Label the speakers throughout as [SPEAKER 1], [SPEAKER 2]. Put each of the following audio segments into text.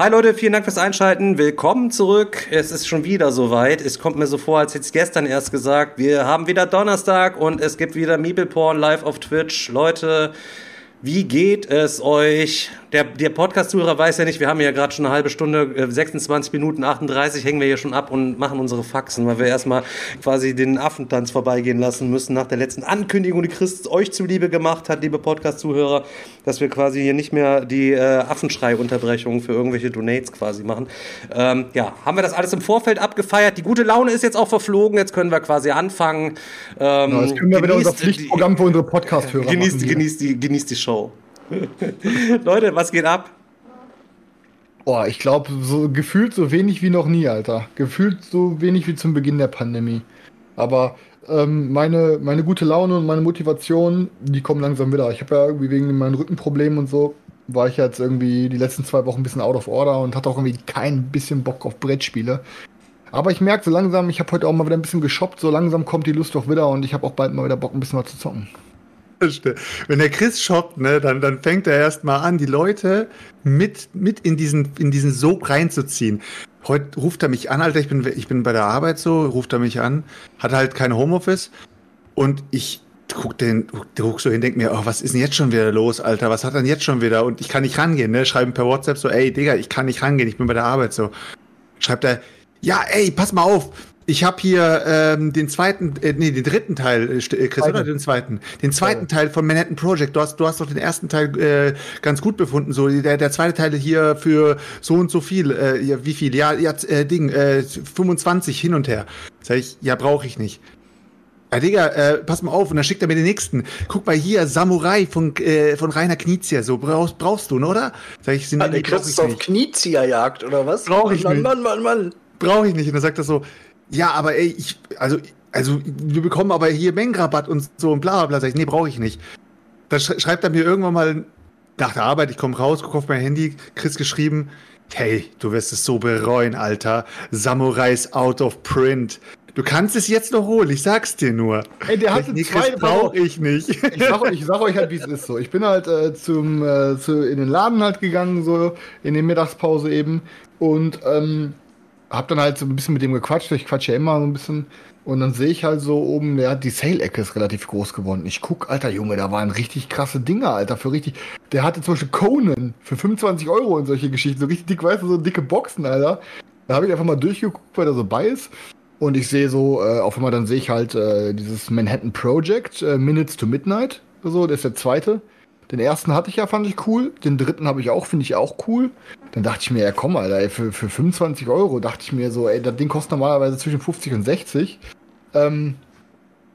[SPEAKER 1] Hi Leute, vielen Dank fürs Einschalten. Willkommen zurück. Es ist schon wieder soweit. Es kommt mir so vor, als hätte ich gestern erst gesagt. Wir haben wieder Donnerstag und es gibt wieder Meeple Porn live auf Twitch. Leute, wie geht es euch? Der, der Podcast-Zuhörer weiß ja nicht, wir haben ja gerade schon eine halbe Stunde, äh, 26 Minuten 38 hängen wir hier schon ab und machen unsere Faxen, weil wir erstmal quasi den Affentanz vorbeigehen lassen müssen nach der letzten Ankündigung, die Chris euch zuliebe gemacht hat, liebe Podcast-Zuhörer, dass wir quasi hier nicht mehr die äh, Affenschrei-Unterbrechung für irgendwelche Donates quasi machen. Ähm, ja, haben wir das alles im Vorfeld abgefeiert. Die gute Laune ist jetzt auch verflogen, jetzt können wir quasi anfangen. Ähm,
[SPEAKER 2] Ja, jetzt können wir wieder unser Pflichtprogramm für unsere Podcast-Hörer
[SPEAKER 1] Genießt, genießt, die, genießt die Show. Leute, was geht ab?
[SPEAKER 2] Boah, ich glaube, so gefühlt so wenig wie noch nie, Alter. Gefühlt so wenig wie zum Beginn der Pandemie. Aber ähm, meine, meine gute Laune und meine Motivation, die kommen langsam wieder. Ich habe ja irgendwie wegen meinen Rückenproblemen und so, war ich jetzt irgendwie die letzten zwei Wochen ein bisschen out of order und hatte auch irgendwie kein bisschen Bock auf Brettspiele. Aber ich merke so langsam, ich habe heute auch mal wieder ein bisschen geshoppt, so langsam kommt die Lust doch wieder und ich habe auch bald mal wieder Bock, ein bisschen was zu zocken.
[SPEAKER 3] Wenn der Chris shoppt, ne, dann, dann fängt er erstmal an, die Leute mit, mit in diesen, in diesen Sog reinzuziehen. Heute ruft er mich an, Alter, ich bin, ich bin bei der Arbeit so, ruft er mich an, hat halt kein Homeoffice und ich guck den, guck so hin, denk mir, oh, was ist denn jetzt schon wieder los, Alter, was hat er denn jetzt schon wieder? Und ich kann nicht rangehen, ne, schreiben per WhatsApp so, ey, Digga, ich kann nicht rangehen, ich bin bei der Arbeit so. Schreibt er, ja, ey, pass mal auf, ich habe hier ähm, den zweiten, äh, nee, den dritten Teil, äh, äh, Chris, oder den zweiten? Den zweiten Teil von Manhattan Project. Du hast, du hast doch den ersten Teil äh, ganz gut befunden. So, der, der zweite Teil hier für so und so viel. Äh, ja, wie viel? Ja, ja, äh, Ding, äh, 25 hin und her. Sag ich, ja, brauche ich nicht. Ja, Digga, äh, pass mal auf. Und dann schickt er mir den nächsten. Guck mal hier, Samurai von, äh, von Rainer Knizia. So, brauchst, brauchst du, ne, oder? Sag ich, sind
[SPEAKER 4] Ah, der
[SPEAKER 3] die ich
[SPEAKER 4] Christoph
[SPEAKER 3] nicht.
[SPEAKER 4] Kniezieherjagd, oder was?
[SPEAKER 3] Brauch ich
[SPEAKER 4] Mann,
[SPEAKER 3] nicht.
[SPEAKER 4] Mann, Mann, Mann.
[SPEAKER 3] brauche ich nicht. Und dann sagt er so, ja, aber ey, ich, also, also, wir bekommen aber hier Mengenrabatt und so und bla bla bla. Sag ich, nee, brauche ich nicht. Dann sch schreibt er mir irgendwann mal nach der Arbeit, ich komme raus, gucke auf mein Handy, Chris geschrieben, hey, du wirst es so bereuen, Alter. Samurais out of print. Du kannst es jetzt noch holen, ich sag's dir nur.
[SPEAKER 2] Ey, der hatte
[SPEAKER 3] nee,
[SPEAKER 2] zwei
[SPEAKER 3] brauche ich nicht.
[SPEAKER 2] ich sag, ich sag euch halt, wie es ist so. Ich bin halt äh, zum, äh, zu, in den Laden halt gegangen, so in der Mittagspause eben. Und ähm, hab dann halt so ein bisschen mit dem gequatscht. Ich quatsche ja immer so ein bisschen. Und dann sehe ich halt so oben, hat die Sale-Ecke ist relativ groß geworden. Ich guck, alter Junge, da waren richtig krasse Dinger, Alter, für richtig. Der hatte zum Beispiel Conan für 25 Euro und solche Geschichten. So richtig dick, weißt du, so dicke Boxen, Alter. Da habe ich einfach mal durchgeguckt, weil der so bei ist. Und ich sehe so, äh, auf einmal dann sehe ich halt äh, dieses Manhattan Project, äh, Minutes to Midnight. So, der ist der zweite. Den ersten hatte ich ja, fand ich cool. Den dritten habe ich auch, finde ich auch cool. Dann dachte ich mir, ja komm, ey, für, für 25 Euro dachte ich mir so, ey, das Ding kostet normalerweise zwischen 50 und 60. Ähm,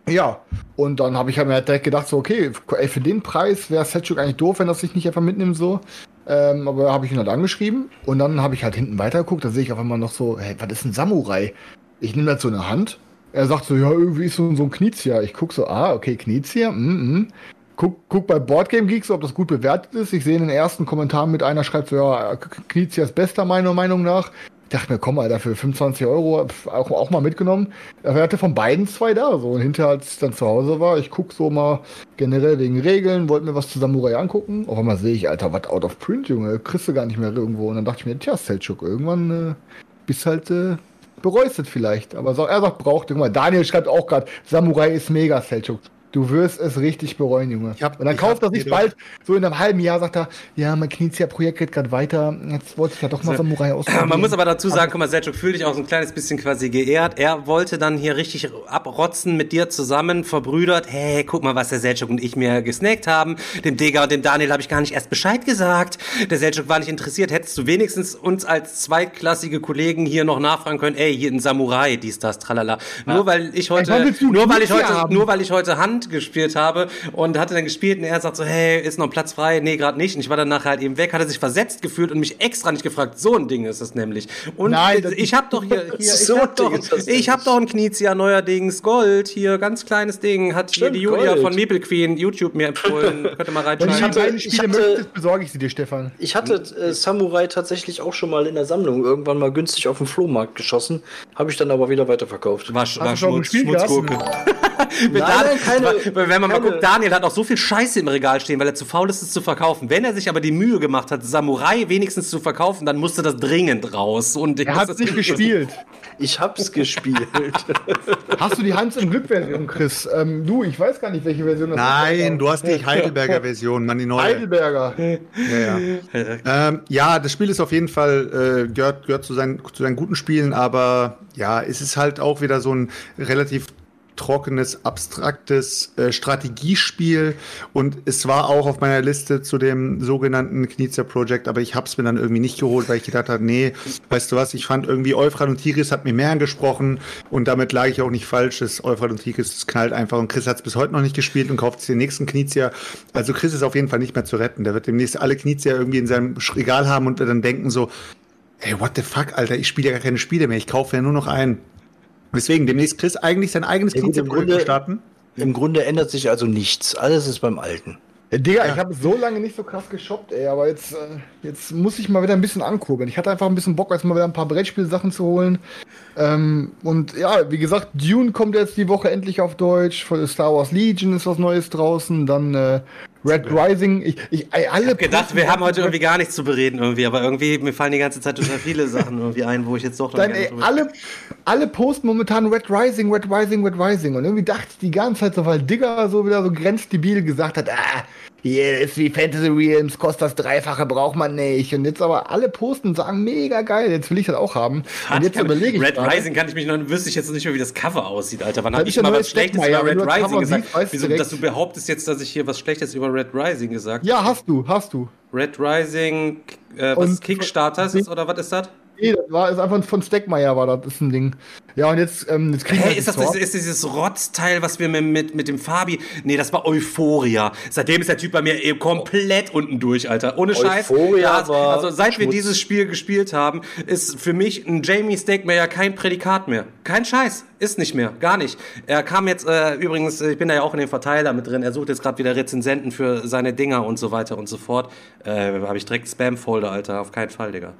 [SPEAKER 2] ja, und dann habe ich halt mir halt direkt gedacht, so, okay, ey, für den Preis wäre Selchuk eigentlich doof, wenn das sich nicht einfach mitnimmt, so. Ähm, aber habe ich ihn halt angeschrieben und dann habe ich halt hinten weitergeguckt, da sehe ich auf einmal noch so, hey, was ist ein Samurai? Ich nehme das so in der Hand. Er sagt so, ja, irgendwie ist so, so ein Knizia. Ich guck so, ah, okay, Knizia, mhm. Mm guck, guck bei Boardgame Geeks, ob das gut bewertet ist. Ich sehe in den ersten Kommentaren mit einer schreibt so, ja, Knizia ist bester meiner Meinung nach. Ich dachte mir, komm, Alter, für 25 Euro auch, auch mal mitgenommen. Er hatte von beiden zwei da. So. Und hinterher, als ich dann zu Hause war, ich guck so mal generell wegen Regeln, wollte mir was zu Samurai angucken. Auf einmal sehe ich, Alter, was out of print, Junge. Kriegst du gar nicht mehr irgendwo. Und dann dachte ich mir, tja, Selchuk, irgendwann äh, bist halt äh, bereust es vielleicht. Aber so, er sagt, braucht irgendwann. Daniel schreibt auch gerade, Samurai ist mega, Selchuk. Du wirst es richtig bereuen, Junge.
[SPEAKER 3] Ich hab-
[SPEAKER 2] und dann
[SPEAKER 3] ich
[SPEAKER 2] kauft er sich bald, so in einem halben Jahr, sagt er, ja, mein Knizia-Projekt geht gerade weiter. Jetzt wollte ich ja doch mal Samurai ausprobieren.
[SPEAKER 1] Man muss aber dazu sagen, guck mal, Selchuk, fühl dich auch so ein kleines bisschen quasi geehrt. Er wollte dann hier richtig abrotzen mit dir zusammen, verbrüdert. Hey, guck mal, was der Selchuk und ich mir gesnackt haben. Dem Digger und dem Daniel habe ich gar nicht erst Bescheid gesagt. Der Selchuk war nicht interessiert. Hättest du wenigstens uns als zweitklassige Kollegen hier noch nachfragen können, ey, hier ein Samurai, dies, das, tralala. Nur weil ich heute,
[SPEAKER 2] du
[SPEAKER 1] nur weil ich heute,
[SPEAKER 2] haben?
[SPEAKER 1] nur weil ich heute Hand Hand gespielt habe und hatte dann gespielt und er sagt so, hey, ist noch ein Platz frei? Nee, gerade nicht. Und ich war dann nachher halt eben weg, hat er sich versetzt gefühlt und mich extra nicht gefragt. So ein Ding ist es nämlich. Und
[SPEAKER 2] Nein, das
[SPEAKER 1] ich habe doch hier, hier ich
[SPEAKER 4] so
[SPEAKER 1] habe
[SPEAKER 4] ein
[SPEAKER 1] doch,
[SPEAKER 4] das
[SPEAKER 1] ich hab doch ein Knizia neuerdings Gold hier, ganz kleines Ding, hat hier
[SPEAKER 4] Stimmt,
[SPEAKER 1] die Julia
[SPEAKER 4] Gold.
[SPEAKER 1] von Meeple Queen YouTube mir empfohlen. Könnt ihr mal
[SPEAKER 2] Wenn du
[SPEAKER 1] reinschauen.
[SPEAKER 2] die
[SPEAKER 4] hatte-
[SPEAKER 2] beiden
[SPEAKER 4] ich
[SPEAKER 2] Spiele
[SPEAKER 4] hatte-
[SPEAKER 2] möchtest, besorge ich sie dir, Stefan.
[SPEAKER 4] Ich hatte äh, Samurai tatsächlich auch schon mal in der Sammlung irgendwann mal günstig auf dem Flohmarkt geschossen, habe ich dann aber wieder weiterverkauft.
[SPEAKER 1] War, war Schmutz? Schmutzgurke. Wenn,
[SPEAKER 4] Nein, nein, keine-
[SPEAKER 1] wenn man mal guckt, Daniel hat auch so viel Scheiße im Regal stehen, weil er zu faul ist, es zu verkaufen. Wenn er sich aber die Mühe gemacht hat, Samurai wenigstens zu verkaufen, dann musste das dringend raus. Ding,
[SPEAKER 2] Er hat
[SPEAKER 1] ist-
[SPEAKER 2] nicht gespielt.
[SPEAKER 4] Ich hab's gespielt.
[SPEAKER 2] Hast du die Hans im Glück-Version, Chris? Ähm, du, ich weiß gar nicht, welche Version das
[SPEAKER 3] Nein, du hast die Heidelberger Version, Mann, die neue.
[SPEAKER 2] Heidelberger.
[SPEAKER 3] Ja, ja. ähm, ja, das Spiel ist auf jeden Fall, äh, gehört, gehört zu, seinen, zu seinen guten Spielen, aber ja, es ist halt auch wieder so ein relativ trockenes, abstraktes äh, Strategiespiel und es war auch auf meiner Liste zu dem sogenannten Knizia Project, aber ich habe es mir dann irgendwie nicht geholt, weil ich gedacht habe, nee, weißt du was, ich fand irgendwie Euphrat und Tigris hat mir mehr angesprochen und damit lag ich auch nicht falsch, das Euphrat und Tigris das knallt einfach und Chris hat es bis heute noch nicht gespielt und kauft sich den nächsten Knizia. Also Chris ist auf jeden Fall nicht mehr zu retten, der wird demnächst alle Knizia irgendwie in seinem Regal haben und wird dann denken so, ey, what the fuck, Alter, ich spiele ja gar keine Spiele mehr, ich kaufe ja nur noch einen. Deswegen demnächst Chris eigentlich sein eigenes
[SPEAKER 4] Ja, gut, im Grunde-
[SPEAKER 3] starten.
[SPEAKER 4] Im Grunde ändert sich also nichts. Alles ist beim Alten.
[SPEAKER 2] Ja, Digga, ich habe so lange nicht so krass geshoppt, ey, aber jetzt, äh, jetzt muss ich mal wieder ein bisschen ankurbeln. Ich hatte einfach ein bisschen Bock, jetzt mal wieder ein paar Brettspielsachen zu holen. Ähm, und ja, wie gesagt, Dune kommt jetzt die Woche endlich auf Deutsch. Von Star Wars Legion ist was Neues draußen. Dann äh, Red Rising. Ich, ich, ey, alle
[SPEAKER 1] Ich hab gedacht, wir haben heute irgendwie gar nichts zu bereden irgendwie, aber irgendwie mir fallen die ganze Zeit total viele Sachen irgendwie ein, wo ich jetzt doch noch
[SPEAKER 2] Dann, ey, alle, alle posten momentan Red Rising, Red Rising, Red Rising. Und irgendwie dachte ich die ganze Zeit so, weil Digger so wieder so grenzdebil gesagt hat, ah, hier ist wie Fantasy Realms, kostet das Dreifache, braucht man nicht. Und jetzt aber alle posten und sagen, mega geil, jetzt will ich das auch haben. Und jetzt überlege ich
[SPEAKER 1] Red
[SPEAKER 2] gerade,
[SPEAKER 1] Rising kann ich mich noch, wüsste ich jetzt nicht mehr, wie das Cover aussieht, Alter. Wann habe ich mal was Schlechtes über Red Rising gesagt?
[SPEAKER 2] du
[SPEAKER 1] Wieso, dass du behauptest jetzt, dass ich hier was Schlechtes über Red Rising gesagt
[SPEAKER 2] Ja, hast du, hast du.
[SPEAKER 1] Red Rising, äh, was
[SPEAKER 2] Und-
[SPEAKER 1] Kickstarter ist oder was ist das?
[SPEAKER 2] Nee, das war ist einfach von Steckmeier war das, das ist ein Ding. Ja, und jetzt, ähm, jetzt kriegen wir
[SPEAKER 1] Hey, ist das, das ist dieses Rotzteil, was wir mit, mit, mit dem Fabi. Nee, das war Euphoria. Seitdem ist der Typ bei mir eben komplett unten durch, Alter. Ohne Scheiß.
[SPEAKER 4] Euphoria
[SPEAKER 1] Ja,
[SPEAKER 4] war
[SPEAKER 1] also seit wir
[SPEAKER 4] Schmutz.
[SPEAKER 1] dieses Spiel gespielt haben, ist für mich ein Jamie Stegmaier kein Prädikat mehr. Kein Scheiß. Ist nicht mehr. Gar nicht. Er kam jetzt, äh, übrigens, ich bin da ja auch in dem Verteiler mit drin. Er sucht jetzt gerade wieder Rezensenten für seine Dinger und so weiter und so fort. Äh, Habe ich direkt Spam-Folder, Alter. Auf keinen Fall, Digga.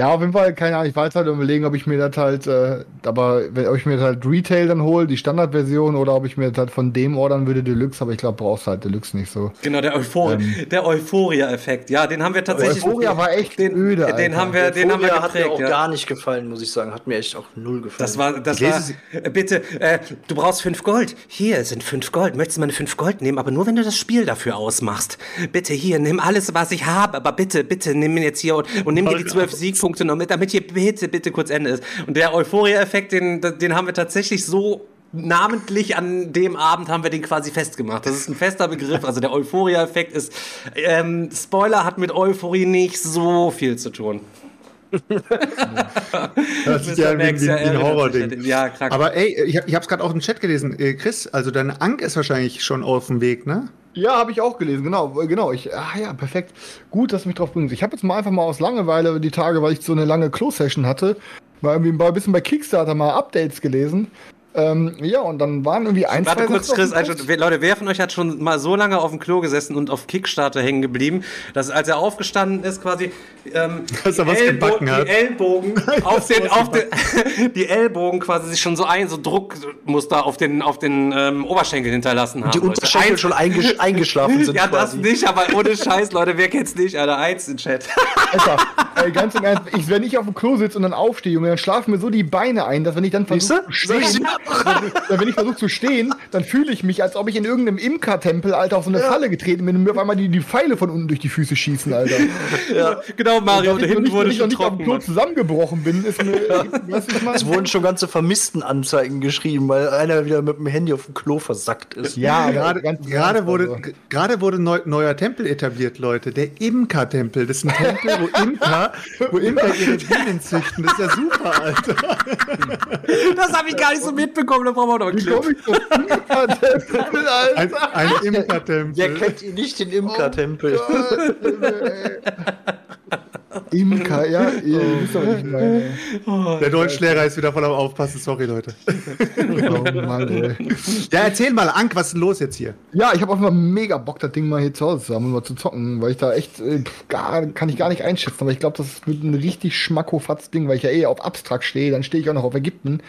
[SPEAKER 2] Ja, auf jeden Fall, keine Ahnung, ich war jetzt halt überlegen, ob ich mir das halt, äh, aber wenn, ob ich mir das halt Retail dann hole, die Standardversion, oder ob ich mir das halt von dem ordern würde, Deluxe, aber ich glaube, brauchst halt Deluxe nicht so.
[SPEAKER 1] Genau, der, Euphor der Euphoria-Effekt. Ja, den haben wir tatsächlich.
[SPEAKER 2] Euphoria war echt
[SPEAKER 1] den,
[SPEAKER 2] öde,
[SPEAKER 1] Den
[SPEAKER 2] Alter.
[SPEAKER 1] haben wir, den haben wir
[SPEAKER 4] Euphoria hat mir
[SPEAKER 1] geprägt.
[SPEAKER 4] auch
[SPEAKER 1] Ja.
[SPEAKER 4] gar nicht gefallen, muss ich sagen. Hat mir echt auch null gefallen.
[SPEAKER 1] Das war, das war, äh, bitte, äh, du brauchst fünf Gold. Hier sind fünf Gold. Möchtest du meine fünf Gold nehmen? Aber nur, wenn du das Spiel dafür ausmachst. Bitte hier, nimm alles, was ich habe. Aber bitte, bitte, nimm mir jetzt hier und, und nimm dir die zwölf Siegpunkte noch mit, damit hier bitte, bitte kurz Ende ist. Und der Euphoria-Effekt, den, den haben wir tatsächlich so namentlich an dem Abend haben wir den quasi festgemacht. Das ist ein fester Begriff. Also der Euphoria-Effekt ist, ähm, Spoiler hat mit Euphorie nicht so viel zu tun.
[SPEAKER 3] Das ist ja
[SPEAKER 1] Max,
[SPEAKER 3] wie, wie ein
[SPEAKER 1] erinnert
[SPEAKER 3] Horror-Ding.
[SPEAKER 1] ja.
[SPEAKER 3] Aber ey, ich, ich habe es gerade auch im Chat gelesen. Äh, Chris, also deine Ank ist wahrscheinlich schon auf dem Weg, ne?
[SPEAKER 2] Ja, habe ich auch gelesen, genau, äh, genau. Ich, ah ja, perfekt. Gut, dass du mich drauf bringst. Ich habe jetzt mal einfach mal aus Langeweile die Tage, weil ich so eine lange Close-Session hatte, mal irgendwie ein bisschen bei Kickstarter mal Updates gelesen. Ähm, ja, und dann waren irgendwie ein,
[SPEAKER 1] Warte
[SPEAKER 2] zwei
[SPEAKER 1] kurz, Chris, also, Leute, wer von euch hat schon mal so lange auf dem Klo gesessen und auf Kickstarter hängen geblieben, dass als er aufgestanden ist, quasi ähm,
[SPEAKER 3] Dass er
[SPEAKER 1] die,
[SPEAKER 3] was gebacken
[SPEAKER 1] die
[SPEAKER 3] hat.
[SPEAKER 1] Ellbogen auf den, auf den, die Ellbogen quasi sich schon so ein, so Druckmuster auf den, auf den ähm, Oberschenkel hinterlassen haben.
[SPEAKER 4] die. Unterschenkel schon eingesch eingeschlafen sind
[SPEAKER 1] Ja, das
[SPEAKER 4] quasi.
[SPEAKER 1] nicht, aber ohne Scheiß, Leute, wer kennt's nicht, Alter, eins im Chat.
[SPEAKER 2] Alter, ey, ganz im Ernst, ich, wenn ich auf dem Klo sitze und dann aufstehe, Junge, dann schlafen mir so die Beine ein, dass wenn ich dann versuche dann, wenn ich versuche zu stehen, dann fühle ich mich, als ob ich in irgendeinem Imker-Tempel, Alter, auf so eine Falle getreten bin und mir auf einmal die, die Pfeile von unten durch die Füße schießen, Alter.
[SPEAKER 1] Genau, Mario,
[SPEAKER 2] ich noch
[SPEAKER 1] hinten wurde
[SPEAKER 2] ich
[SPEAKER 1] schon
[SPEAKER 2] nicht auf dem
[SPEAKER 1] trocken.
[SPEAKER 2] Klo
[SPEAKER 1] Mann.
[SPEAKER 2] zusammengebrochen bin, ist mir, ich meine?
[SPEAKER 4] Es wurden schon ganze Vermisstenanzeigen geschrieben, weil einer wieder mit dem Handy auf dem Klo versackt ist.
[SPEAKER 2] Ja,
[SPEAKER 3] Gerade, wurde,
[SPEAKER 2] also.
[SPEAKER 3] gerade wurde neu, neuer Tempel etabliert, Leute. Der Imker-Tempel. Das ist ein Tempel, wo Imker, wo Imker ihre Bienen züchten. Das ist ja super, Alter.
[SPEAKER 1] Das habe ich gar nicht so mitbekommen. Mitbekommen, da brauchen wir noch einen
[SPEAKER 2] Wie
[SPEAKER 1] Clip.
[SPEAKER 2] komme ich zum Imkertempel,
[SPEAKER 3] Ein, ein
[SPEAKER 4] Wer
[SPEAKER 3] Imkertempel.
[SPEAKER 4] kennt ihn nicht, den Imkertempel?
[SPEAKER 2] Ey. Imker, ja, ihr wisst doch nicht meine.
[SPEAKER 3] Der Deutschlehrer ist wieder voll am Aufpassen. Sorry, Leute.
[SPEAKER 2] Oh Mann, ey.
[SPEAKER 3] Ja, erzähl mal, Ank, was ist denn los jetzt hier?
[SPEAKER 2] Ja, ich habe einfach mega Bock, das Ding mal hier zu Hause zu haben und mal zu zocken, weil ich da echt, äh, pff, gar, kann ich gar nicht einschätzen, aber ich glaube, das wird ein richtig schmackofatz-Ding, weil ich ja eh auf Abstrakt stehe, dann stehe ich auch noch auf Ägypten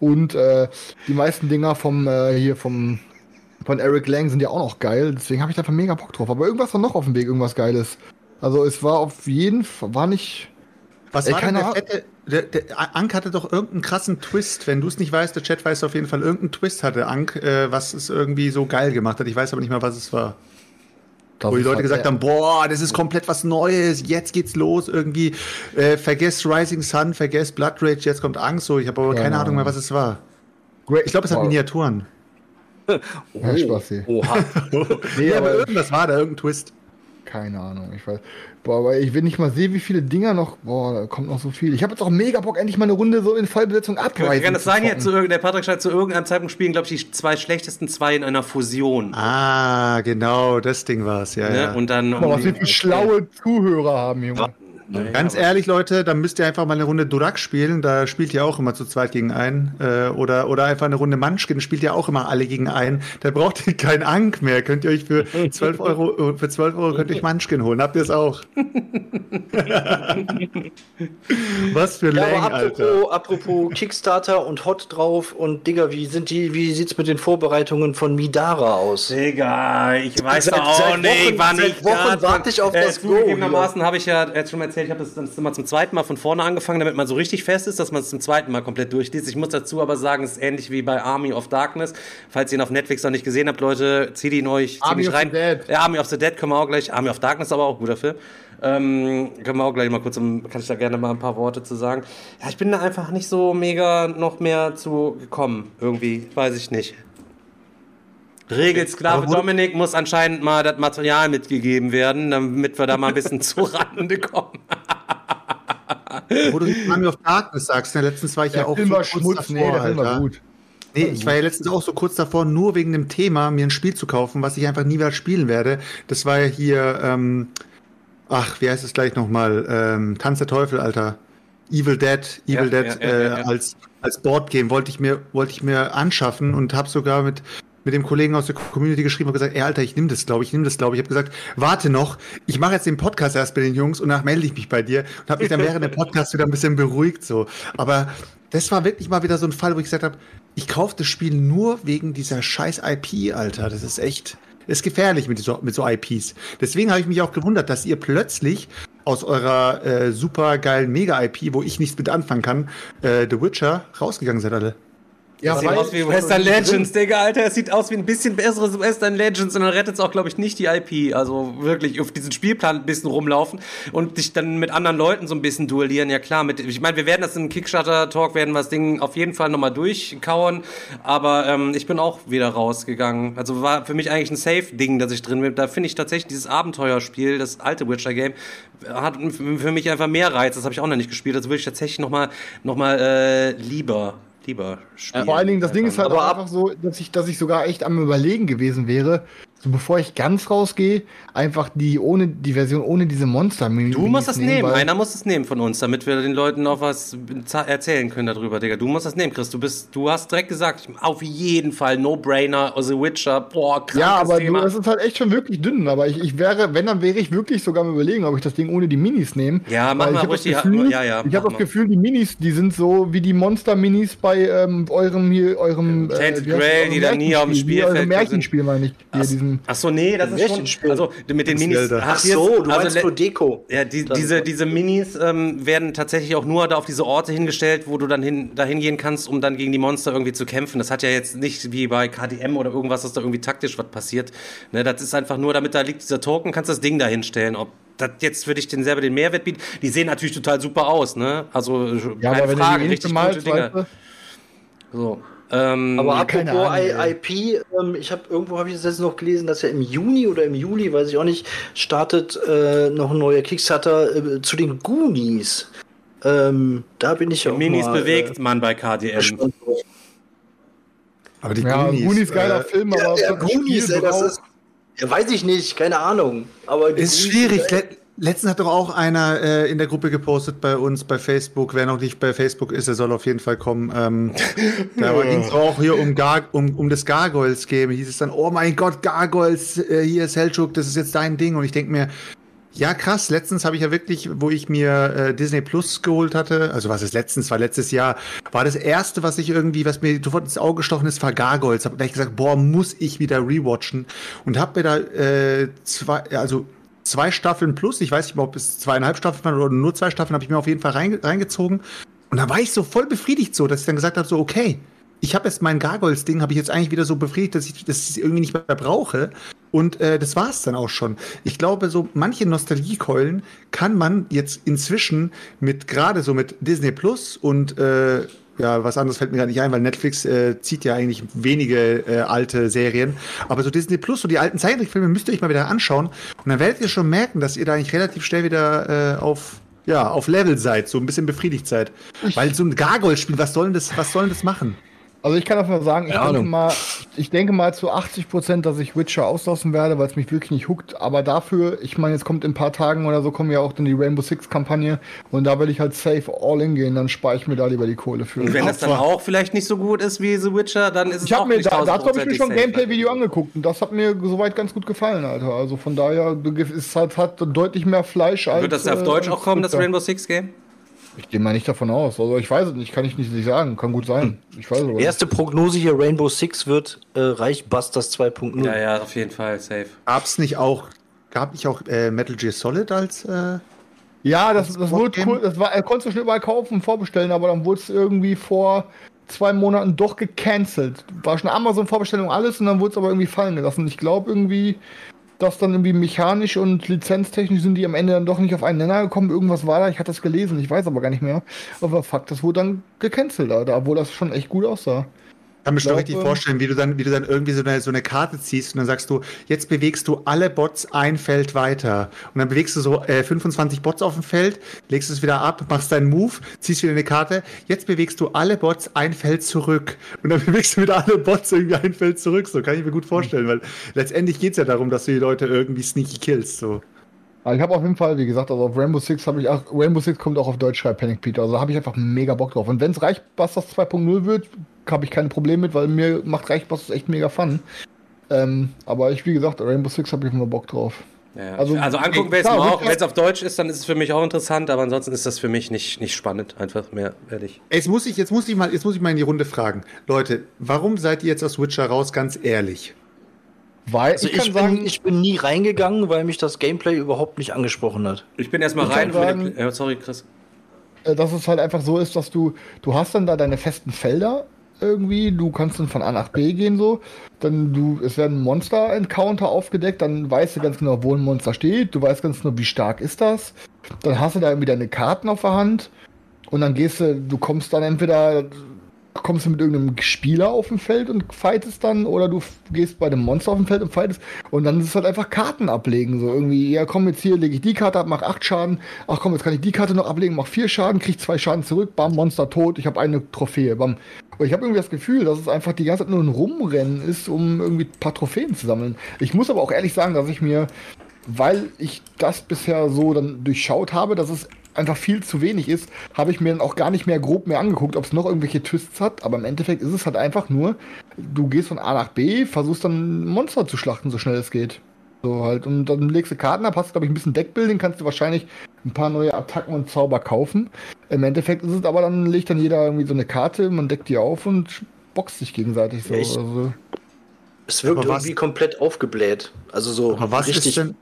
[SPEAKER 2] und äh, die meisten Dinger vom, äh, hier vom, von Eric Lang sind ja auch noch geil, deswegen habe ich da einfach mega Bock drauf, aber irgendwas war noch auf dem Weg, irgendwas Geiles. Also es war auf jeden Fall, war nicht,
[SPEAKER 3] Was
[SPEAKER 2] Ey,
[SPEAKER 3] war denn
[SPEAKER 2] keine
[SPEAKER 3] der fette, der, der, Ank hatte doch irgendeinen krassen Twist. Wenn du es nicht weißt, der Chat weiß auf jeden Fall, irgendeinen Twist hatte Ank, äh, was es irgendwie so geil gemacht hat. Ich weiß aber nicht mehr, was es war.
[SPEAKER 2] Das
[SPEAKER 3] Wo die Leute
[SPEAKER 2] halt
[SPEAKER 3] gesagt haben, boah, das ist komplett was Neues, jetzt geht's los, irgendwie, äh, vergesst Rising Sun, vergesst Blood Rage, jetzt kommt Angst, so, ich habe aber keine
[SPEAKER 2] Genau.
[SPEAKER 3] Ahnung mehr, was es war. Ich glaube, es hat. Miniaturen.
[SPEAKER 2] Ja, Spaß,
[SPEAKER 4] Oha.
[SPEAKER 2] Nee,
[SPEAKER 3] aber- irgendwas war da, irgendein Twist.
[SPEAKER 2] Keine Ahnung, ich weiß. Boah, aber ich will nicht mal sehen, wie viele Dinger noch. Boah, da kommt noch so viel. Ich habe jetzt auch mega Bock, endlich mal eine Runde so in Vollbesetzung abreißen.
[SPEAKER 1] Kann es sein, jetzt zu der Patrick schreibt, zu irgendeinem Zeitpunkt spielen, glaube ich, die zwei schlechtesten zwei in einer Fusion.
[SPEAKER 3] Ah, genau, das Ding war's, ja,
[SPEAKER 1] ne?
[SPEAKER 3] ja.
[SPEAKER 1] Und dann.
[SPEAKER 2] Mal, was wir für schlaue Zuhörer haben, Junge.
[SPEAKER 3] Ganz ehrlich, Leute, dann müsst ihr einfach mal eine Runde Durak spielen. Da spielt ihr auch immer zu zweit gegen einen. Äh, oder, oder einfach eine Runde Munchkin, da spielt ihr auch immer alle gegen einen. Da braucht ihr kein Ank mehr. Könnt ihr euch für 12 Euro, für 12 Euro könnt ihr euch Munchkin holen. Habt ihr es auch? Was für
[SPEAKER 4] Ja,
[SPEAKER 3] Längen,
[SPEAKER 4] apropos, apropos Kickstarter und Hot drauf und Digga, wie sind die, wie sieht's mit den Vorbereitungen von Midara aus?
[SPEAKER 1] Digga, ich weiß
[SPEAKER 4] Seit-
[SPEAKER 1] auch
[SPEAKER 4] seit
[SPEAKER 1] nicht,
[SPEAKER 4] Wochen-
[SPEAKER 1] war
[SPEAKER 4] seit
[SPEAKER 1] nicht
[SPEAKER 4] Wochen warte ich auf
[SPEAKER 1] äh,
[SPEAKER 4] das Go
[SPEAKER 1] Zugegebenermaßen habe ich ja jetzt schon mal erzählt, ich habe das dann immer zum zweiten Mal von vorne angefangen, damit man so richtig fest ist, dass man es zum zweiten Mal komplett durchliest. Ich muss dazu aber sagen, es ist ähnlich wie bei Army of Darkness. Falls ihr ihn auf Netflix noch nicht gesehen habt, Leute, zieht ihn euch
[SPEAKER 2] Army of
[SPEAKER 1] rein.
[SPEAKER 2] the Dead.
[SPEAKER 1] Ja, Army of the Dead können wir auch gleich. Army of Darkness aber auch guter Film. Ähm, können wir auch gleich mal kurz, um, kann ich da gerne mal ein paar Worte zu sagen. Ja, ich bin da einfach nicht so mega noch mehr zu gekommen. Irgendwie, weiß ich nicht. Regelsklave Dominik muss anscheinend mal das Material mitgegeben werden, damit wir da mal ein bisschen zu Rande kommen.
[SPEAKER 3] Wo du Army of Darkness sagst, ne, letztens war ich ja,
[SPEAKER 2] Der
[SPEAKER 3] auch
[SPEAKER 2] Film
[SPEAKER 3] so kurz
[SPEAKER 2] Schmutz, nee, der Film war
[SPEAKER 3] Alter.
[SPEAKER 2] gut.
[SPEAKER 3] Nee, ich war ja letztens auch so kurz davor, nur wegen dem Thema mir ein Spiel zu kaufen, was ich einfach nie wieder spielen werde. Das war ja hier, ähm, ach, wie heißt es gleich nochmal? Ähm, Tanz der Teufel, Alter. Evil Dead,
[SPEAKER 1] Ja,
[SPEAKER 3] Evil Dead
[SPEAKER 1] ja, ja,
[SPEAKER 3] äh,
[SPEAKER 1] ja, ja.
[SPEAKER 3] als als Boardgame wollte ich mir wollte ich mir anschaffen und habe sogar mit mit dem Kollegen aus der Community geschrieben und gesagt, ey Alter, ich nehme das, glaube ich, ich nehme das, glaube ich. Ich habe gesagt, warte noch, ich mache jetzt den Podcast erst bei den Jungs und danach melde ich mich bei dir und habe mich dann während dem Podcast wieder ein bisschen beruhigt so. Aber das war wirklich mal wieder so ein Fall, wo ich gesagt habe, ich kaufe das Spiel nur wegen dieser scheiß IP, Alter. Das ist echt, das ist gefährlich mit so, mit so IPs. Deswegen habe ich mich auch gewundert, dass ihr plötzlich aus eurer äh, super geilen Mega-IP, wo ich nichts mit anfangen kann, äh, The Witcher, rausgegangen seid alle.
[SPEAKER 2] Ja,
[SPEAKER 1] sieht
[SPEAKER 2] weil-
[SPEAKER 1] aus wie Western Legends, Digga, Alter. Es sieht aus wie ein bisschen besseres Western Legends und dann rettet es auch, glaube ich, nicht die IP. Also wirklich auf diesen Spielplan ein bisschen rumlaufen und dich dann mit anderen Leuten so ein bisschen duellieren. Ja klar, mit, ich meine, wir werden das im Kickstarter-Talk, werden wir das Ding auf jeden Fall nochmal durchkauen. Aber ähm, ich bin auch wieder rausgegangen. Also war für mich eigentlich ein Safe-Ding, dass ich drin bin. Da finde ich tatsächlich dieses Abenteuerspiel, das alte Witcher-Game, hat für mich einfach mehr Reiz. Das habe ich auch noch nicht gespielt. Das würde ich tatsächlich nochmal noch mal, äh, lieber, lieber spielen.
[SPEAKER 2] Vor allen Dingen, das Ding ist halt
[SPEAKER 4] Aber
[SPEAKER 2] einfach so, dass ich, dass ich sogar echt am Überlegen gewesen wäre, so bevor ich ganz rausgehe, einfach die ohne die Version ohne diese monster
[SPEAKER 1] Du musst das nehmen, einer muss es nehmen von uns, damit wir den Leuten auch was erzählen können darüber, Digga. Du musst das nehmen, Chris. Du bist, du hast direkt gesagt, auf jeden Fall No-Brainer, The Witcher, boah, krankes
[SPEAKER 2] Ja, aber du,
[SPEAKER 1] Thema.
[SPEAKER 2] das ist halt echt schon wirklich dünn. Aber ich, ich wäre, wenn, dann wäre ich wirklich sogar am überlegen, ob ich das Ding ohne die Minis nehme.
[SPEAKER 1] Ja, mach mal ruhig die-
[SPEAKER 2] Gefühl,
[SPEAKER 1] ja, ja,
[SPEAKER 2] Ich habe das
[SPEAKER 1] mal.
[SPEAKER 2] Gefühl, die Minis, die sind so wie die Monster-Minis bei ähm, eurem hier, eurem
[SPEAKER 1] Grail,
[SPEAKER 2] eurem
[SPEAKER 1] die da nie auf dem Spielfeld.
[SPEAKER 2] Märchenspiel meine ich. Hier, diesen,
[SPEAKER 1] Ach so, nee, das ist schon,
[SPEAKER 4] Märchenspiel.
[SPEAKER 1] also mit den Minis.
[SPEAKER 4] Ach so, du
[SPEAKER 1] also
[SPEAKER 4] meinst nur Deko.
[SPEAKER 1] Ja, die, diese, diese Minis ähm, werden tatsächlich auch nur da auf diese Orte hingestellt, wo du dann hin, dahin gehen kannst, um dann gegen die Monster irgendwie zu kämpfen. Das hat ja jetzt nicht wie bei KDM oder irgendwas, dass da irgendwie taktisch was passiert. Ne, das ist einfach nur, damit da liegt dieser Token, kannst das Ding da hinstellen. Ob das jetzt für dich den selber den Mehrwert bietet, die sehen natürlich total super aus, ne? Also
[SPEAKER 2] ja,
[SPEAKER 1] keine
[SPEAKER 2] aber wenn
[SPEAKER 1] Frage,
[SPEAKER 2] du die
[SPEAKER 1] richtig
[SPEAKER 2] nicht
[SPEAKER 1] gute Dinge. So. Ähm,
[SPEAKER 4] Aber
[SPEAKER 2] Ja, keine
[SPEAKER 4] apropos. IP, ähm, ich habe irgendwo habe ich das jetzt noch gelesen, dass ja im Juni oder im Juli, weiß ich auch nicht, startet äh, noch ein neuer Kickstarter äh, zu den Goonies. Ähm, da bin ich ja auch
[SPEAKER 1] Minis
[SPEAKER 4] mal,
[SPEAKER 1] bewegt
[SPEAKER 4] Äh,
[SPEAKER 1] man bei KDM.
[SPEAKER 3] Aber die
[SPEAKER 2] Ja,
[SPEAKER 3] Goonies,
[SPEAKER 2] Goonies, geiler
[SPEAKER 3] äh,
[SPEAKER 2] Film,
[SPEAKER 4] Ja,
[SPEAKER 2] aber das
[SPEAKER 4] Goonies, ey, das ist. Ja, weiß ich nicht, keine Ahnung. Aber
[SPEAKER 3] Ist
[SPEAKER 4] Goonies-
[SPEAKER 3] schwierig. Le Letztens hat doch auch einer äh, in der Gruppe gepostet bei uns bei Facebook. Wer noch nicht bei Facebook ist, der soll auf jeden Fall kommen. Ähm, da ging es auch hier um, Gar um, um das Gargoyles-Game. Hieß es dann, oh mein Gott, Gargoyles, äh, hier ist Selchuk, das ist jetzt dein Ding. Und ich denke mir, ja krass, letztens habe ich ja wirklich, wo ich mir äh, Disney Plus geholt hatte, also was ist letztens, war letztes Jahr, war das erste, was ich irgendwie, was mir sofort ins Auge gestochen ist, war Gargoyles. Hab gleich gesagt, boah, muss ich wieder rewatchen. Und hab mir da äh, zwei, also zwei Staffeln plus, ich weiß nicht, ob es zweieinhalb Staffeln waren oder nur zwei Staffeln, habe ich mir auf jeden Fall reinge reingezogen. Und da war ich so voll befriedigt so, dass ich dann gesagt habe, so okay, ich habe jetzt mein Gargoyles-Ding, habe ich jetzt eigentlich wieder so befriedigt, dass ich das irgendwie nicht mehr brauche. Und äh, das war's dann auch schon. Ich glaube, so manche Nostalgiekeulen kann man jetzt inzwischen mit gerade so mit Disney Plus und äh, ja, was anderes fällt mir gar nicht ein, weil Netflix äh, zieht ja eigentlich wenige äh, alte Serien. Aber so Disney Plus, so die alten Zeichentrickfilme müsst ihr euch mal wieder anschauen. Und dann werdet ihr schon merken, dass ihr da eigentlich relativ schnell wieder äh, auf, ja, auf Level seid, so ein bisschen befriedigt seid. Weil so ein Gargoyle-Spiel, was soll denn das, was soll denn das machen?
[SPEAKER 2] Also ich kann einfach mal sagen, ich denke mal, ich denke mal zu 80 Prozent, dass ich Witcher auslassen werde, weil es mich wirklich nicht huckt. Aber dafür, ich meine, jetzt kommt in ein paar Tagen oder so, kommen ja auch dann die Rainbow Six Kampagne und da will ich halt safe all in gehen, dann spare ich mir da lieber die Kohle für.
[SPEAKER 5] Und wenn das dann auch vielleicht nicht so gut ist wie The Witcher, dann ist es
[SPEAKER 2] ich
[SPEAKER 5] auch
[SPEAKER 2] habe mir
[SPEAKER 5] nicht
[SPEAKER 2] da, dazu habe ich mir
[SPEAKER 5] 1000%
[SPEAKER 2] schon ein. Gameplay-Video angeguckt und das hat mir soweit ganz gut gefallen, Alter. Also von daher du, es hat, hat deutlich mehr Fleisch als.
[SPEAKER 5] Wird das auf
[SPEAKER 2] äh,
[SPEAKER 5] Deutsch auch kommen, das. Rainbow Six Game?
[SPEAKER 2] Ich gehe mal nicht davon aus. Also ich weiß es nicht, kann ich nicht sagen. Kann gut sein. Ich weiß es aber nicht.
[SPEAKER 4] Erste Prognose hier: Rainbow Six wird äh, Reich Busters 2.0.
[SPEAKER 5] Ja, ja, auf jeden Fall, safe.
[SPEAKER 3] Gab's nicht auch, gab nicht auch äh, Metal Gear Solid als äh,
[SPEAKER 2] Ja, das, das wurde
[SPEAKER 3] Game?
[SPEAKER 2] cool. Das war, er konnte es schon überall kaufen und vorbestellen, aber dann wurde es irgendwie vor zwei Monaten doch gecancelt. War schon Amazon-Vorbestellung alles und dann wurde es aber irgendwie fallen gelassen. Ich glaube irgendwie, dass dann irgendwie mechanisch und lizenztechnisch sind die am Ende dann doch nicht auf einen Nenner gekommen. Irgendwas war da, ich hatte das gelesen, ich weiß aber gar nicht mehr. Aber Fakt, das wurde dann gecancelt, Alter, obwohl das schon echt gut aussah.
[SPEAKER 3] Kann mir schon richtig vorstellen, wie du dann, wie du dann irgendwie so eine, so eine Karte ziehst und dann sagst du, jetzt bewegst du alle Bots ein Feld weiter. Und dann bewegst du so äh, 25 Bots auf dem Feld, legst es wieder ab, machst deinen Move, ziehst wieder eine Karte. Jetzt bewegst du alle Bots ein Feld zurück. Und dann bewegst du wieder alle Bots irgendwie ein Feld zurück. So kann ich mir gut vorstellen, weil letztendlich geht's ja darum, dass du die Leute irgendwie sneaky killst. So.
[SPEAKER 2] Aber ich habe auf jeden Fall, wie gesagt, also auf Rainbow Six habe ich auch, Rainbow Six kommt auch auf Deutsch, schreibt Panic Peter. Also da habe ich einfach mega Bock drauf. Und wenn es Reichbusters 2.0 wird, habe ich keine Probleme mit, weil mir macht Reichbusters echt mega Fun. Ähm, aber ich, wie gesagt, Rainbow Six habe ich immer Bock drauf.
[SPEAKER 5] Ja, also,
[SPEAKER 2] Also,
[SPEAKER 5] angucken wir es mal auch. Wenn es auf Deutsch ist, dann ist es für mich auch interessant, aber ansonsten ist das für mich nicht, nicht spannend, einfach mehr ehrlich.
[SPEAKER 3] Jetzt muss ich, jetzt muss ich mal, jetzt muss ich mal in die Runde fragen. Leute, warum seid ihr jetzt aus Witcher raus, ganz ehrlich?
[SPEAKER 2] Weil
[SPEAKER 4] Also
[SPEAKER 2] ich
[SPEAKER 4] ich,
[SPEAKER 2] kann
[SPEAKER 4] bin,
[SPEAKER 2] sagen,
[SPEAKER 4] ich bin nie reingegangen, weil mich das Gameplay überhaupt nicht angesprochen hat.
[SPEAKER 5] Ich bin erstmal rein.
[SPEAKER 2] sagen-
[SPEAKER 5] ja, sorry, Chris.
[SPEAKER 2] äh, dass es halt einfach so ist, dass du, du hast dann da deine festen Felder irgendwie, du kannst dann von A nach B gehen so, dann du, es werden Monster-Encounter aufgedeckt, dann weißt du ganz genau, wo ein Monster steht, du weißt ganz genau, wie stark ist das, dann hast du da irgendwie deine Karten auf der Hand und dann gehst du, du kommst dann entweder, kommst du mit irgendeinem Spieler auf dem Feld und fightest dann oder du gehst bei dem Monster auf dem Feld und fightest und dann ist es halt einfach Karten ablegen, so irgendwie, ja komm jetzt hier, lege ich die Karte ab, mach acht Schaden, ach komm, jetzt kann ich die Karte noch ablegen, mach vier Schaden, krieg zwei Schaden zurück, bam, Monster tot, ich habe eine Trophäe, bam. Und ich habe irgendwie das Gefühl, dass es einfach die ganze Zeit nur ein Rumrennen ist, um irgendwie ein paar Trophäen zu sammeln. Ich muss aber auch ehrlich sagen, dass ich mir, weil ich das bisher so dann durchschaut habe, dass es einfach viel zu wenig ist, habe ich mir dann auch gar nicht mehr grob mehr angeguckt, ob es noch irgendwelche Twists hat. Aber im Endeffekt ist es halt einfach nur, du gehst von A nach B, versuchst dann ein Monster zu schlachten, so schnell es geht. So halt. Und dann legst du Karten ab, hast, glaube ich, ein bisschen Deckbuilding, kannst du wahrscheinlich ein paar neue Attacken und Zauber kaufen. Im Endeffekt ist es aber dann, legt dann jeder irgendwie so eine Karte, man deckt die auf und boxt sich gegenseitig so.
[SPEAKER 4] Echt?
[SPEAKER 2] Also,
[SPEAKER 4] Es wirkt
[SPEAKER 3] Aber was-
[SPEAKER 4] irgendwie komplett aufgebläht. Also so
[SPEAKER 3] Aber was
[SPEAKER 4] richtig
[SPEAKER 3] ist denn,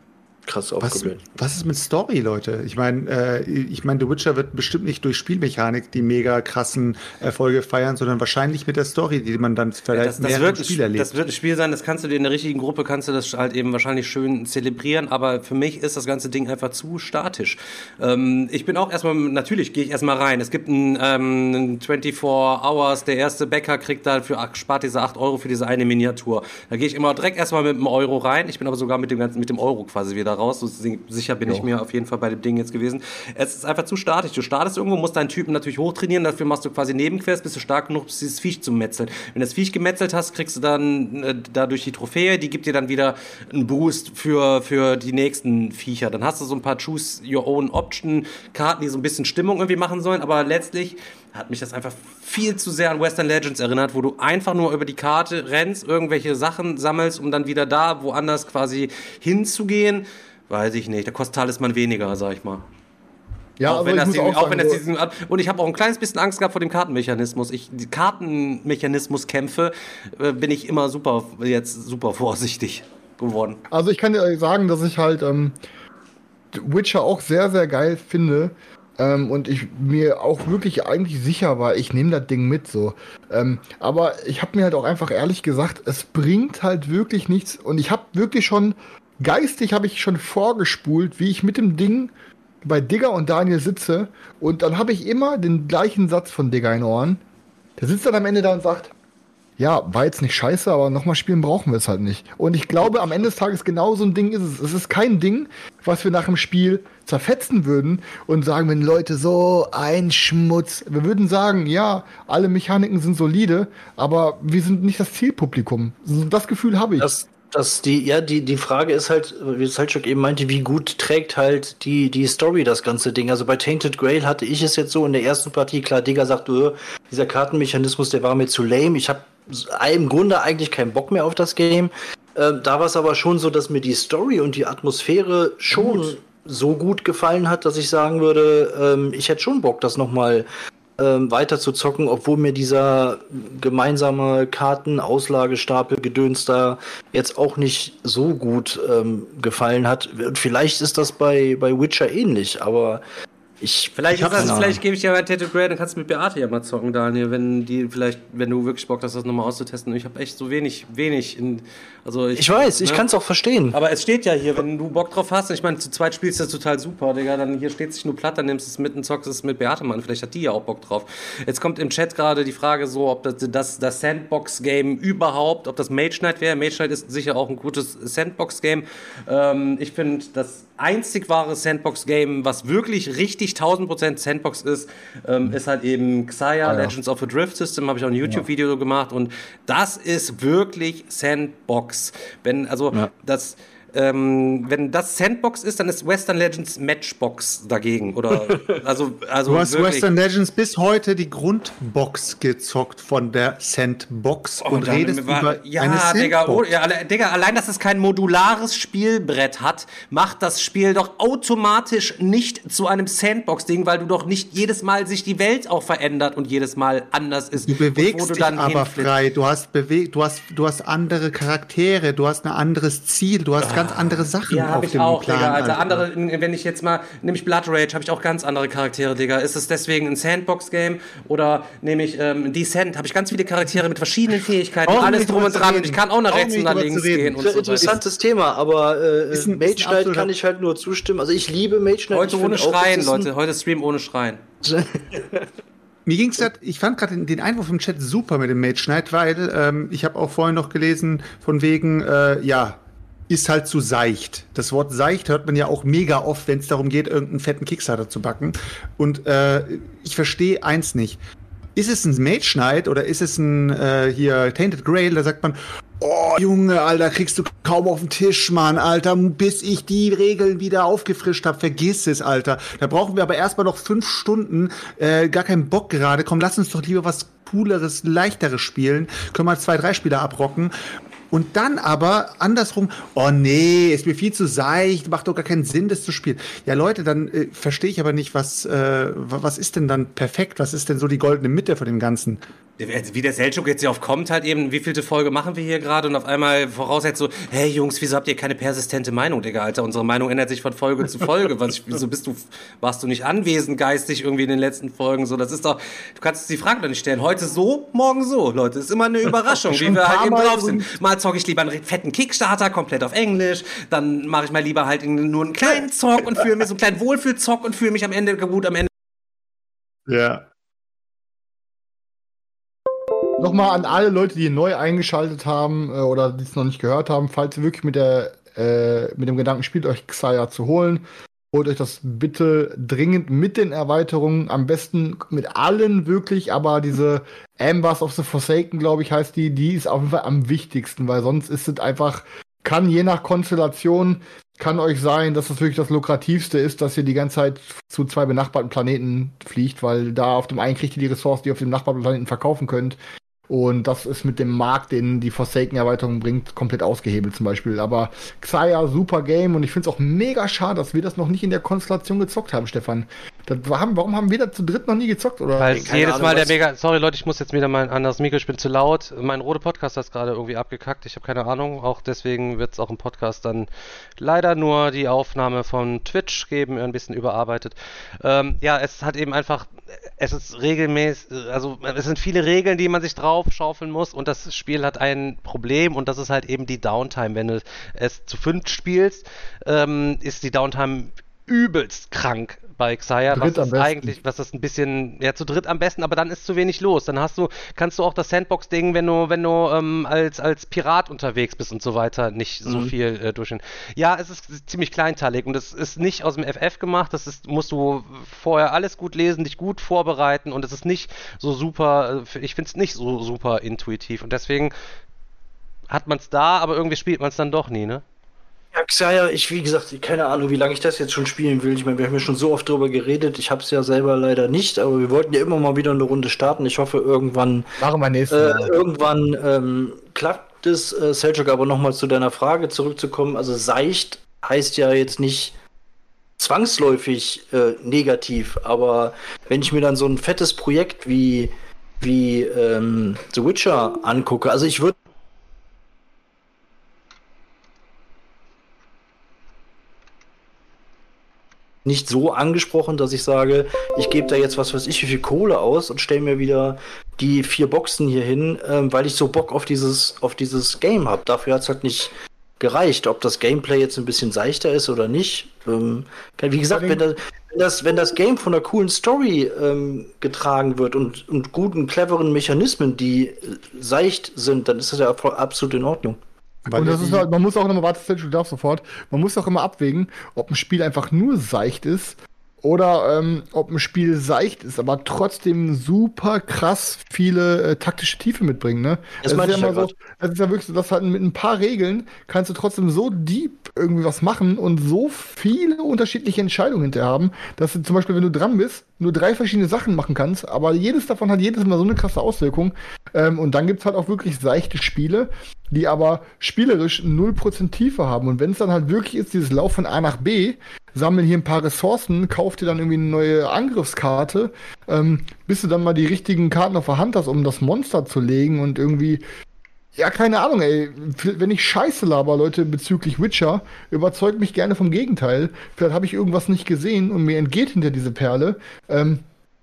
[SPEAKER 4] krass
[SPEAKER 3] was,
[SPEAKER 4] aufgebläht.
[SPEAKER 3] was ist mit Story, Leute? Ich meine, äh, ich meine, The Witcher wird bestimmt nicht durch Spielmechanik die mega krassen Erfolge feiern, sondern wahrscheinlich mit der Story, die man dann vielleicht
[SPEAKER 5] Das, das,
[SPEAKER 3] mehr
[SPEAKER 5] wird,
[SPEAKER 3] im
[SPEAKER 5] ein
[SPEAKER 3] Spiel erlebt.
[SPEAKER 5] das wird ein Spiel sein, das kannst du dir in der richtigen Gruppe, kannst du das halt eben wahrscheinlich schön zelebrieren, aber für mich ist das ganze Ding einfach zu statisch. Ähm, ich bin auch erstmal, natürlich gehe ich erstmal rein. Es gibt ein ähm, 24 Hours, der erste Bäcker kriegt da für, spart diese 8 Euro für diese eine Miniatur. Da gehe ich immer direkt erstmal mit einem Euro rein. Ich bin aber sogar mit dem ganzen, mit dem Euro quasi wieder
[SPEAKER 1] raus. So si- sicher bin ich
[SPEAKER 2] Jo.
[SPEAKER 1] mir auf jeden Fall bei dem Ding jetzt gewesen. Es ist einfach zu statisch. Du startest irgendwo, musst deinen Typen natürlich hochtrainieren. Dafür machst du quasi Nebenquests, bist du stark genug, bis dieses Viech zu metzeln. Wenn du das Viech gemetzelt hast, kriegst du dann äh, dadurch die Trophäe. Die gibt dir dann wieder einen Boost für, für die nächsten Viecher. Dann hast du so ein paar Choose Your Own Option Karten, die so ein bisschen Stimmung irgendwie machen sollen. Aber letztlich hat mich das einfach viel zu sehr an Western Legends erinnert, wo du einfach nur über die Karte rennst, irgendwelche Sachen sammelst, um dann wieder da woanders quasi hinzugehen. Weiß ich nicht. Da kostet Talisman weniger, sag ich mal.
[SPEAKER 2] Ja,
[SPEAKER 1] auch
[SPEAKER 2] aber
[SPEAKER 1] wenn das,
[SPEAKER 2] auch
[SPEAKER 1] auch wenn das diesen, und ich habe auch ein kleines bisschen Angst gehabt vor dem Kartenmechanismus. Ich, die Kartenmechanismuskämpfe äh, bin ich immer super, jetzt super vorsichtig geworden.
[SPEAKER 2] Also ich kann dir sagen, dass ich halt ähm, Witcher auch sehr, sehr geil finde. Ähm, und ich mir auch wirklich eigentlich sicher war, ich nehme das Ding mit so. Ähm, aber ich habe mir halt auch einfach ehrlich gesagt, es bringt halt wirklich nichts. Und ich habe wirklich schon, geistig habe ich schon vorgespult, wie ich mit dem Ding bei Digger und Daniel sitze. Und dann habe ich immer den gleichen Satz von Digger in Ohren. Der sitzt dann am Ende da und sagt, ja, war jetzt nicht scheiße, aber nochmal spielen brauchen wir es halt nicht. Und ich glaube, am Ende des Tages genau so ein Ding ist es. Es ist kein Ding, was wir nach dem Spiel zerfetzen würden und sagen, wenn Leute so ein Schmutz. Wir würden sagen, ja, alle Mechaniken sind solide, aber wir sind nicht das Zielpublikum. Das Gefühl habe ich.
[SPEAKER 4] Das, das die, ja, die, die Frage ist halt, wie Salchuk eben meinte, wie gut trägt halt die, die Story das ganze Ding. Also bei Tainted Grail hatte ich es jetzt so in der ersten Partie, klar, Digga sagt, äh, dieser Kartenmechanismus, der war mir zu lame. Ich habe im Grunde eigentlich keinen Bock mehr auf das Game. Ähm, da war es aber schon so, dass mir die Story und die Atmosphäre schon so gut gefallen hat, dass ich sagen würde, ähm, ich hätte schon Bock, das nochmal ähm, weiter zu zocken, obwohl mir dieser gemeinsame Karten-Auslagestapel Gedöns da jetzt auch nicht so gut ähm, gefallen hat. Vielleicht ist das bei, bei Witcher ähnlich, aber ich
[SPEAKER 1] Vielleicht,
[SPEAKER 4] ich
[SPEAKER 1] ist das, vielleicht gebe ich dir bei Tattoo Grade, dann kannst du mit Beate ja mal zocken, Daniel, wenn die vielleicht, wenn du wirklich Bock hast, das nochmal auszutesten. Ich habe echt so wenig, wenig in, also
[SPEAKER 4] Ich weiß, ich
[SPEAKER 1] ne?
[SPEAKER 4] kann es auch verstehen.
[SPEAKER 1] Aber es steht ja hier, wenn du Bock drauf hast, und ich meine, zu zweit spielst du das total super, Digga, dann hier steht sich nur platt, dann nimmst du es mit und zockst es mit Beate Mann. Vielleicht hat die ja auch Bock drauf. Jetzt kommt im Chat gerade die Frage so, ob das, das, das Sandbox-Game überhaupt, ob das Mage Knight wäre. Mage Knight ist sicher auch ein gutes Sandbox-Game. Ähm, ich finde, das einzig wahre Sandbox-Game, was wirklich richtig 1000% Sandbox ist, ähm, ist halt eben Xayah,
[SPEAKER 2] ja.
[SPEAKER 1] Legends of a Drift System, habe ich auch ein YouTube-Video gemacht und das ist wirklich Sandbox. Wenn, also, das, ähm, wenn das Sandbox ist, dann ist Western Legends Matchbox dagegen. Oder, also, also
[SPEAKER 3] Du hast
[SPEAKER 1] wirklich.
[SPEAKER 3] Western Legends bis heute die Grundbox gezockt von der Sandbox und
[SPEAKER 1] dann
[SPEAKER 3] redest
[SPEAKER 1] war-
[SPEAKER 3] über
[SPEAKER 1] ja,
[SPEAKER 3] eine
[SPEAKER 1] Digga, oh,
[SPEAKER 3] Sandbox.
[SPEAKER 1] ja, Digga, allein, dass es kein modulares Spielbrett hat, macht das Spiel doch automatisch nicht zu einem Sandbox-Ding, weil du doch nicht jedes Mal sich die Welt auch verändert und jedes Mal anders ist.
[SPEAKER 3] Du
[SPEAKER 1] und
[SPEAKER 3] bewegst
[SPEAKER 1] du
[SPEAKER 3] dich aber
[SPEAKER 1] hinflippst.
[SPEAKER 3] frei. Du hast bewegt, du hast, du hast andere Charaktere, du hast ein anderes Ziel, du hast ganz andere Sachen
[SPEAKER 1] Ja,
[SPEAKER 3] auf
[SPEAKER 1] habe ich
[SPEAKER 3] dem
[SPEAKER 1] auch,
[SPEAKER 3] Plan.
[SPEAKER 1] Digga. Also
[SPEAKER 3] Alter.
[SPEAKER 1] andere, wenn ich jetzt mal, nehme ich Blood Rage, habe ich auch ganz andere Charaktere, Digga. Ist es deswegen ein Sandbox-Game oder nehme ich ähm, Descent, habe ich ganz viele Charaktere mit verschiedenen Fähigkeiten,
[SPEAKER 3] wir
[SPEAKER 1] alles drum und dran und
[SPEAKER 3] reden.
[SPEAKER 1] ich kann auch nach
[SPEAKER 3] Brauchen
[SPEAKER 1] rechts und nach links gehen und so
[SPEAKER 4] interessantes Thema, aber äh,
[SPEAKER 3] Ist ein-
[SPEAKER 4] Mage
[SPEAKER 3] ist
[SPEAKER 4] Knight kann ich halt nur zustimmen. Also ich liebe Mage Knight.
[SPEAKER 1] Heute ohne
[SPEAKER 4] auch,
[SPEAKER 1] Schreien,
[SPEAKER 4] ist
[SPEAKER 1] Leute. Heute Stream ohne Schreien.
[SPEAKER 3] Mir ging's grad, ich fand gerade den, den Einwurf im Chat super mit dem Mage Knight, weil ähm, ich habe auch vorhin noch gelesen, von wegen, äh, ja, ist halt zu seicht. Das Wort seicht hört man ja auch mega oft, wenn es darum geht, irgendeinen fetten Kickstarter zu backen. Und äh, ich verstehe eins nicht. Ist es ein Mage Knight oder ist es ein äh, hier Tainted Grail? Da sagt man, oh Junge, Alter, kriegst du kaum auf den Tisch, Mann, Alter, bis ich die Regeln wieder aufgefrischt habe. Vergiss es, Alter. Da brauchen wir aber erstmal noch fünf Stunden, äh, gar keinen Bock gerade. Komm, lass uns doch lieber was cooleres, leichteres spielen. Können wir zwei, drei Spieler abrocken. Und dann aber andersrum, oh nee, ist mir viel zu seicht, macht doch gar keinen Sinn, das zu spielen. Ja, Leute, dann äh, verstehe ich aber nicht, was, äh, wa- was ist denn dann perfekt? Was ist denn so die goldene Mitte von dem Ganzen?
[SPEAKER 1] Wie der Selchuk jetzt hier auf kommt, halt eben, wie vielte Folge machen wir hier gerade und auf einmal voraussetzt so, hey Jungs, wieso habt ihr keine persistente Meinung, Digga, Alter? Unsere Meinung ändert sich von Folge zu Folge. Was, ich- wieso bist du, warst du nicht anwesend geistig irgendwie in den letzten Folgen? So, das ist doch, du kannst die Frage doch nicht stellen. Heute so, morgen so, Leute. Ist immer eine Überraschung, wie wir halt eben
[SPEAKER 2] Mal
[SPEAKER 1] drauf sind. Mal zocke ich lieber einen fetten Kickstarter, komplett auf Englisch. Dann mache ich mal lieber halt nur einen kleinen Zock und fühle mich so einen kleinen Wohlfühlzock und fühle mich am Ende gut am Ende.
[SPEAKER 3] Ja.
[SPEAKER 2] Nochmal an alle Leute, die neu eingeschaltet haben äh, oder die es noch nicht gehört haben, falls ihr wirklich mit der äh, mit dem Gedanken spielt, euch Xayah zu holen. Holt euch das bitte dringend mit den Erweiterungen, am besten mit allen wirklich, aber diese Ambers of the Forsaken, glaube ich, heißt die, die ist auf jeden Fall am wichtigsten, weil sonst ist es einfach, kann je nach Konstellation, kann euch sein, dass das wirklich das lukrativste ist, dass ihr die ganze Zeit zu zwei benachbarten Planeten fliegt, weil da auf dem einen kriegt ihr die Ressourcen, die ihr auf dem nachbarten Planeten verkaufen könnt. Und das ist mit dem Markt, den die Forsaken-Erweiterung bringt, komplett ausgehebelt zum Beispiel. Aber Xayah, super Game und ich finde es auch mega schade, dass wir das noch nicht in der Konstellation gezockt haben, Stefan. Das haben, warum haben wir da zu dritt noch nie gezockt? Oder?
[SPEAKER 1] Weil
[SPEAKER 4] Keine
[SPEAKER 1] jedes
[SPEAKER 4] Ahnung,
[SPEAKER 1] Mal der mega. Sorry Leute, ich muss jetzt wieder mal ein anderes Mikro, ich bin zu laut. Mein roter Podcast hat gerade irgendwie abgekackt. Ich habe keine Ahnung. Auch deswegen wird es auch im Podcast dann leider nur die Aufnahme von Twitch geben, ein bisschen überarbeitet. Ähm, ja, es hat eben einfach. Es ist regelmäßig. Also, es sind viele Regeln, die man sich drauf schaufeln muss. Und das Spiel hat ein Problem. Und das ist halt eben die Downtime. Wenn du es zu fünft spielst, ähm, ist die Downtime übelst krank bei Xayah. Was ist eigentlich, was ist ein bisschen, ja, zu dritt am besten, aber dann ist zu wenig los. Dann hast du, kannst du auch das Sandbox-Ding, wenn du, wenn du ähm, als, als Pirat unterwegs bist und so weiter, nicht so
[SPEAKER 4] Mhm.
[SPEAKER 1] viel äh, durchführen. Ja, es ist ziemlich kleinteilig und es ist nicht aus dem FF gemacht. Das ist, musst du vorher alles gut lesen, dich gut vorbereiten und es ist nicht so super, äh, ich finde es nicht so super intuitiv und deswegen hat man es da, aber irgendwie spielt man es dann doch nie, ne?
[SPEAKER 4] Ja, Xayah, ich, wie gesagt, keine Ahnung, wie lange ich das jetzt schon spielen will. Ich meine, wir haben ja schon so oft drüber geredet. Ich habe es ja selber leider nicht, aber wir wollten ja immer mal wieder eine Runde starten. Ich hoffe, irgendwann,
[SPEAKER 2] Machen wir nächstes
[SPEAKER 4] äh,
[SPEAKER 2] Mal.
[SPEAKER 4] irgendwann ähm, klappt es. Äh, Selchuk, aber nochmal zu deiner Frage zurückzukommen. Also seicht heißt ja jetzt nicht zwangsläufig äh, negativ, aber wenn ich mir dann so ein fettes Projekt wie, wie ähm, The Witcher angucke, also ich würde nicht so angesprochen, dass ich sage, ich gebe da jetzt was weiß ich wie viel Kohle aus und stelle mir wieder die vier Boxen hier hin, ähm, weil ich so Bock auf dieses auf dieses Game habe. Dafür hat es halt nicht gereicht. Ob das Gameplay jetzt ein bisschen seichter ist oder nicht. Ähm, wie gesagt, wenn das, wenn das wenn das Game von einer coolen Story ähm, getragen wird und und guten cleveren Mechanismen, die äh, seicht sind, dann ist das ja absolut in Ordnung.
[SPEAKER 3] Weil
[SPEAKER 2] Und das ist halt, man muss auch nochmal, warte, du darfst sofort, man muss auch immer abwägen, ob ein Spiel einfach nur seicht ist oder ähm, ob ein Spiel seicht ist, aber trotzdem super krass viele äh, taktische Tiefe mitbringen, ne?
[SPEAKER 4] Das meinte
[SPEAKER 2] ist
[SPEAKER 4] ich
[SPEAKER 2] ja immer so, es ist ja wirklich so, dass halt mit ein paar Regeln kannst du trotzdem so deep irgendwie was machen und so viele unterschiedliche Entscheidungen hinterher haben, dass du zum Beispiel, wenn du dran bist, nur drei verschiedene Sachen machen kannst, aber jedes davon hat jedes Mal so eine krasse Auswirkung. Ähm, und dann gibt's halt auch wirklich seichte Spiele, die aber spielerisch 0% Tiefe haben. Und wenn es dann halt wirklich ist, dieses Lauf von A nach B, sammel hier ein paar Ressourcen, kauf dir dann irgendwie eine neue Angriffskarte, ähm, bis du dann mal die richtigen Karten auf der Hand hast, um das Monster zu legen und irgendwie ja, keine Ahnung, ey. Wenn ich Scheiße laber, Leute, bezüglich Witcher, überzeugt mich gerne vom Gegenteil. Vielleicht habe ich irgendwas nicht gesehen und mir entgeht hinter diese Perle. Ähm,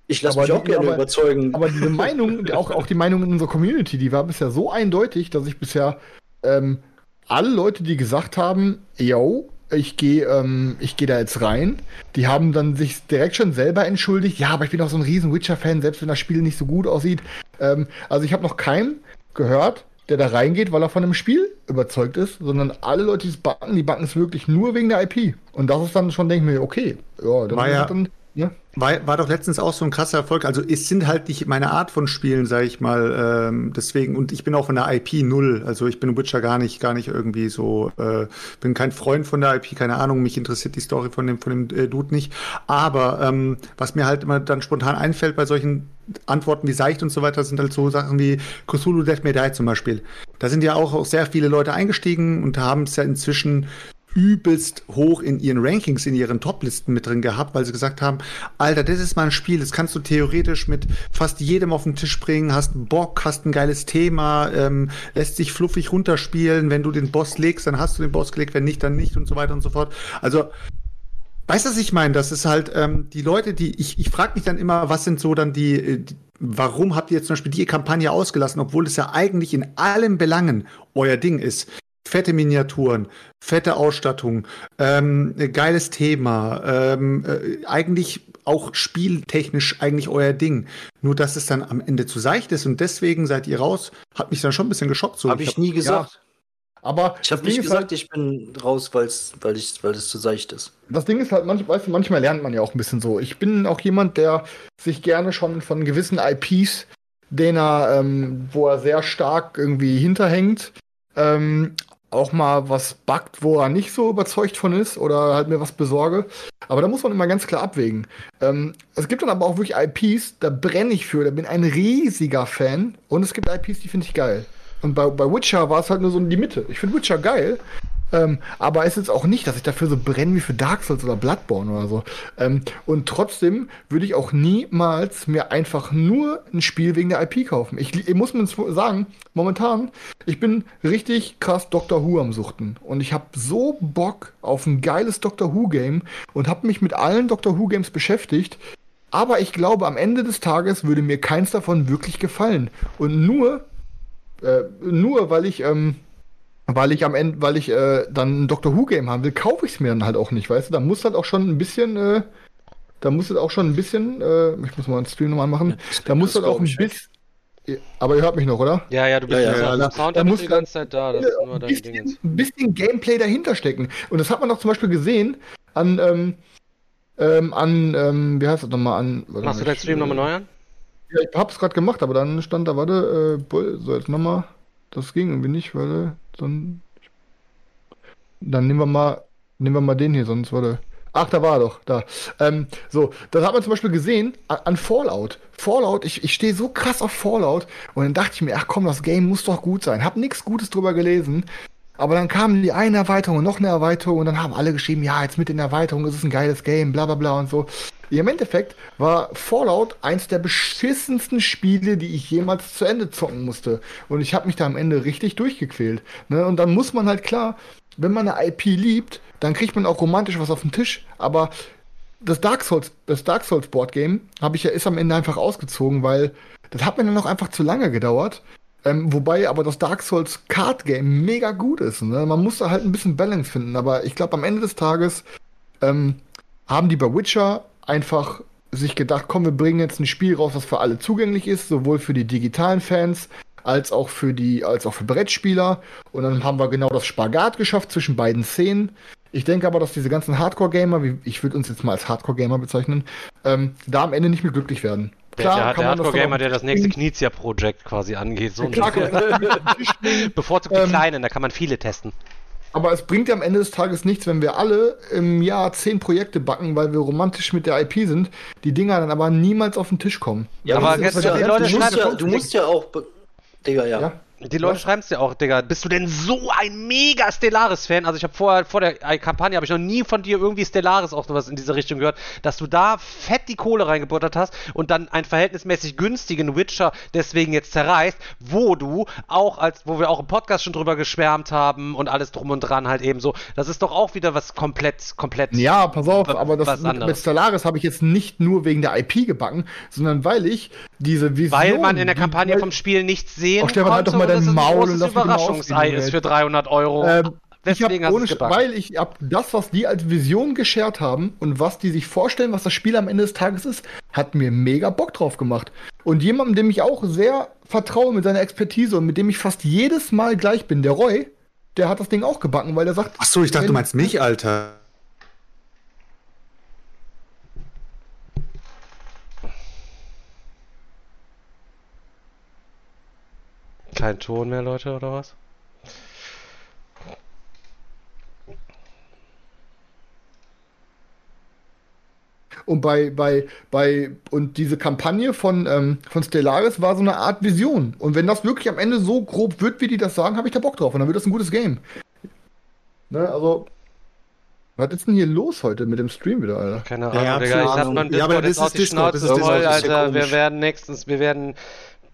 [SPEAKER 4] Ich lasse mich auch
[SPEAKER 2] die-
[SPEAKER 4] gerne
[SPEAKER 2] aber-
[SPEAKER 4] überzeugen.
[SPEAKER 2] aber diese Meinung, auch, auch die Meinung in unserer Community, die war bisher so eindeutig, dass ich bisher ähm, alle Leute, die gesagt haben, yo, ich gehe ähm, ich geh da jetzt rein, die haben dann sich direkt schon selber entschuldigt, ja, aber ich bin auch so ein riesen Witcher-Fan, selbst wenn das Spiel nicht so gut aussieht. Ähm, also ich habe noch keinen gehört, der da reingeht, weil er von dem Spiel überzeugt ist, sondern alle Leute, die es backen, die backen es wirklich nur wegen der IP. Und das ist dann schon, denke ich mir, okay, ja, dann,
[SPEAKER 3] War ja-
[SPEAKER 2] dann ne?
[SPEAKER 3] War, war doch letztens auch so ein krasser Erfolg. Also es sind halt nicht meine Art von Spielen, sage ich mal. Ähm, deswegen und ich bin auch von der IP null. Also ich bin Witcher gar nicht, gar nicht irgendwie so. Äh, bin kein Freund von der IP, keine Ahnung. Mich interessiert die Story von dem von dem äh, Dude nicht. Aber ähm, was mir halt immer dann spontan einfällt bei solchen Antworten wie seicht und so weiter, sind halt so Sachen wie Cthulhu Death May Die zum Beispiel. Da sind ja auch, auch sehr viele Leute eingestiegen und haben es ja inzwischen übelst hoch in ihren Rankings, in ihren Toplisten mit drin gehabt, weil sie gesagt haben, Alter, das ist mal ein Spiel, das kannst du theoretisch mit fast jedem auf den Tisch bringen, hast Bock, hast ein geiles Thema, ähm, lässt sich fluffig runterspielen, wenn du den Boss legst, dann hast du den Boss gelegt, wenn nicht, dann nicht und so weiter und so fort. Also Weißt du, was ich meine? Das ist halt ähm, die Leute, die ich, ich frage mich dann immer, was sind so dann die, äh, die, warum habt ihr jetzt zum Beispiel die Kampagne ausgelassen, obwohl es ja eigentlich in allen Belangen euer Ding ist. Fette Miniaturen, fette Ausstattung, ähm, äh, geiles Thema, ähm, äh, eigentlich auch spieltechnisch eigentlich euer Ding. Nur dass es dann am Ende zu seicht ist und deswegen seid ihr raus, hat mich dann schon ein bisschen geschockt. So,
[SPEAKER 4] Habe ich
[SPEAKER 3] hab-
[SPEAKER 4] nie gesagt.
[SPEAKER 2] Aber
[SPEAKER 4] Ich habe nicht gesagt,
[SPEAKER 2] halt,
[SPEAKER 4] ich bin raus, weil's, weil, ich, weil es zu seicht ist.
[SPEAKER 2] das Ding ist halt, manch, weißt du, manchmal lernt man ja auch ein bisschen so. Ich bin auch jemand, der sich gerne schon von gewissen IPs, den er, ähm, wo er sehr stark irgendwie hinterhängt, ähm, auch mal was backt, wo er nicht so überzeugt von ist oder halt mir was besorge. Aber da muss man immer ganz klar abwägen. Ähm, es gibt dann aber auch wirklich IPs, da brenne ich für, da bin ein riesiger Fan. Und es gibt IPs, die finde ich geil. Und bei, bei Witcher war es halt nur so in die Mitte. Ich finde Witcher geil. Ähm, aber es ist auch nicht, dass ich dafür so brenne wie für Dark Souls oder Bloodborne oder so. Ähm, und trotzdem würde ich auch niemals mir einfach nur ein Spiel wegen der IP kaufen. Ich, ich muss mir sagen, momentan, ich bin richtig krass Doctor Who am Suchten. Und ich habe so Bock auf ein geiles Doctor Who Game und habe mich mit allen Doctor Who Games beschäftigt. Aber ich glaube, am Ende des Tages würde mir keins davon wirklich gefallen. Und nur, äh, nur weil ich, ähm, weil ich am Ende, weil ich äh, dann ein Doctor Who Game haben will, kaufe ich es mir dann halt auch nicht, weißt du? Da muss halt auch schon ein bisschen, äh, da muss halt auch schon ein bisschen, äh, ich muss mal einen Stream nochmal machen, da muss
[SPEAKER 4] das
[SPEAKER 2] halt auch ein bisschen, aber ihr hört mich noch, oder?
[SPEAKER 1] Ja, ja, du bist
[SPEAKER 4] Ja,
[SPEAKER 1] ja,
[SPEAKER 4] ja,
[SPEAKER 1] ja,
[SPEAKER 2] da-
[SPEAKER 1] Sound
[SPEAKER 2] da
[SPEAKER 1] bist
[SPEAKER 2] muss
[SPEAKER 1] die ganze Zeit da. Das ist nur
[SPEAKER 2] ein
[SPEAKER 1] dein
[SPEAKER 2] bisschen,
[SPEAKER 1] Ding.
[SPEAKER 2] ein bisschen Gameplay dahinter stecken. Und das hat man doch zum Beispiel gesehen an, ähm, ähm, an, ähm, wie heißt das nochmal, an.
[SPEAKER 1] Machst du deinen Stream nochmal neu an?
[SPEAKER 2] Ja, ich hab's gerade gemacht, aber dann stand da, warte, äh, Bull- so jetzt nochmal, das ging irgendwie nicht, warte, dann, dann nehmen wir mal, nehmen wir mal den hier, sonst, warte. Ach, da war er doch, da. Ähm, so, das hat man zum Beispiel gesehen an, an Fallout. Fallout, ich, ich stehe so krass auf Fallout und dann dachte ich mir, ach komm, das Game muss doch gut sein. Hab nichts Gutes drüber gelesen. Aber dann kam die eine Erweiterung und noch eine Erweiterung und dann haben alle geschrieben, ja, jetzt mit den Erweiterungen ist es ein geiles Game, bla bla bla und so. Im Endeffekt war Fallout eins der beschissensten Spiele, die ich jemals zu Ende zocken musste. Und ich habe mich da am Ende richtig durchgequält. Ne? Und dann muss man halt klar, wenn man eine IP liebt, dann kriegt man auch romantisch was auf den Tisch. Aber das Dark Souls, das Dark Souls Board Game, habe ich ja ist am Ende einfach ausgezogen, weil das hat mir dann noch einfach zu lange gedauert. Ähm, wobei aber das Dark Souls Card Game mega gut ist. Ne? Man muss da halt ein bisschen Balance finden. Aber ich glaube, am Ende des Tages ähm, haben die bei Witcher einfach sich gedacht, komm, wir bringen jetzt ein Spiel raus, das für alle zugänglich ist, sowohl für die digitalen Fans als auch für die, als auch für Brettspieler. Und dann haben wir genau das Spagat geschafft zwischen beiden Szenen. Ich denke aber, dass diese ganzen Hardcore-Gamer, wie ich würde uns jetzt mal als Hardcore-Gamer bezeichnen, ähm, da am Ende nicht mehr glücklich werden.
[SPEAKER 1] Der, der, der Hardcore-Gamer, der das nächste Knizia-Projekt quasi angeht. So ein
[SPEAKER 2] Klar, kann man-
[SPEAKER 1] Bevorzugt die
[SPEAKER 2] Ähm,
[SPEAKER 1] kleinen, da kann man viele testen.
[SPEAKER 2] Aber es bringt ja am Ende des Tages nichts, wenn wir alle im Jahr zehn Projekte backen, weil wir romantisch mit der IP sind, die Dinger dann aber niemals auf den Tisch kommen.
[SPEAKER 4] Ja,
[SPEAKER 1] Aber jetzt- die
[SPEAKER 4] ja,
[SPEAKER 1] Leute
[SPEAKER 4] du, musst ja, du musst ja auch. Digga, ja.
[SPEAKER 2] Ja?
[SPEAKER 1] Die Leute schreiben es ja auch, Digga. Bist du denn so ein mega Stellaris-Fan? Also ich habe vorher, vor der Kampagne, habe ich noch nie von dir irgendwie Stellaris auch was in diese Richtung gehört, dass du da fett die Kohle reingebuttert hast und dann einen verhältnismäßig günstigen Witcher deswegen jetzt zerreißt, wo du auch als, wo wir auch im Podcast schon drüber geschwärmt haben und alles drum und dran halt eben so. Das ist doch auch wieder was komplett, komplett.
[SPEAKER 2] Ja, pass auf, aber das mit, mit. Stellaris habe ich jetzt nicht nur wegen der IP gebacken, sondern weil ich diese Vision.
[SPEAKER 1] Weil man in der Kampagne vom Spiel nichts sehen
[SPEAKER 2] Oh, Stefan, halt
[SPEAKER 1] konnte
[SPEAKER 2] doch mal dein
[SPEAKER 1] das ein
[SPEAKER 2] Maul und lass mich mal
[SPEAKER 1] Überraschungsei ist für 300 Euro.
[SPEAKER 2] Ähm, ich hab
[SPEAKER 1] Deswegen hast du
[SPEAKER 2] ohne weil ich hab das, was die als Vision geschert haben und was die sich vorstellen, was das Spiel am Ende des Tages ist, hat mir mega Bock drauf gemacht. Und jemandem, dem ich auch sehr vertraue mit seiner Expertise und mit dem ich fast jedes Mal gleich bin, der Roy, der hat das Ding auch gebacken, weil der sagt,
[SPEAKER 3] Ach so, ich dachte, du meinst mich, Alter.
[SPEAKER 1] Kein Ton mehr, Leute, oder was?
[SPEAKER 2] Und bei, bei, bei, und diese Kampagne von, ähm, von Stellaris war so eine Art Vision. Und wenn das wirklich am Ende so grob wird, wie die das sagen, habe ich da Bock drauf. Und dann wird das ein gutes Game. Ne, also, was ist denn hier los heute mit dem Stream wieder, Alter?
[SPEAKER 1] Keine Ahnung,
[SPEAKER 3] ja,
[SPEAKER 1] Digga. Ich hab beim
[SPEAKER 3] Ja, aber
[SPEAKER 1] Discord
[SPEAKER 3] das
[SPEAKER 1] auch
[SPEAKER 3] ist
[SPEAKER 1] die
[SPEAKER 3] Discord, das
[SPEAKER 1] Schnauze
[SPEAKER 3] ist
[SPEAKER 1] voll,
[SPEAKER 3] Discord, das ist
[SPEAKER 1] Alter. Wir werden nächstens, wir werden,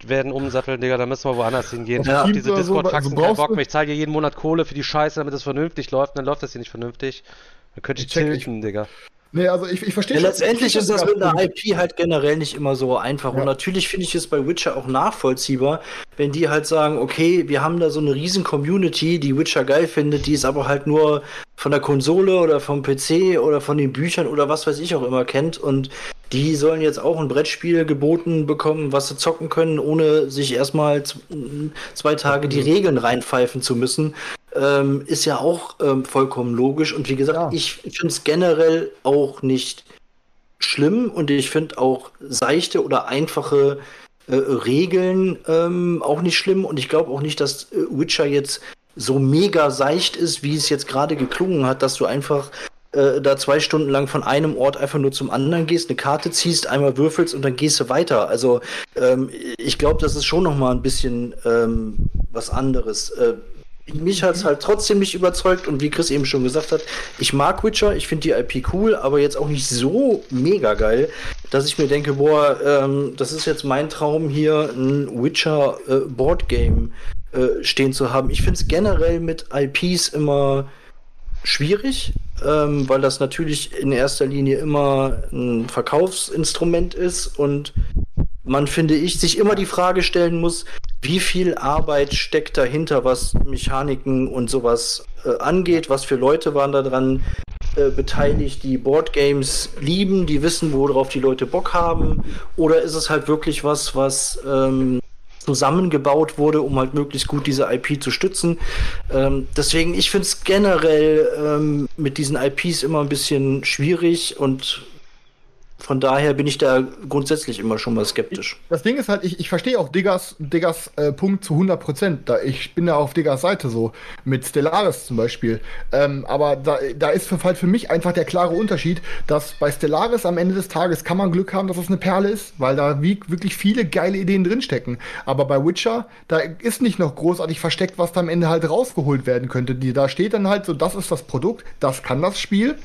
[SPEAKER 1] werden umsatteln, Digga. Da müssen wir woanders hingehen. Ich
[SPEAKER 2] Ja.
[SPEAKER 1] hab diese
[SPEAKER 2] so,
[SPEAKER 1] Discord-Faxen
[SPEAKER 2] also
[SPEAKER 1] keinen
[SPEAKER 2] brauchst
[SPEAKER 1] Bock mehr. Ich zahle dir jeden Monat Kohle für die Scheiße, damit es vernünftig läuft. Und dann läuft das hier nicht vernünftig. Dann könnte ich
[SPEAKER 2] ich-
[SPEAKER 1] tilten, Digga.
[SPEAKER 2] Nee, also ich, ich verstehe
[SPEAKER 4] Ja, letztendlich ist das mit
[SPEAKER 2] der
[SPEAKER 4] IP halt generell nicht immer so einfach.
[SPEAKER 2] Ja.
[SPEAKER 4] Und natürlich finde ich es bei Witcher auch nachvollziehbar, wenn die halt sagen, okay, wir haben da so eine riesen Community, die Witcher geil findet, die es aber halt nur von der Konsole oder vom PC oder von den Büchern oder was weiß ich auch immer kennt. Und die sollen jetzt auch ein Brettspiel geboten bekommen, was sie zocken können, ohne sich erstmal zwei Tage die Regeln reinpfeifen zu müssen. Ähm, ist ja auch ähm, vollkommen logisch. Und wie gesagt,
[SPEAKER 2] Ja.
[SPEAKER 4] ich finde es generell auch nicht schlimm und ich finde auch seichte oder einfache äh, Regeln ähm, auch nicht schlimm. Und ich glaube auch nicht, dass äh, Witcher jetzt so mega seicht ist, wie es jetzt gerade geklungen hat, dass du einfach äh, da zwei Stunden lang von einem Ort einfach nur zum anderen gehst, eine Karte ziehst, einmal würfelst und dann gehst du weiter. Also ähm, ich glaube, das ist schon noch mal ein bisschen ähm, was anderes. Äh, mich hat es halt trotzdem nicht überzeugt und wie Chris eben schon gesagt hat, ich mag Witcher, ich finde die IP cool, aber jetzt auch nicht so mega geil, dass ich mir denke, boah, ähm, das ist jetzt mein Traum hier, ein Witcher äh, Boardgame äh, stehen zu haben. Ich finde es generell mit IPs immer schwierig, ähm, weil das natürlich in erster Linie immer ein Verkaufsinstrument ist und man, finde ich, sich immer die Frage stellen muss, wie viel Arbeit steckt dahinter, was Mechaniken und sowas äh, angeht, was für Leute waren da dran äh, beteiligt, die Boardgames lieben, die wissen, worauf die Leute Bock haben, oder ist es halt wirklich was, was ähm, zusammengebaut wurde, um halt möglichst gut diese IP zu stützen. Ähm, deswegen, ich finde es generell ähm, mit diesen IPs immer ein bisschen schwierig und von daher bin ich da grundsätzlich immer schon mal skeptisch.
[SPEAKER 2] Das Ding ist halt, ich, ich verstehe auch Diggers, Diggers äh, Punkt zu 100 Prozent. Ich bin ja auf Diggers Seite so, mit Stellaris zum Beispiel. Ähm, aber da, da ist für, halt für mich einfach der klare Unterschied, dass bei Stellaris am Ende des Tages kann man Glück haben, dass es eine Perle ist, weil da wie, wirklich viele geile Ideen drinstecken. Aber bei Witcher, da ist nicht noch großartig versteckt, was da am Ende halt rausgeholt werden könnte. Da steht dann halt so, das ist das Produkt, das kann das Spiel.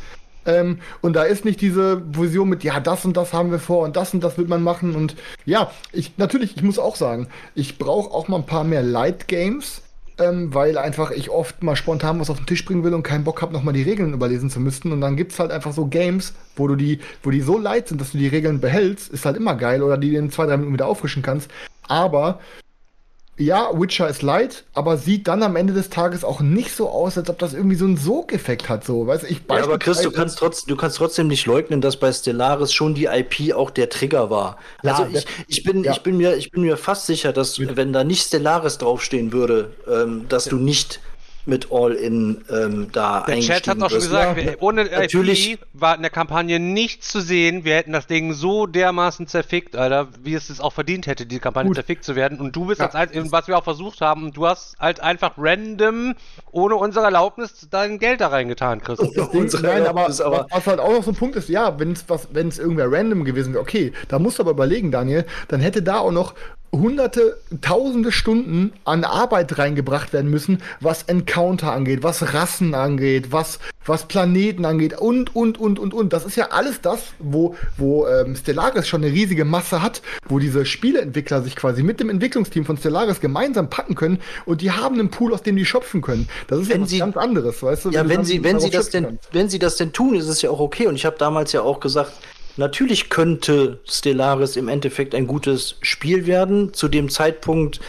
[SPEAKER 2] Ähm, und da ist nicht diese Vision mit, ja, das und das haben wir vor und das und das wird man machen. Und ja, ich natürlich, ich muss auch sagen, ich brauche auch mal ein paar mehr Light Games, ähm, weil einfach ich oft mal spontan was auf den Tisch bringen will und keinen Bock habe, nochmal die Regeln überlesen zu müssen. Und dann gibt's halt einfach so Games, wo du die, wo die so light sind, dass du die Regeln behältst, ist halt immer geil oder die in zwei, drei Minuten wieder auffrischen kannst. Aber ja, Witcher ist light, aber sieht dann am Ende des Tages auch nicht so aus, als ob das irgendwie so einen Sog-Effekt hat. So, weißt ich
[SPEAKER 4] Ja, aber Chris, du kannst, trotz, du kannst trotzdem nicht leugnen, dass bei Stellaris schon die IP auch der Trigger war.
[SPEAKER 2] Ja,
[SPEAKER 4] also ich, ich, bin,
[SPEAKER 2] ja.
[SPEAKER 4] ich, bin mir, ich bin mir fast sicher, dass wenn da nicht Stellaris draufstehen würde, ähm, dass du nicht mit All-In ähm, da
[SPEAKER 1] Der Chat hat auch schon gesagt,
[SPEAKER 2] Ja,
[SPEAKER 1] ohne
[SPEAKER 4] natürlich-
[SPEAKER 1] IP war in der Kampagne nichts zu sehen. Wir hätten das Ding so dermaßen zerfickt, Alter, wie es es auch verdient hätte, die Kampagne
[SPEAKER 2] Gut.
[SPEAKER 1] zerfickt zu werden. Und du bist
[SPEAKER 2] Ja.
[SPEAKER 1] als ein, was wir auch versucht haben, du hast halt einfach random, ohne unsere Erlaubnis, dein Geld da reingetan, Chris.
[SPEAKER 4] Unsere
[SPEAKER 2] nein, aber,
[SPEAKER 4] aber-
[SPEAKER 2] was- halt auch noch so ein Punkt ist, ja, wenn es irgendwer random gewesen wäre, okay, da musst du aber überlegen, Daniel, dann hätte da auch noch hunderte, tausende Stunden an Arbeit reingebracht werden müssen, was Encounter angeht, was Rassen angeht, was, was Planeten angeht und, und, und, und, und. Das ist ja alles das, wo, wo ähm, Stellaris schon eine riesige Masse hat, wo diese Spieleentwickler sich quasi mit dem Entwicklungsteam von Stellaris gemeinsam packen können und die haben einen Pool, aus dem die schöpfen können. Das ist ja
[SPEAKER 4] Wenn
[SPEAKER 2] was
[SPEAKER 4] sie-
[SPEAKER 2] ganz anderes, weißt du?
[SPEAKER 4] Ja, wenn
[SPEAKER 2] dann
[SPEAKER 4] sie, wenn sie das denn,
[SPEAKER 2] kannst.
[SPEAKER 4] wenn sie das denn tun, ist es ja auch okay. Und ich habe damals ja auch gesagt, natürlich könnte Stellaris im Endeffekt ein gutes Spiel werden. Zu dem Zeitpunkt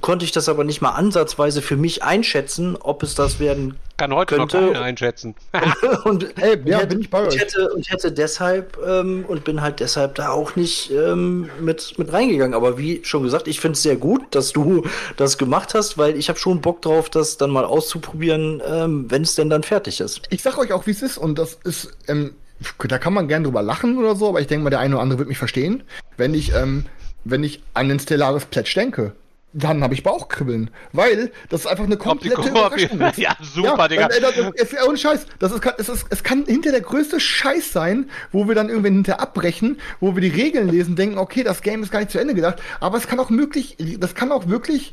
[SPEAKER 4] konnte ich das aber nicht mal ansatzweise für mich einschätzen, ob es das werden
[SPEAKER 1] Kann heute
[SPEAKER 4] könnte.
[SPEAKER 1] noch keiner einschätzen.
[SPEAKER 4] und,
[SPEAKER 2] Ey,
[SPEAKER 4] und
[SPEAKER 2] ja,
[SPEAKER 4] hätte,
[SPEAKER 2] bin ich bei
[SPEAKER 4] und
[SPEAKER 2] euch.
[SPEAKER 4] hätte und hätte deshalb ähm, und bin halt deshalb da auch nicht ähm, mit mit reingegangen. Aber wie schon gesagt, ich finde es sehr gut, dass du das gemacht hast, weil ich habe schon Bock drauf, das dann mal auszuprobieren, ähm, wenn es denn dann fertig ist.
[SPEAKER 2] Ich sag euch auch, wie es ist, und das ist, ähm, da kann man gern drüber lachen oder so, aber ich denke mal, der eine oder andere wird mich verstehen. Wenn ich, ähm, wenn ich an den Stellaris Plätsch denke, dann habe ich Bauchkribbeln. Weil das ist einfach eine komplette
[SPEAKER 1] Koop-
[SPEAKER 2] Überraschung. ist.
[SPEAKER 1] Ja, super, Digga.
[SPEAKER 2] äh, das, es, es, ohne Scheiß. Das ist, es, ist, es kann hinter der größte Scheiß sein, wo wir dann irgendwann hinter abbrechen, wo wir die Regeln lesen, denken, okay, das Game ist gar nicht zu Ende gedacht. Aber es kann auch möglich, das kann auch wirklich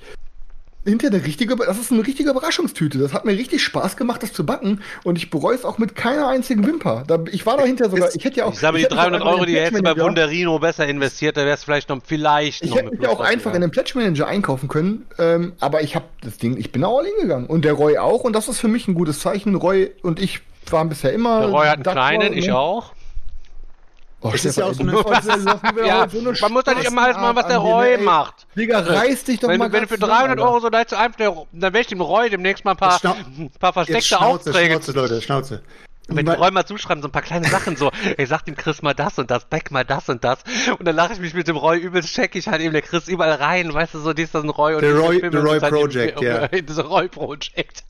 [SPEAKER 2] hinter eine richtige, das ist eine richtige Überraschungstüte. Das hat mir richtig Spaß gemacht, das zu backen. Und ich bereue es auch mit keiner einzigen Wimper. Da, ich war dahinter sogar, ich hätte ja auch.
[SPEAKER 1] Ich sage, die
[SPEAKER 2] hätte mich auch
[SPEAKER 1] 300
[SPEAKER 2] einfach in
[SPEAKER 1] Euro, die hättest du bei Wunderino besser investiert, da wärst du vielleicht noch vielleicht
[SPEAKER 2] Ich
[SPEAKER 1] noch
[SPEAKER 2] hätte
[SPEAKER 1] mit
[SPEAKER 2] mich ja auch einfach in
[SPEAKER 1] rausgegangen.
[SPEAKER 2] den Pledge Manager einkaufen können, ähm, aber ich habe das Ding, ich bin da all in gegangen. Und der Roy auch, und das ist für mich ein gutes Zeichen. Roy und ich waren bisher immer.
[SPEAKER 1] Der Roy hat einen kleinen, ich
[SPEAKER 2] ne?
[SPEAKER 1] auch.
[SPEAKER 2] Oh,
[SPEAKER 3] Es ist ja auch so eine-
[SPEAKER 1] Ja, man muss doch nicht immer alles machen, was der Roy macht.
[SPEAKER 2] Digga, reiß dich doch
[SPEAKER 1] Wenn,
[SPEAKER 2] mal
[SPEAKER 1] wenn du für
[SPEAKER 2] ganz
[SPEAKER 1] 300
[SPEAKER 2] zusammen,
[SPEAKER 1] Euro so leicht zu einfach, dann werde ich dem Roy demnächst mal ein paar, ein paar versteckte
[SPEAKER 3] Schnauze,
[SPEAKER 1] Aufträge
[SPEAKER 3] Schnauze, Leute, Schnauze.
[SPEAKER 1] Wenn Roy mal zuschreiben, so ein paar kleine Sachen, so, ey, sag dem Chris mal das und das, Beck mal das und das. Und dann lache ich mich mit dem Roy übelst, check ich halt eben der Chris überall rein, weißt du, so, dies, das ein Roy und
[SPEAKER 3] Der Roy- der Roy Project, ja.
[SPEAKER 1] Das Roy Project.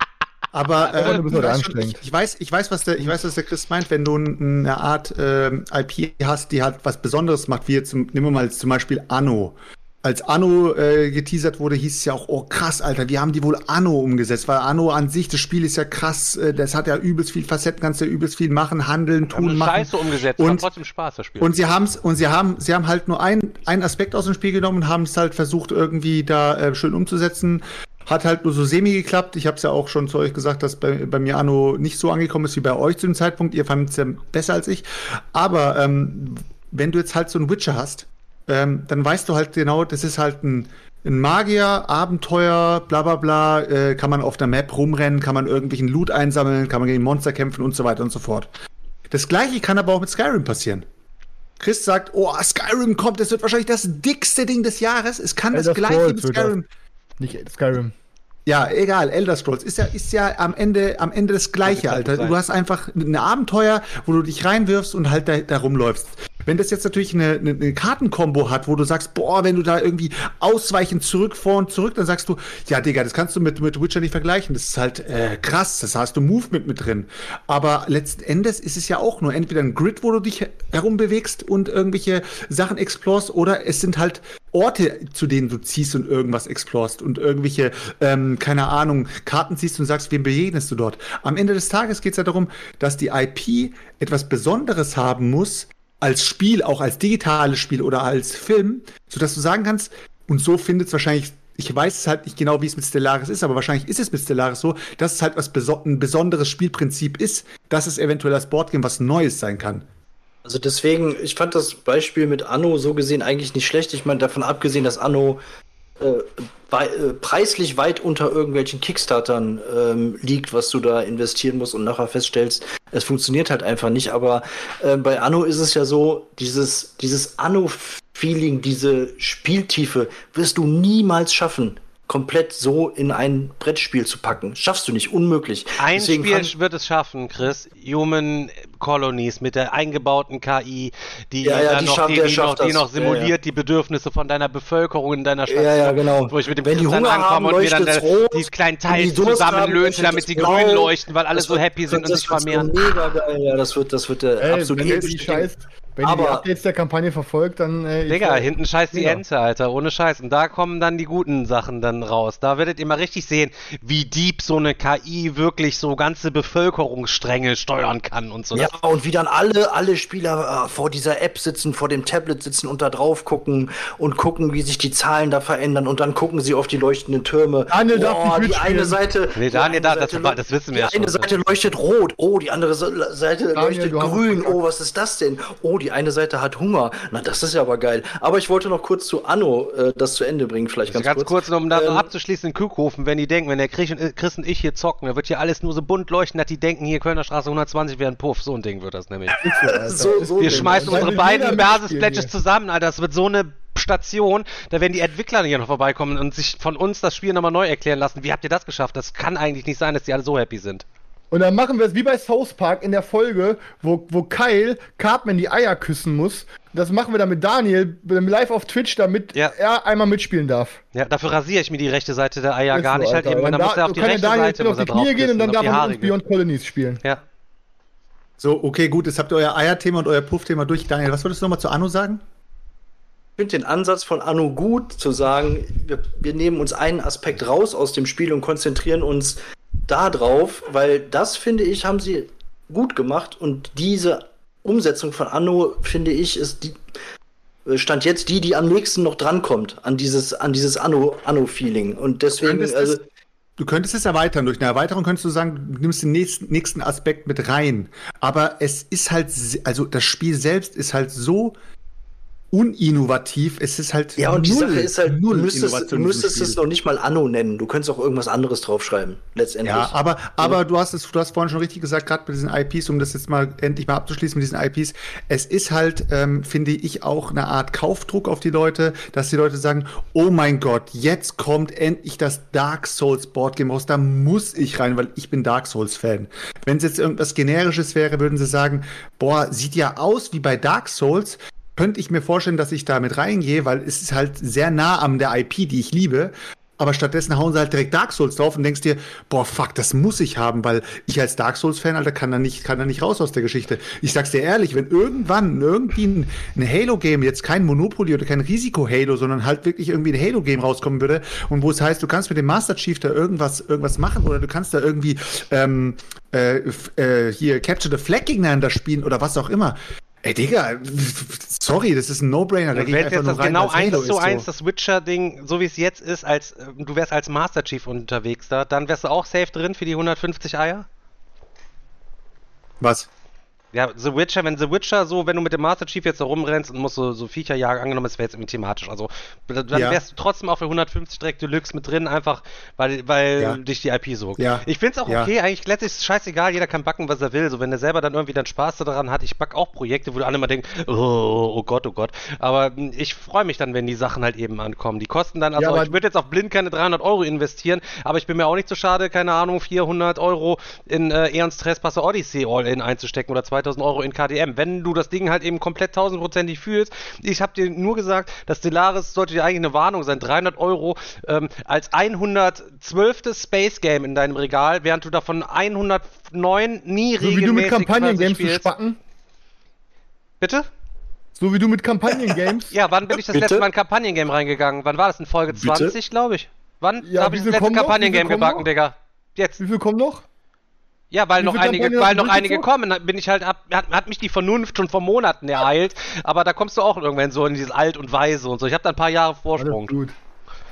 [SPEAKER 3] Aber äh,
[SPEAKER 2] du heute
[SPEAKER 3] weißt schon, ich, ich weiß, ich weiß, was der, ich weiß, was der Chris meint, wenn du eine Art ähm, IP hast, die halt was Besonderes macht, wie jetzt, nehmen wir mal zum Beispiel Anno. Als Anno äh, geteasert wurde, hieß es ja auch, oh krass, Alter, wie haben die wohl Anno umgesetzt? Weil Anno an sich, das Spiel ist ja krass, äh, das hat ja übelst viel Facetten, kannst ja übelst viel machen, handeln, tun,
[SPEAKER 1] eine
[SPEAKER 3] machen.
[SPEAKER 1] Scheiße umgesetzt,
[SPEAKER 3] Und-
[SPEAKER 1] trotzdem Spaß, das Spiel.
[SPEAKER 3] Und sie haben's und sie haben sie haben halt nur ein, einen Aspekt aus dem Spiel genommen und haben es halt versucht irgendwie da äh, schön umzusetzen. Hat halt nur so semi geklappt. Ich habe es ja auch schon zu euch gesagt, dass bei, bei mir Anno nicht so angekommen ist wie bei euch zu dem Zeitpunkt. Ihr fandet es ja besser als ich. Aber ähm, wenn du jetzt halt so einen Witcher hast, ähm, dann weißt du halt genau, das ist halt ein, ein Magier, Abenteuer, bla bla bla, äh, kann man auf der Map rumrennen, kann man irgendwelchen Loot einsammeln, kann man gegen Monster kämpfen und so weiter und so fort. Das gleiche kann aber auch mit Skyrim passieren. Chris sagt, oh, Skyrim kommt, das wird wahrscheinlich das dickste Ding des Jahres. Es kann das
[SPEAKER 2] Elder
[SPEAKER 3] gleiche
[SPEAKER 2] Scrolls
[SPEAKER 3] mit
[SPEAKER 2] wird das. Nicht Skyrim.
[SPEAKER 3] Ja, egal, Elder Scrolls ist ja, ist ja am Ende, am Ende das Gleiche,
[SPEAKER 1] kann
[SPEAKER 3] Alter.
[SPEAKER 1] sein.
[SPEAKER 3] Du hast einfach ein Abenteuer, wo du dich reinwirfst und halt da, da rumläufst. Wenn das jetzt natürlich eine, eine, eine Kartenkombo hat, wo du sagst, boah, wenn du da irgendwie ausweichen, zurück, vor und zurück, dann sagst du, ja, Digga, das kannst du mit, mit Witcher nicht vergleichen. Das ist halt äh, krass, das hast du Movement mit drin. Aber letzten Endes ist es ja auch nur entweder ein Grid, wo du dich herumbewegst und irgendwelche Sachen explorst, oder es sind halt Orte, zu denen du ziehst und irgendwas explorst und irgendwelche, ähm, keine Ahnung, Karten ziehst und sagst, wem begegnest du dort. Am Ende des Tages geht es ja darum, dass die IP etwas Besonderes haben muss, als Spiel, auch als digitales Spiel oder als Film, sodass du sagen kannst, und so findet es wahrscheinlich, ich weiß es halt nicht genau, wie es mit Stellaris ist, aber wahrscheinlich ist es mit Stellaris so, dass es halt was beso ein besonderes Spielprinzip ist, dass es eventuell als Boardgame was Neues sein kann.
[SPEAKER 4] Also deswegen, ich fand das Beispiel mit Anno so gesehen eigentlich nicht schlecht. Ich meine, davon abgesehen, dass Anno äh, äh, preislich weit unter irgendwelchen Kickstartern ähm, liegt, was du da investieren musst und nachher feststellst, es funktioniert halt einfach nicht. Aber äh, bei Anno ist es ja so, dieses, dieses Anno-Feeling, diese Spieltiefe wirst du niemals schaffen, komplett so in ein Brettspiel zu packen. Schaffst du nicht, unmöglich.
[SPEAKER 1] Ein
[SPEAKER 4] Deswegen
[SPEAKER 1] Spiel wird es schaffen, Chris. Human Colonies mit der eingebauten KI, die,
[SPEAKER 4] Ja, ja,
[SPEAKER 1] dann
[SPEAKER 4] die
[SPEAKER 1] noch,
[SPEAKER 4] schafft-
[SPEAKER 1] die, die, noch, die noch simuliert
[SPEAKER 4] Ja, ja.
[SPEAKER 1] die Bedürfnisse von deiner Bevölkerung in deiner Stadt.
[SPEAKER 4] Ja, ja, genau.
[SPEAKER 1] Wo ich mit dem
[SPEAKER 4] Wenn die
[SPEAKER 1] Chris dann
[SPEAKER 4] Hunger haben,
[SPEAKER 1] ankomme und mir dann äh,
[SPEAKER 4] rot.
[SPEAKER 1] die kleinen
[SPEAKER 4] die haben,
[SPEAKER 1] zusammenlöse, damit sie
[SPEAKER 4] leuchtet's
[SPEAKER 1] grün leuchten, weil alle
[SPEAKER 4] Das
[SPEAKER 1] so
[SPEAKER 4] wird-
[SPEAKER 1] happy sind und sich vermehren.
[SPEAKER 4] So mega geil, ja, das wird, das wird der
[SPEAKER 2] Ey,
[SPEAKER 4] absolute
[SPEAKER 2] wenn ihr die
[SPEAKER 4] epische
[SPEAKER 2] Scheiß, wenn ihr die
[SPEAKER 4] Aber-
[SPEAKER 2] Updates der Kampagne verfolgt, dann äh, ich-
[SPEAKER 1] Digga, hinten scheißt die
[SPEAKER 2] Digga.
[SPEAKER 1] Ente, Alter, ohne Scheiß. Und da kommen dann die guten Sachen dann raus. Da werdet ihr mal richtig sehen, wie deep so eine KI wirklich so ganze Bevölkerungsstränge steuern kann und so.
[SPEAKER 4] Ja, und wie dann alle, alle Spieler äh, vor dieser App sitzen, vor dem Tablet sitzen und da drauf gucken und gucken, wie sich die Zahlen da verändern und dann gucken sie auf die leuchtenden Türme.
[SPEAKER 2] Daniel darf
[SPEAKER 4] Boah,
[SPEAKER 2] nicht
[SPEAKER 4] die eine. Seite.
[SPEAKER 1] Nee,
[SPEAKER 4] die
[SPEAKER 1] Daniel
[SPEAKER 4] eine
[SPEAKER 1] darf- das- das wissen wir
[SPEAKER 4] Die
[SPEAKER 1] ja
[SPEAKER 4] eine
[SPEAKER 1] schon.
[SPEAKER 4] Seite leuchtet rot. Oh, die andere Se- Seite leuchtet
[SPEAKER 2] du hast
[SPEAKER 4] grün. Oh, was ist das denn? Oh, die eine Seite hat Hunger. Na, das ist ja aber geil. Aber ich wollte noch kurz zu Anno äh, das zu Ende bringen, vielleicht
[SPEAKER 1] Also
[SPEAKER 4] ganz,
[SPEAKER 1] ganz kurz, nur um da so
[SPEAKER 4] Ähm,
[SPEAKER 1] abzuschließen in Kuhkofen, wenn die denken, wenn der Chris und, Chris und ich hier zocken, da wird hier alles nur so bunt leuchten, dass die denken, hier Kölner Straße 120 wäre ein Puff. So ein Ding wird das nämlich.
[SPEAKER 4] So, so
[SPEAKER 1] Wir
[SPEAKER 4] denn.
[SPEAKER 1] schmeißen unsere beiden
[SPEAKER 2] jeder
[SPEAKER 1] Basis
[SPEAKER 2] mitspielen
[SPEAKER 1] Pledges
[SPEAKER 2] hier.
[SPEAKER 1] zusammen, Alter. Das wird so eine Station, da werden die Entwickler hier noch vorbeikommen und sich von uns das Spiel nochmal neu erklären lassen. Wie habt ihr das geschafft? Das kann eigentlich nicht sein, dass die alle so happy sind.
[SPEAKER 2] Und dann machen wir es wie bei South Park in der Folge, wo, wo Kyle Cartman die Eier küssen muss. Das machen wir dann mit Daniel live auf Twitch, damit
[SPEAKER 1] Ja.
[SPEAKER 2] er einmal mitspielen darf.
[SPEAKER 1] Ja, dafür rasiere ich mir die rechte Seite der Eier
[SPEAKER 2] Ist
[SPEAKER 1] gar
[SPEAKER 2] so,
[SPEAKER 1] nicht halt eben. Dann
[SPEAKER 2] da-
[SPEAKER 1] muss er auf die rechte
[SPEAKER 2] Daniel
[SPEAKER 1] Seite
[SPEAKER 2] jetzt auf die Knie gehen und dann darf er mit uns. Beyond Colonies spielen.
[SPEAKER 1] Ja.
[SPEAKER 3] So, okay, gut, jetzt habt ihr euer Eierthema und euer Puffthema durch. Daniel, was würdest du nochmal zu Anno sagen?
[SPEAKER 4] Ich finde den Ansatz von Anno gut, zu sagen, wir, wir nehmen uns einen Aspekt raus aus dem Spiel und konzentrieren uns da drauf, weil das, finde ich, haben sie gut gemacht und diese Umsetzung von Anno, finde ich, ist die, äh, stand jetzt die, die am nächsten noch drankommt an dieses, an dieses Anno, Anno-Feeling. Und deswegen,
[SPEAKER 3] könntest
[SPEAKER 4] also,
[SPEAKER 3] es- Du könntest es erweitern. Durch eine Erweiterung könntest du sagen, du nimmst den nächsten, nächsten Aspekt mit rein. Aber es ist halt, also das Spiel selbst ist halt so uninnovativ. Es ist halt
[SPEAKER 4] ja, und die
[SPEAKER 3] null,
[SPEAKER 4] Sache ist halt, du
[SPEAKER 3] null
[SPEAKER 4] müsstest, du
[SPEAKER 3] in diesem
[SPEAKER 4] müsstest es noch nicht mal Anno nennen. Du könntest auch irgendwas anderes draufschreiben, letztendlich.
[SPEAKER 3] Ja, aber, aber du hast es, du hast vorhin schon richtig gesagt, gerade bei diesen IPs, um das jetzt mal endlich mal abzuschließen mit diesen IPs, es ist halt, ähm, finde ich, auch eine Art Kaufdruck auf die Leute, dass die Leute sagen, oh mein Gott, jetzt kommt endlich das Dark Souls Boardgame raus, da muss ich rein, weil ich bin Dark Souls Fan. Wenn es jetzt irgendwas generisches wäre, würden sie sagen, boah, sieht ja aus wie bei Dark Souls, könnte ich mir vorstellen, dass ich da mit reingehe, weil es ist halt sehr nah an der IP, die ich liebe. aber stattdessen hauen sie halt direkt Dark Souls drauf und denkst dir, boah, fuck, das muss ich haben, weil ich als Dark Souls-Fan, Alter, kann da nicht, kann da nicht raus aus der Geschichte. Ich sag's dir ehrlich, wenn irgendwann irgendwie ein, ein Halo-Game, jetzt kein Monopoly oder kein Risiko-Halo, sondern halt wirklich irgendwie ein Halo-Game rauskommen würde und wo es heißt, du kannst mit dem Master Chief da irgendwas, irgendwas machen oder du kannst da irgendwie ähm, äh, äh, hier Capture the Flag gegeneinander spielen oder was auch immer. Ey, Digga, sorry, das ist ein No-Brainer. Da
[SPEAKER 1] Du wärst jetzt das
[SPEAKER 3] rein,
[SPEAKER 1] genau eins zu eins das Witcher-Ding, so wie es jetzt ist, als äh, du wärst als Master Chief unterwegs da, dann wärst du auch safe drin für die 150 Eier?
[SPEAKER 3] Was?
[SPEAKER 1] Ja, The Witcher, wenn The Witcher so, wenn du mit dem Master Chief jetzt da rumrennst und musst so, so Viecher jagen, angenommen, es wäre jetzt irgendwie thematisch. Also, dann
[SPEAKER 3] Ja.
[SPEAKER 1] wärst du trotzdem auch für 150 direkt Deluxe mit drin, einfach weil, weil
[SPEAKER 3] Ja.
[SPEAKER 1] dich die IP so.
[SPEAKER 3] Ja.
[SPEAKER 1] Ich find's auch
[SPEAKER 3] Ja.
[SPEAKER 1] okay, eigentlich letztlich ist es scheißegal, jeder kann backen, was er will. So, wenn er selber dann irgendwie dann Spaß daran hat, ich back auch Projekte, wo alle immer denken, oh, oh Gott, oh Gott. Aber mh, ich freue mich dann, wenn die Sachen halt eben ankommen. Die kosten dann, also ich würde jetzt auf blind keine 300 Euro investieren, aber ich bin mir auch nicht so schade, keine Ahnung, 400 Euro in äh, Eons Trespasser Odyssey All-In einzustecken oder 2000 Euro in KDM. Wenn du das Ding halt eben komplett tausendprozentig fühlst, ich habe dir nur gesagt, dass Stellaris sollte dir eigentlich eine Warnung sein, 300 Euro ähm, als 112. Space Game in deinem Regal, während du davon 109 nie
[SPEAKER 2] So wie du mit
[SPEAKER 1] regelmäßig
[SPEAKER 2] Kampagnen-Games zu spacken.
[SPEAKER 1] Bitte?
[SPEAKER 2] So wie du mit Kampagnen-Games.
[SPEAKER 1] Ja, wann bin ich das
[SPEAKER 4] Bitte?
[SPEAKER 1] letzte Mal in ein Kampagnengame reingegangen? Wann war das? In Folge
[SPEAKER 4] Bitte?
[SPEAKER 1] 20, glaube ich. Wann
[SPEAKER 2] Ja,
[SPEAKER 1] habe ich das letzte Kampagnengame gebacken,
[SPEAKER 2] noch?
[SPEAKER 1] Digga? Jetzt.
[SPEAKER 2] Wie viel kommen noch?
[SPEAKER 1] Ja, weil
[SPEAKER 2] Wie
[SPEAKER 1] noch einige, weil noch einige kommen, bin ich halt ab, hat, hat mich die Vernunft schon vor Monaten ereilt, aber da kommst du auch irgendwann so in dieses Alt und Weise und so. Ich habe da ein paar Jahre
[SPEAKER 2] Alles
[SPEAKER 1] Vorsprung.
[SPEAKER 2] gut.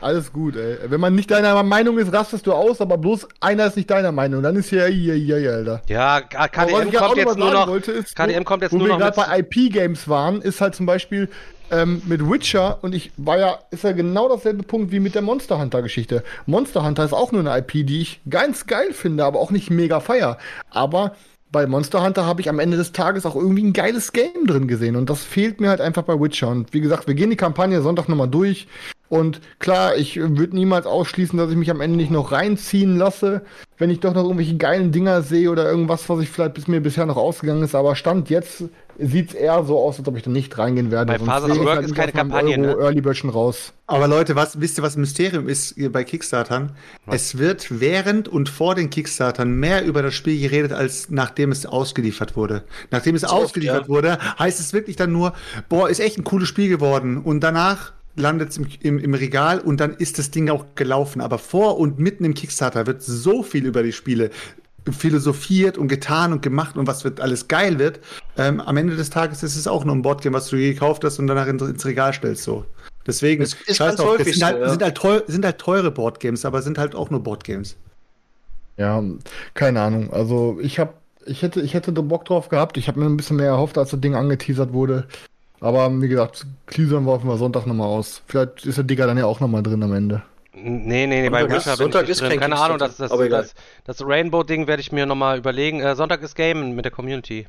[SPEAKER 2] Alles gut, ey. Wenn man nicht deiner Meinung ist, rastest du aus, aber bloß einer ist nicht deiner Meinung. Dann ist hier, hier, hier, hier, Alter.
[SPEAKER 1] Ja, KDM kommt jetzt nur noch. KDM kommt jetzt
[SPEAKER 2] wo
[SPEAKER 1] nur
[SPEAKER 2] wir
[SPEAKER 1] noch
[SPEAKER 2] gerade
[SPEAKER 1] mit.
[SPEAKER 2] bei IP-Games waren, ist halt zum Beispiel ähm, mit Witcher und ich war ja, ist ja genau dasselbe Punkt wie mit der Monster Hunter-Geschichte. Monster Hunter ist auch nur eine IP, die ich ganz geil finde, aber auch nicht mega feier. Aber bei Monster Hunter habe ich am Ende des Tages auch irgendwie ein geiles Game drin gesehen und das fehlt mir halt einfach bei Witcher. Und wie gesagt, wir gehen die Kampagne Sonntag nochmal durch. Und klar, ich würde niemals ausschließen, dass ich mich am Ende nicht noch reinziehen lasse, wenn ich doch noch irgendwelche geilen Dinger sehe oder irgendwas, was ich vielleicht bis mir bisher noch ausgegangen ist. Aber Stand jetzt sieht es eher so aus, als ob ich da nicht reingehen werde.
[SPEAKER 1] Bei Fathers Work
[SPEAKER 2] halt
[SPEAKER 1] ist keine Kampagne, ne?
[SPEAKER 2] Euro Early Bird schon raus.
[SPEAKER 3] Aber Leute, was, wisst ihr, was ein Mysterium ist hier bei Kickstartern? Es wird während und vor den Kickstartern mehr über das Spiel geredet, als nachdem es ausgeliefert wurde. Nachdem es
[SPEAKER 4] oft,
[SPEAKER 3] ausgeliefert
[SPEAKER 4] ja.
[SPEAKER 3] wurde, heißt es wirklich dann nur, boah, ist echt ein cooles Spiel geworden. Und danach landet es im, im, im Regal und dann ist das Ding auch gelaufen. Aber vor und mitten im Kickstarter wird so viel über die Spiele philosophiert und getan und gemacht und was wird alles geil wird. Ähm, am Ende des Tages ist es auch nur ein Boardgame, was du gekauft hast und danach in, ins Regal stellst. So. Deswegen,
[SPEAKER 4] Es ist
[SPEAKER 3] scheiß
[SPEAKER 4] ganz
[SPEAKER 3] drauf, das sind halt,
[SPEAKER 4] so, ja.
[SPEAKER 3] sind, halt teuer, sind halt teure Boardgames, aber sind halt auch nur Boardgames.
[SPEAKER 2] Ja, keine Ahnung. Also ich habe, ich hätte, ich hätte da Bock drauf gehabt. Ich habe mir ein bisschen mehr erhofft, als das Ding angeteasert wurde. Aber wie gesagt, Cleasern wir auf mal Sonntag nochmal aus. Vielleicht ist der Digger dann ja auch nochmal drin am Ende.
[SPEAKER 1] Nee, nee, nee, bei Witcher
[SPEAKER 4] ist-
[SPEAKER 1] bin ich
[SPEAKER 4] Sonntag
[SPEAKER 1] nicht
[SPEAKER 4] ist
[SPEAKER 1] drin.
[SPEAKER 4] kein
[SPEAKER 1] Keine Ahnung, das, das, das, das Rainbow-Ding werde ich mir nochmal überlegen. Äh, Sonntag ist Game mit der Community.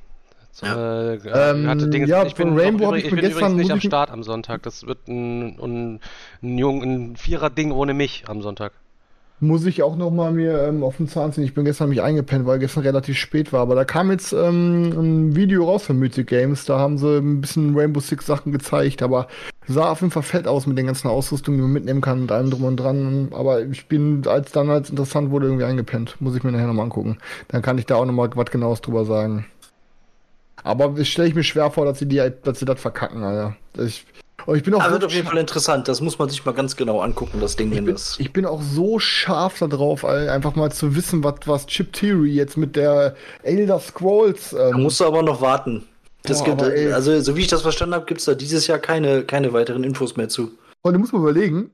[SPEAKER 1] So, äh,
[SPEAKER 2] Ähm,
[SPEAKER 1] hatte Dinge,
[SPEAKER 2] ja,
[SPEAKER 1] ich bin,
[SPEAKER 2] Rainbow
[SPEAKER 1] übrig,
[SPEAKER 2] ich
[SPEAKER 1] ich bin
[SPEAKER 2] gestern-
[SPEAKER 1] übrigens nicht am
[SPEAKER 2] ich-
[SPEAKER 1] Start am Sonntag. Das wird ein, ein, ein, ein Vierer-Ding ohne mich am Sonntag.
[SPEAKER 2] Muss ich auch noch mal mir ähm, auf den Zahn ziehen. Ich bin gestern nämlich eingepennt, weil gestern relativ spät war. Aber da kam jetzt ähm, ein Video raus von Mythic Games. Da haben sie ein bisschen Rainbow Six Sachen gezeigt. Aber sah auf jeden Fall fett aus mit den ganzen Ausrüstungen, die man mitnehmen kann und allem drum und dran. Aber ich bin, als dann als interessant wurde, irgendwie eingepennt. Muss ich mir nachher nochmal angucken. Dann kann ich da auch noch mal was genaues drüber sagen. Aber stelle ich mir schwer vor, dass sie, die, dass sie das verkacken, Alter. Ich, aber ich bin auch
[SPEAKER 4] Aber
[SPEAKER 2] so
[SPEAKER 4] wird auf jeden Fall interessant. Das muss man sich mal ganz genau angucken, das Ding,
[SPEAKER 2] ich bin,
[SPEAKER 4] das.
[SPEAKER 2] ich bin auch so scharf darauf, einfach mal zu wissen, was, was Chip Theory jetzt mit der Elder Scrolls.
[SPEAKER 4] Da
[SPEAKER 2] Ähm,
[SPEAKER 4] musst du aber noch warten. Das
[SPEAKER 2] Boah,
[SPEAKER 4] gibt,
[SPEAKER 2] aber
[SPEAKER 4] also, so wie ich das verstanden habe, gibt es da dieses Jahr keine, keine weiteren Infos mehr zu.
[SPEAKER 2] und du musst mal überlegen,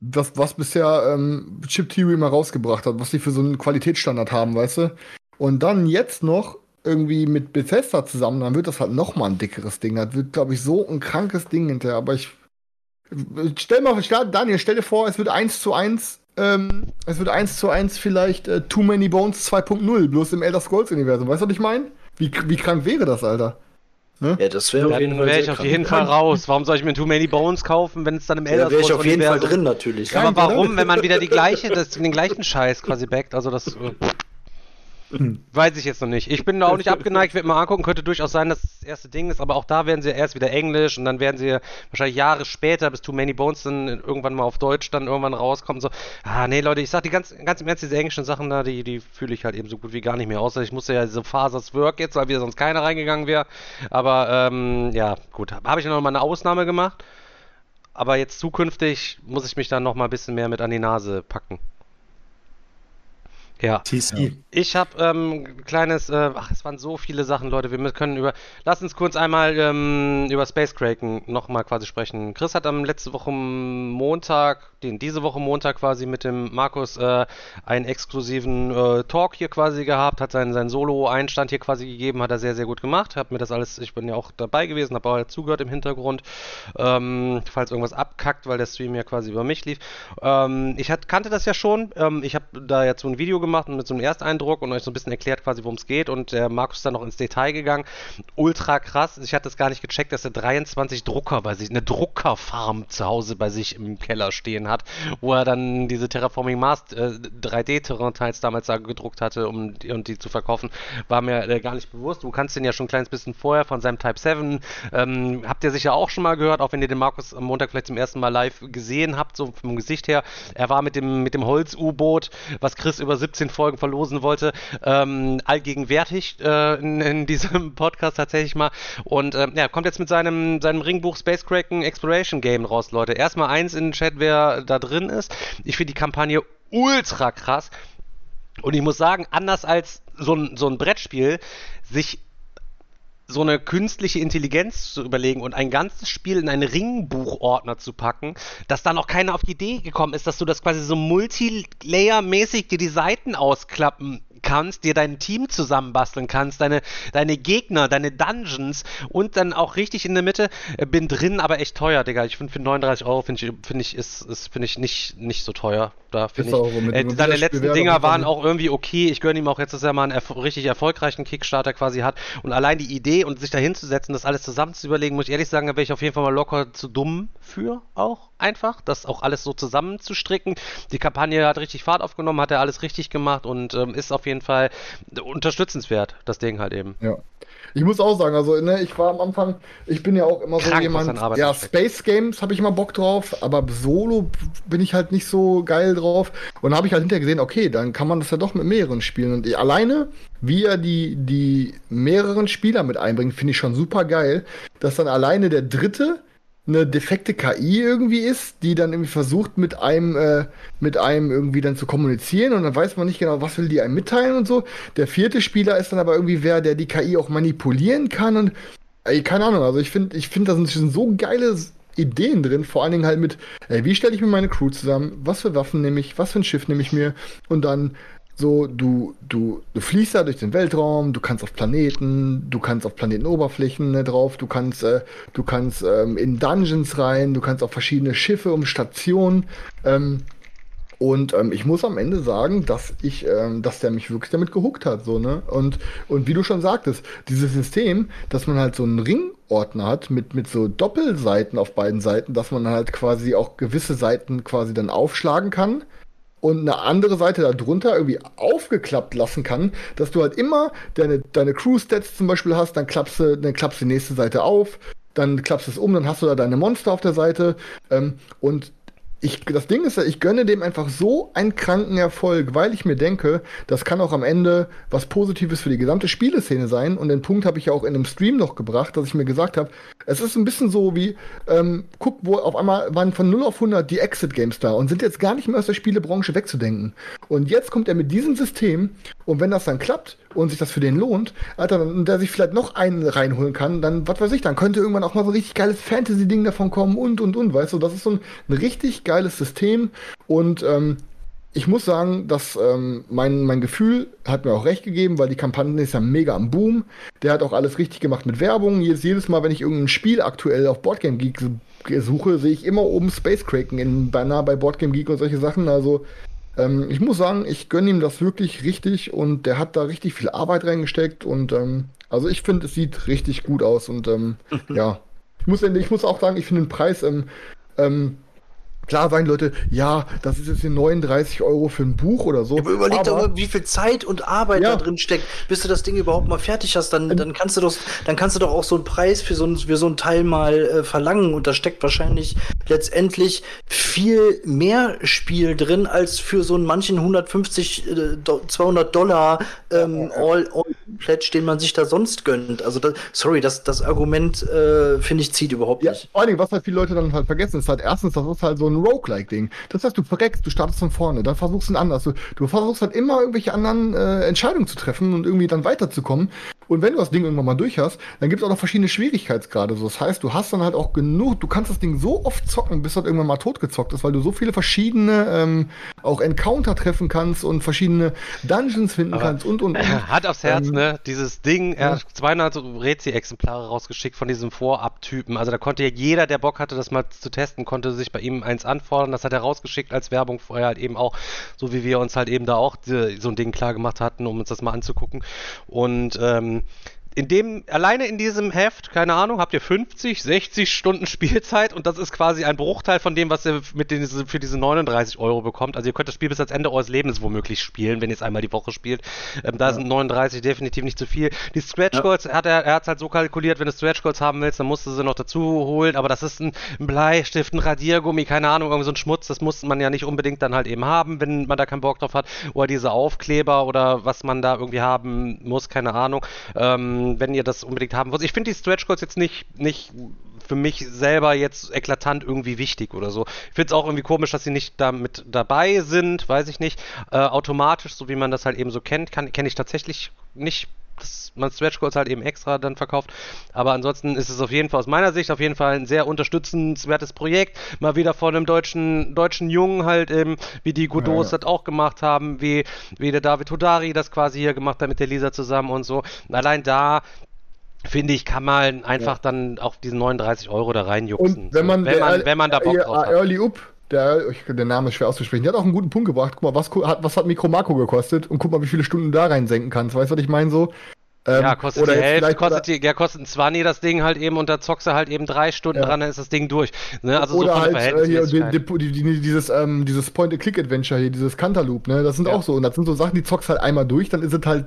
[SPEAKER 2] was, was bisher ähm, Chip Theory mal rausgebracht hat, was die für so einen Qualitätsstandard haben, weißt du? Und dann jetzt noch irgendwie mit Bethesda zusammen, dann wird das halt noch mal ein dickeres Ding. Das wird, glaube ich, so ein krankes Ding hinterher. Aber ich stell mal, Daniel, stell dir vor, es wird eins zu eins, ähm, es wird eins zu eins vielleicht äh, Too Many Bones 2.0, bloß im Elder Scrolls Universum. Weißt du, was ich meine? Wie, wie krank wäre das, Alter?
[SPEAKER 4] Ja, das wäre auf jeden Fall.
[SPEAKER 1] wäre ich auf jeden Fall raus. Warum soll ich mir Too Many Bones kaufen, wenn es dann im
[SPEAKER 4] Ja,
[SPEAKER 1] Elder
[SPEAKER 4] da wäre ich auf jeden Fall
[SPEAKER 1] Scrolls-Universum-
[SPEAKER 4] drin, natürlich.
[SPEAKER 1] Ja, aber
[SPEAKER 2] oder?
[SPEAKER 1] warum, wenn man wieder die gleiche, das, den gleichen Scheiß quasi backt? Also das. Weiß ich jetzt noch nicht. Ich bin da auch nicht abgeneigt, werde mal angucken. Könnte durchaus sein, dass das erste Ding ist, aber auch da werden sie erst wieder Englisch und dann werden sie wahrscheinlich Jahre später, bis Too Many Bones dann irgendwann mal auf Deutsch dann irgendwann rauskommen. So, ah, nee, Leute, ich sag die ganz, ganz im Ernst, diese englischen Sachen da, die, die fühle ich halt eben so gut wie gar nicht mehr. Außer ich musste ja diese Fasers Work jetzt, weil wieder sonst keiner reingegangen wäre. Aber, ähm, ja, gut. Habe ich noch mal eine Ausnahme gemacht. Aber jetzt zukünftig muss ich mich dann noch mal ein bisschen mehr mit an die Nase packen. Ja.
[SPEAKER 3] TC.
[SPEAKER 1] Ich habe ähm, ein kleines, äh, ach, es waren so viele Sachen, Leute. Wir können über, lass uns kurz einmal ähm, über Space Kraken nochmal quasi sprechen. Chris hat am letzte Woche Montag, den diese Woche Montag quasi mit dem Markus äh, einen exklusiven äh, Talk hier quasi gehabt, hat seinen, seinen Solo-Einstand hier quasi gegeben, hat er sehr, sehr gut gemacht. Hab mir das alles, ich bin ja auch dabei gewesen, habe auch zugehört im Hintergrund, ähm, falls irgendwas abkackt, weil der Stream ja quasi über mich lief. Ähm, ich hat, kannte das ja schon. Ähm, ich habe da jetzt so ein Video gemacht und mit so einem Ersteindruck und euch so ein bisschen erklärt quasi, worum es geht und der Markus ist dann noch ins Detail gegangen. Ultra krass. Ich hatte das gar nicht gecheckt, dass er 23 Drucker bei sich, eine Druckerfarm zu Hause bei sich im Keller stehen hat, wo er dann diese Terraforming Mars äh, 3D-Terrain-Teils damals da gedruckt hatte, um und die zu verkaufen, war mir äh, gar nicht bewusst. Du kannst den ja schon ein kleines bisschen vorher von seinem Type 7, ähm, habt ihr sicher auch schon mal gehört, auch wenn ihr den Markus am Montag vielleicht zum ersten Mal live gesehen habt, so vom Gesicht her. Er war mit dem, mit dem Holz-U-Boot, was Chris über 17 Folgen verlosen wollte, ähm, allgegenwärtig äh, in, in diesem Podcast tatsächlich mal. Und ähm, ja, kommt jetzt mit seinem, seinem Ringbuch Space Kraken Exploration Game raus, Leute. Erstmal eins in den Chat, wer da drin ist. Ich finde die Kampagne ultra krass. Und ich muss sagen, anders als so ein, so ein Brettspiel, sich so eine künstliche Intelligenz zu überlegen und ein ganzes Spiel in einen Ringbuchordner zu packen, dass da noch keiner auf die Idee gekommen ist, dass du das quasi so multilayer-mäßig dir die Seiten ausklappen kannst, dir dein Team zusammenbasteln kannst, deine, deine Gegner, deine Dungeons und dann auch richtig in der Mitte. Äh, Bin drin, aber echt teuer, Digga. Ich finde für 39 Euro finde ich, finde ich, ist, ist finde ich nicht, nicht so teuer. Da finde ich. äh, seine letzten Dinger waren auch irgendwie okay. Ich gönne ihm auch jetzt, dass er mal einen erf richtig erfolgreichen Kickstarter quasi hat. Und allein die Idee und sich da hinzusetzen, das alles zusammen zu überlegen, muss ich ehrlich sagen, da wäre ich auf jeden Fall mal locker zu dumm für auch einfach, das auch alles so zusammenzustricken. Die Kampagne hat richtig Fahrt aufgenommen, hat er alles richtig gemacht und ähm, ist auf jeden Fall unterstützenswert, das Ding halt eben.
[SPEAKER 2] Ja. Ich muss auch sagen, also ne, ich war am Anfang, ich bin ja auch immer so
[SPEAKER 1] Krank, was
[SPEAKER 2] jemand, ja. Space Games habe ich immer Bock drauf, aber Solo bin ich halt nicht so geil drauf. Und habe ich halt hinterher gesehen, okay, dann kann man das ja doch mit mehreren spielen. Und ich, alleine, wie er die, die mehreren Spieler mit einbringt, finde ich schon super geil, dass dann alleine der dritte eine defekte KI irgendwie ist, die dann irgendwie versucht mit einem äh, mit einem irgendwie dann zu kommunizieren und dann weiß man nicht genau, was will die einem mitteilen und so. Der vierte Spieler ist dann aber irgendwie wer, der die KI auch manipulieren kann und ey, keine Ahnung, also ich finde ich finde da sind so geile Ideen drin, vor allen Dingen halt mit, ey, wie stelle ich mir meine Crew zusammen, was für Waffen nehme ich, was für ein Schiff nehme ich mir? Und dann so, du, du, du fliegst da durch den Weltraum, du kannst auf Planeten, du kannst auf Planetenoberflächen ne, drauf, du kannst, äh, du kannst ähm, in Dungeons rein, du kannst auf verschiedene Schiffe um Stationen. Ähm, und ähm, ich muss am Ende sagen, dass ich, ähm, dass der mich wirklich damit gehuckt hat, so, ne? Und, und wie du schon sagtest, dieses System, dass man halt so einen Ringordner hat mit, mit so Doppelseiten auf beiden Seiten, dass man halt quasi auch gewisse Seiten quasi dann aufschlagen kann und eine andere Seite darunter irgendwie aufgeklappt lassen kann, dass du halt immer deine, deine Crew-Stats zum Beispiel hast, dann klappst du, dann klappst du die nächste Seite auf, dann klappst du es um, dann hast du da deine Monster auf der Seite ähm, und ich, das Ding ist ja, ich gönne dem einfach so einen kranken Erfolg, weil ich mir denke, das kann auch am Ende was Positives für die gesamte Spieleszene sein. Und den Punkt habe ich ja auch in einem Stream noch gebracht, dass ich mir gesagt habe, es ist ein bisschen so wie, ähm, guck, wo auf einmal waren von 0 auf 100 die Exit-Games da und sind jetzt gar nicht mehr aus der Spielebranche wegzudenken. Und jetzt kommt er mit diesem System und wenn das dann klappt und sich das für den lohnt, Alter, und der sich vielleicht noch einen reinholen kann, dann, was weiß ich, dann könnte irgendwann auch mal so ein richtig geiles Fantasy-Ding davon kommen und, und, und, weißt du, das ist so ein, ein richtig geiles System und, ähm, ich muss sagen, dass ähm, mein, mein Gefühl hat mir auch recht gegeben, weil die Kampagne ist ja mega am Boom. Der hat auch alles richtig gemacht mit Werbung. Jedes, jedes Mal, wenn ich irgendein Spiel aktuell auf Boardgame Geek suche, sehe ich immer oben Space Kraken in Banner bei Boardgame Geek und solche Sachen. Also ähm, ich muss sagen, ich gönne ihm das wirklich richtig und der hat da richtig viel Arbeit reingesteckt und ähm, also ich finde, es sieht richtig gut aus und ähm, ja. Ich muss, ich muss auch sagen, ich finde den Preis ähm, ähm, klar sagen Leute, ja, das ist jetzt hier 39 Euro für ein Buch oder so.
[SPEAKER 4] Aber überleg
[SPEAKER 2] aber,
[SPEAKER 4] doch mal, wie viel Zeit und Arbeit
[SPEAKER 2] Ja.
[SPEAKER 4] da drin steckt, bis du das Ding überhaupt mal fertig hast. Dann, dann kannst du doch, dann kannst du doch auch so einen Preis für so ein, für so ein Teil mal äh, verlangen. Und da steckt wahrscheinlich letztendlich viel mehr Spiel drin als für so einen manchen 150, äh, do, 200 Dollar ähm, all, all Pledge, den man sich da sonst gönnt. Also, da, sorry, das, das Argument äh, finde ich zieht überhaupt
[SPEAKER 2] Ja,
[SPEAKER 4] nicht.
[SPEAKER 2] vor allen Dingen, was halt viele Leute dann halt vergessen, ist halt erstens, das ist halt so ein Roguelike-Ding. Das heißt, du verreckst, du startest von vorne, dann versuchst du ein anderes. Du, du versuchst halt immer irgendwelche anderen äh, Entscheidungen zu treffen und irgendwie dann weiterzukommen. Und wenn du das Ding irgendwann mal durch hast, dann gibt es auch noch verschiedene Schwierigkeitsgrade. So, das heißt, du hast dann halt auch genug, du kannst das Ding so oft zocken, bis das irgendwann mal totgezockt ist, weil du so viele verschiedene ähm, auch Encounter treffen kannst und verschiedene Dungeons finden
[SPEAKER 1] Aber-
[SPEAKER 2] kannst und und und.
[SPEAKER 1] Hand aufs Herz,
[SPEAKER 2] Ähm,
[SPEAKER 1] ne? Dieses Ding, er hat 200 Rezi-Exemplare rausgeschickt von diesem Vorab-Typen. Also da konnte ja jeder, der Bock hatte, das mal zu testen, konnte sich bei ihm eins anfordern. Das hat er rausgeschickt als Werbung vorher halt eben auch, so wie wir uns halt eben da auch die, so ein Ding klar gemacht hatten, um uns das mal anzugucken. Und ähm, in dem, alleine in diesem Heft, keine Ahnung, habt ihr 50, 60 Stunden Spielzeit und das ist quasi ein Bruchteil von dem, was ihr mit den, für diese 39 Euro bekommt. Also ihr könnt das Spiel bis ans Ende eures Lebens womöglich spielen, wenn ihr es einmal die Woche spielt. Ähm, da sind 39 definitiv nicht zu viel. Die Stretch Goals hat er, er hat es halt so kalkuliert, wenn du Stretch Goals haben willst, dann musst du sie noch dazu holen, aber das ist ein, ein Bleistift, ein Radiergummi, keine Ahnung, irgend so ein Schmutz, das muss man ja nicht unbedingt dann halt eben haben, wenn man da keinen Bock drauf hat. Oder diese Aufkleber oder was man da irgendwie haben muss, keine Ahnung. Ähm, wenn ihr das unbedingt haben wollt. Ich finde die Stretch Goals jetzt nicht, nicht für mich selber jetzt eklatant irgendwie wichtig oder so. Ich finde es auch irgendwie komisch, dass sie nicht damit dabei sind, weiß ich nicht. Äh, automatisch, so wie man das halt eben so kennt, kenne ich tatsächlich nicht man Stretch Goals halt eben extra dann verkauft. Aber ansonsten ist es auf jeden Fall aus meiner Sicht auf jeden Fall ein sehr unterstützenswertes Projekt. Mal wieder von einem deutschen, deutschen Jungen halt eben, wie die Godot
[SPEAKER 2] Ja, ja.
[SPEAKER 1] das auch gemacht haben, wie, wie der David Hodari das quasi hier gemacht hat mit der Lisa zusammen und so. Allein da finde ich, kann man einfach dann auf diesen 39 Euro da reinjuxen.
[SPEAKER 2] Und wenn man,
[SPEAKER 1] so, wenn, man, wenn man da Bock drauf hat.
[SPEAKER 2] Early Up, der, ich, der Name ist schwer auszusprechen, der hat auch einen guten Punkt gebracht. Guck mal, was, hat, was hat Micro Macro gekostet? Und guck mal, wie viele Stunden du da reinsenken kannst. Weißt du, was ich meine? So. Ähm,
[SPEAKER 1] Ja, kostet
[SPEAKER 2] oder
[SPEAKER 1] die Hälfte, kostet, die, ja, kostet ein 20 das Ding halt eben und da zockst du halt eben drei Stunden
[SPEAKER 2] Ja.
[SPEAKER 1] dran, dann ist das Ding durch. Ne? Also
[SPEAKER 2] oder
[SPEAKER 1] so
[SPEAKER 2] halt äh, hier die, die, die, dieses, ähm, dieses Point-and-Click-Adventure hier, dieses Cantaloupe, ne? Das sind
[SPEAKER 1] Ja.
[SPEAKER 2] auch so. Und das sind so Sachen, die zockst halt einmal durch, dann ist es halt,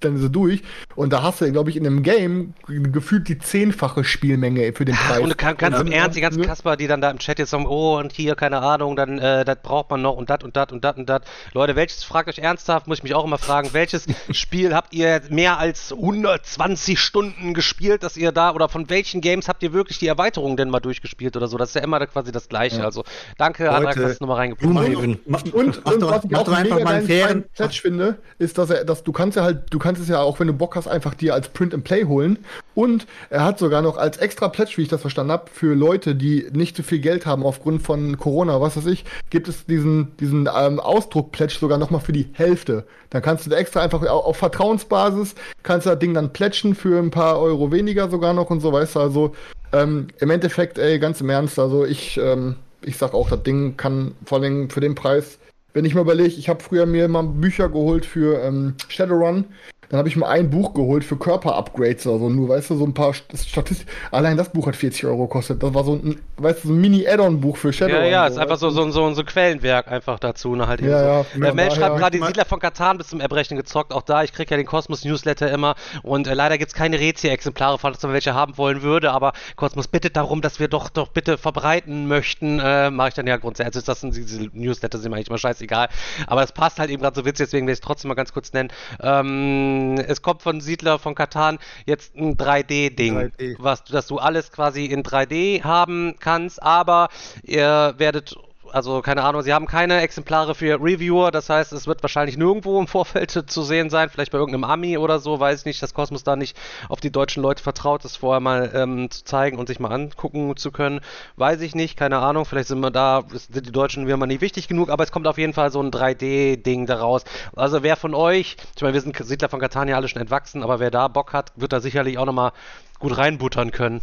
[SPEAKER 2] dann ist es durch. Und da hast du, glaube ich, in einem Game gefühlt die zehnfache Spielmenge für den Preis.
[SPEAKER 1] Und du kann, ganz
[SPEAKER 2] Und
[SPEAKER 1] im Ernst, die ganzen? Kasper, die dann da im Chat jetzt sagen, oh, und hier, keine Ahnung, dann, äh, das braucht man noch und das und das und das und das. Leute, welches, fragt euch ernsthaft, muss ich mich auch immer fragen, welches Spiel habt ihr mehr als 120 Stunden gespielt, dass ihr da, oder von welchen Games habt ihr wirklich die Erweiterung denn mal durchgespielt oder so? Das ist ja immer da quasi das Gleiche. Also, danke,
[SPEAKER 3] Leute,
[SPEAKER 1] Anrak, dass du nochmal reingebracht
[SPEAKER 4] Gloomhaven.
[SPEAKER 3] Ma-
[SPEAKER 2] Und,
[SPEAKER 3] mach
[SPEAKER 2] und
[SPEAKER 3] doch,
[SPEAKER 2] was ich auch mega
[SPEAKER 3] mal einen fairen.
[SPEAKER 2] Pledge finde, ist, dass er, dass du kannst ja halt, du kannst es ja auch, wenn du Bock hast, einfach dir als Print and Play holen. Und er hat sogar noch als extra Pledge, wie ich das verstanden habe, für Leute, die nicht so viel Geld haben aufgrund von Corona, was weiß ich, gibt es diesen, diesen ähm, Ausdruck-Pledge sogar nochmal für die Hälfte. Dann kannst du extra einfach auf, auf Vertrauensbasis, kannst du das Ding dann plätschen für ein paar Euro weniger sogar noch und so, weißt du, also ähm, im Endeffekt, ey, ganz im Ernst, also ich, ähm, ich sag auch, das Ding kann vor allem für den Preis, wenn ich mal überlege, ich habe früher mir mal Bücher geholt für ähm, Shadowrun, dann habe ich mal ein Buch geholt für Körper-Upgrades oder so, nur, weißt du, so ein paar Statistiken. Allein das Buch hat 40 Euro gekostet. Das war so ein, weißt du, so ein Mini-Add-on-Buch für Shadowrun.
[SPEAKER 1] Ja, ja, ist
[SPEAKER 2] so,
[SPEAKER 1] einfach
[SPEAKER 2] weißt
[SPEAKER 1] so, so, so, so ein Quellenwerk einfach dazu. Ne, halt
[SPEAKER 2] Ja, ja,
[SPEAKER 1] so.
[SPEAKER 2] von
[SPEAKER 1] Der Mel
[SPEAKER 2] daher-
[SPEAKER 1] schreibt gerade, die
[SPEAKER 3] mal-
[SPEAKER 1] Siedler von Katan bis zum Erbrechen gezockt. Auch da, ich kriege ja den Kosmos-Newsletter immer. Und äh, leider gibt es keine Rezi-Exemplare, falls man welche haben wollen würde. Aber Kosmos bittet darum, dass wir doch, doch bitte verbreiten möchten. Äh, Mache ich dann ja grundsätzlich. Also, das sind diese Newsletter, sind mir eigentlich immer scheißegal. Aber es passt halt eben gerade so witzig, deswegen will ich es trotzdem mal ganz kurz nennen. Ähm, es kommt von Siedler von Katan jetzt ein 3D-Ding,
[SPEAKER 3] 3D.
[SPEAKER 1] was, dass du alles quasi in 3D haben kannst, aber ihr werdet also keine Ahnung, sie haben keine Exemplare für Reviewer, das heißt, es wird wahrscheinlich nirgendwo im Vorfeld zu sehen sein, vielleicht bei irgendeinem Ami oder so, weiß ich nicht, dass Cosmos da nicht auf die deutschen Leute vertraut, das vorher mal ähm, zu zeigen und sich mal angucken zu können, weiß ich nicht, keine Ahnung, vielleicht sind wir da, sind die Deutschen wieder mal nicht wichtig genug, aber es kommt auf jeden Fall so ein 3D-Ding daraus. Also wer von euch, ich meine, wir sind Siedler von Catania alle schon entwachsen, aber wer da Bock hat, wird da sicherlich auch nochmal gut reinbuttern können.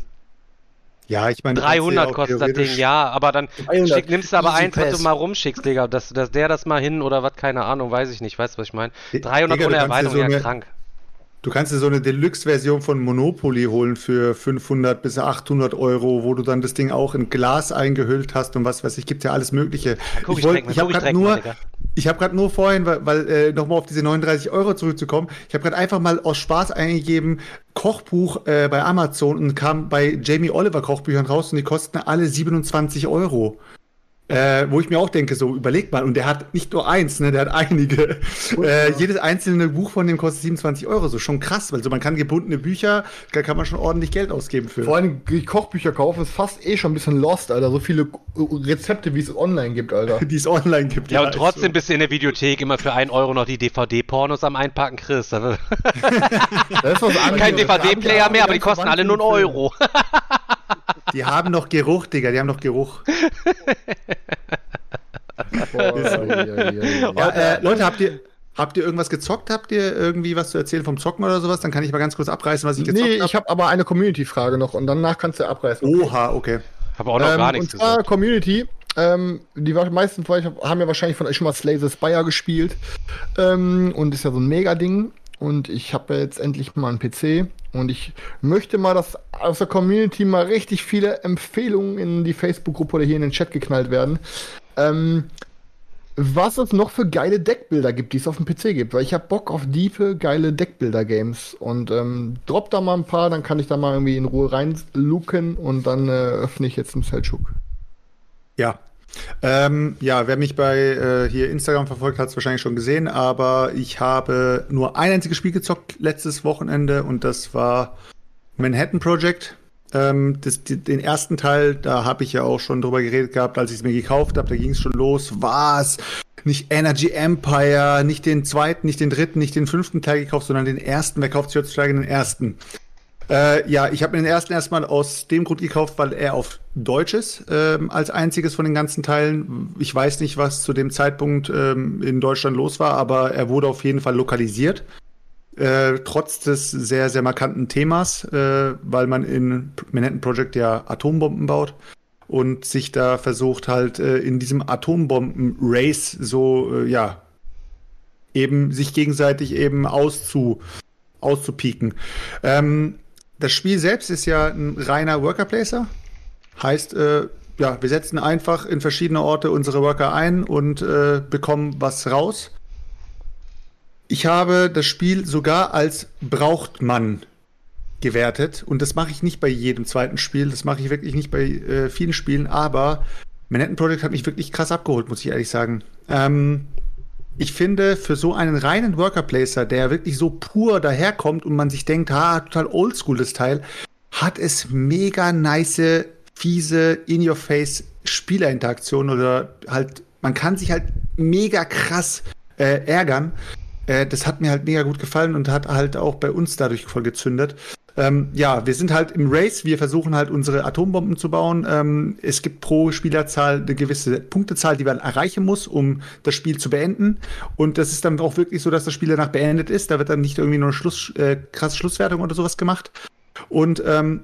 [SPEAKER 3] Ja, ich meine, du kannst ja
[SPEAKER 1] 300
[SPEAKER 3] auch
[SPEAKER 1] kostet das Ding, ja, aber dann
[SPEAKER 4] 300.
[SPEAKER 1] schick, nimmst du aber
[SPEAKER 4] Easy
[SPEAKER 1] eins, was du mal rumschickst, Digga, dass, dass der das mal hin oder was, keine Ahnung, weiß ich nicht, weißt du, was ich meine? 300
[SPEAKER 3] Digga,
[SPEAKER 1] ohne
[SPEAKER 3] du kannst dir
[SPEAKER 1] Erweiterung,
[SPEAKER 3] so
[SPEAKER 1] ja
[SPEAKER 3] eine-
[SPEAKER 1] krank.
[SPEAKER 3] Du kannst dir so eine Deluxe-Version von Monopoly holen für 500 bis 800 Euro, wo du dann das Ding auch in Glas eingehüllt hast und was weiß ich, gibt ja alles Mögliche.
[SPEAKER 1] Guck,
[SPEAKER 3] ich
[SPEAKER 1] ich mal,
[SPEAKER 3] ich habe
[SPEAKER 1] ich
[SPEAKER 3] gerade nur,
[SPEAKER 1] Digga.
[SPEAKER 3] Ich habe gerade nur vorhin, weil, weil äh, nochmal auf diese 39 Euro zurückzukommen, ich habe gerade einfach mal aus Spaß eingegeben, Kochbuch äh, bei Amazon und kam bei Jamie Oliver Kochbüchern raus und die kosten alle 27 Euro. Äh, wo ich mir auch denke, so überleg mal, und der hat nicht nur eins, ne, der hat einige. Äh, jedes einzelne Buch von dem kostet 27 Euro, so schon krass, weil so man kann gebundene Bücher, da kann man schon ordentlich Geld ausgeben für.
[SPEAKER 2] Vor allem die Kochbücher kaufen ist fast eh schon ein bisschen lost, Alter. So viele Rezepte, wie es online gibt, Alter.
[SPEAKER 3] die es online gibt.
[SPEAKER 1] Ja, und
[SPEAKER 3] ist
[SPEAKER 1] trotzdem
[SPEAKER 3] so.
[SPEAKER 1] bist du in der Videothek immer für 1 Euro noch die DVD-Pornos am Einpacken wird-
[SPEAKER 2] Das ist was anderes.
[SPEAKER 1] Kein DVD-Player mehr, aber die kosten alle nur einen Euro.
[SPEAKER 3] Die haben noch Geruch, Digga, die haben noch Geruch.
[SPEAKER 2] Boah, ja, ja, ja, ja.
[SPEAKER 3] Ja, äh, Leute, habt ihr, habt ihr irgendwas gezockt? Habt ihr irgendwie was zu erzählen vom Zocken oder sowas? Dann kann ich mal ganz kurz abreißen, was ich gezockt
[SPEAKER 2] Nee,
[SPEAKER 3] hab.
[SPEAKER 2] ich habe aber eine Community-Frage noch und danach kannst du abreißen.
[SPEAKER 3] Oha, okay.
[SPEAKER 1] Habe auch noch
[SPEAKER 2] ähm,
[SPEAKER 1] gar nichts
[SPEAKER 2] und zwar
[SPEAKER 1] gesagt.
[SPEAKER 2] Community. Ähm, die meisten von euch haben ja wahrscheinlich von euch schon mal Slay the Spire gespielt. Ähm, und ist ja so ein Mega-Ding. Und ich habe jetzt endlich mal einen PC. Und ich möchte mal, dass aus der Community mal richtig viele Empfehlungen in die Facebook-Gruppe oder hier in den Chat geknallt werden. Ähm, was es noch für geile Deckbilder gibt, die es auf dem PC gibt. Weil ich habe Bock auf diepe, geile Deckbilder-Games. Und ähm, drop da mal ein paar, dann kann ich da mal irgendwie in Ruhe reinluken und dann äh, öffne ich jetzt einen Selchuk.
[SPEAKER 3] Ja. Ähm, ja, wer mich bei äh, hier Instagram verfolgt, hat es wahrscheinlich schon gesehen, aber ich habe nur ein einziges Spiel gezockt letztes Wochenende und das war Manhattan Project. Ähm, das, den ersten Teil, da habe ich ja auch schon drüber geredet gehabt, als ich es mir gekauft habe, da ging es schon los. Was? Nicht Energy Empire, nicht den zweiten, nicht den dritten, nicht den fünften Teil gekauft, sondern den ersten. Wer kauft sich heutzutage den ersten? Äh, ja, ich habe mir den ersten erstmal aus dem Grund gekauft, weil er auf Deutsch ist, ähm, als einziges von den ganzen Teilen. Ich weiß nicht, was zu dem Zeitpunkt ähm, in Deutschland los war, aber er wurde auf jeden Fall lokalisiert. Äh, trotz des sehr, sehr markanten Themas, äh, weil man in Manhattan Project ja Atombomben baut und sich da versucht halt äh, in diesem Atombomben-Race so, äh, ja, eben sich gegenseitig eben auszu, auszupieken. Ähm, das Spiel selbst ist ja ein reiner Worker Placer. Heißt, äh, ja, wir setzen einfach in verschiedene Orte unsere Worker ein und äh, bekommen was raus. Ich habe das Spiel sogar als braucht man gewertet und das mache ich nicht bei jedem zweiten Spiel, das mache ich wirklich nicht bei äh, vielen Spielen, aber Manhattan Project hat mich wirklich krass abgeholt, muss ich ehrlich sagen. Ähm, ich finde, für so einen reinen Worker Placer, der wirklich so pur daherkommt und man sich denkt, ha, total oldschool das Teil, hat es mega nice, fiese, in-your-face Spielerinteraktion oder halt, man kann sich halt mega krass äh, ärgern. Äh, das hat mir halt mega gut gefallen und hat halt auch bei uns dadurch voll gezündet. Ähm, ja, wir sind halt im Race, wir versuchen halt unsere Atombomben zu bauen. Ähm, es gibt pro Spielerzahl eine gewisse Punktezahl, die man erreichen muss, um das Spiel zu beenden. Und das ist dann auch wirklich so, dass das Spiel danach beendet ist. Da wird dann nicht irgendwie nur eine Schluss, äh, krasse Schlusswertung oder sowas gemacht. Und ähm,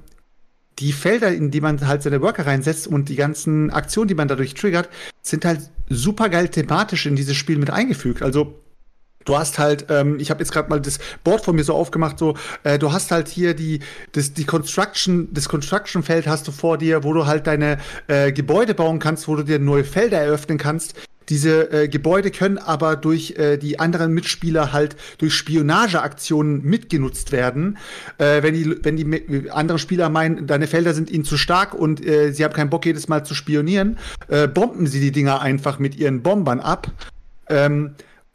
[SPEAKER 3] die Felder, in die man halt seine Worker reinsetzt und die ganzen Aktionen, die man dadurch triggert, sind halt super geil thematisch in dieses Spiel mit eingefügt. Also Du hast halt, ähm, ich habe jetzt gerade mal das Board von mir so aufgemacht, so, äh, du hast halt hier die, das, die Construction, das Construction-Feld hast du vor dir, wo du halt deine äh, Gebäude bauen kannst, wo du dir neue Felder eröffnen kannst. Diese äh, Gebäude können aber durch äh, die anderen Mitspieler halt durch Spionageaktionen mitgenutzt werden. Äh, wenn die, wenn die mi- anderen Spieler meinen, deine Felder sind ihnen zu stark und äh, sie haben keinen Bock, jedes Mal zu spionieren, äh, bomben sie die Dinger einfach mit ihren Bombern ab. Ähm,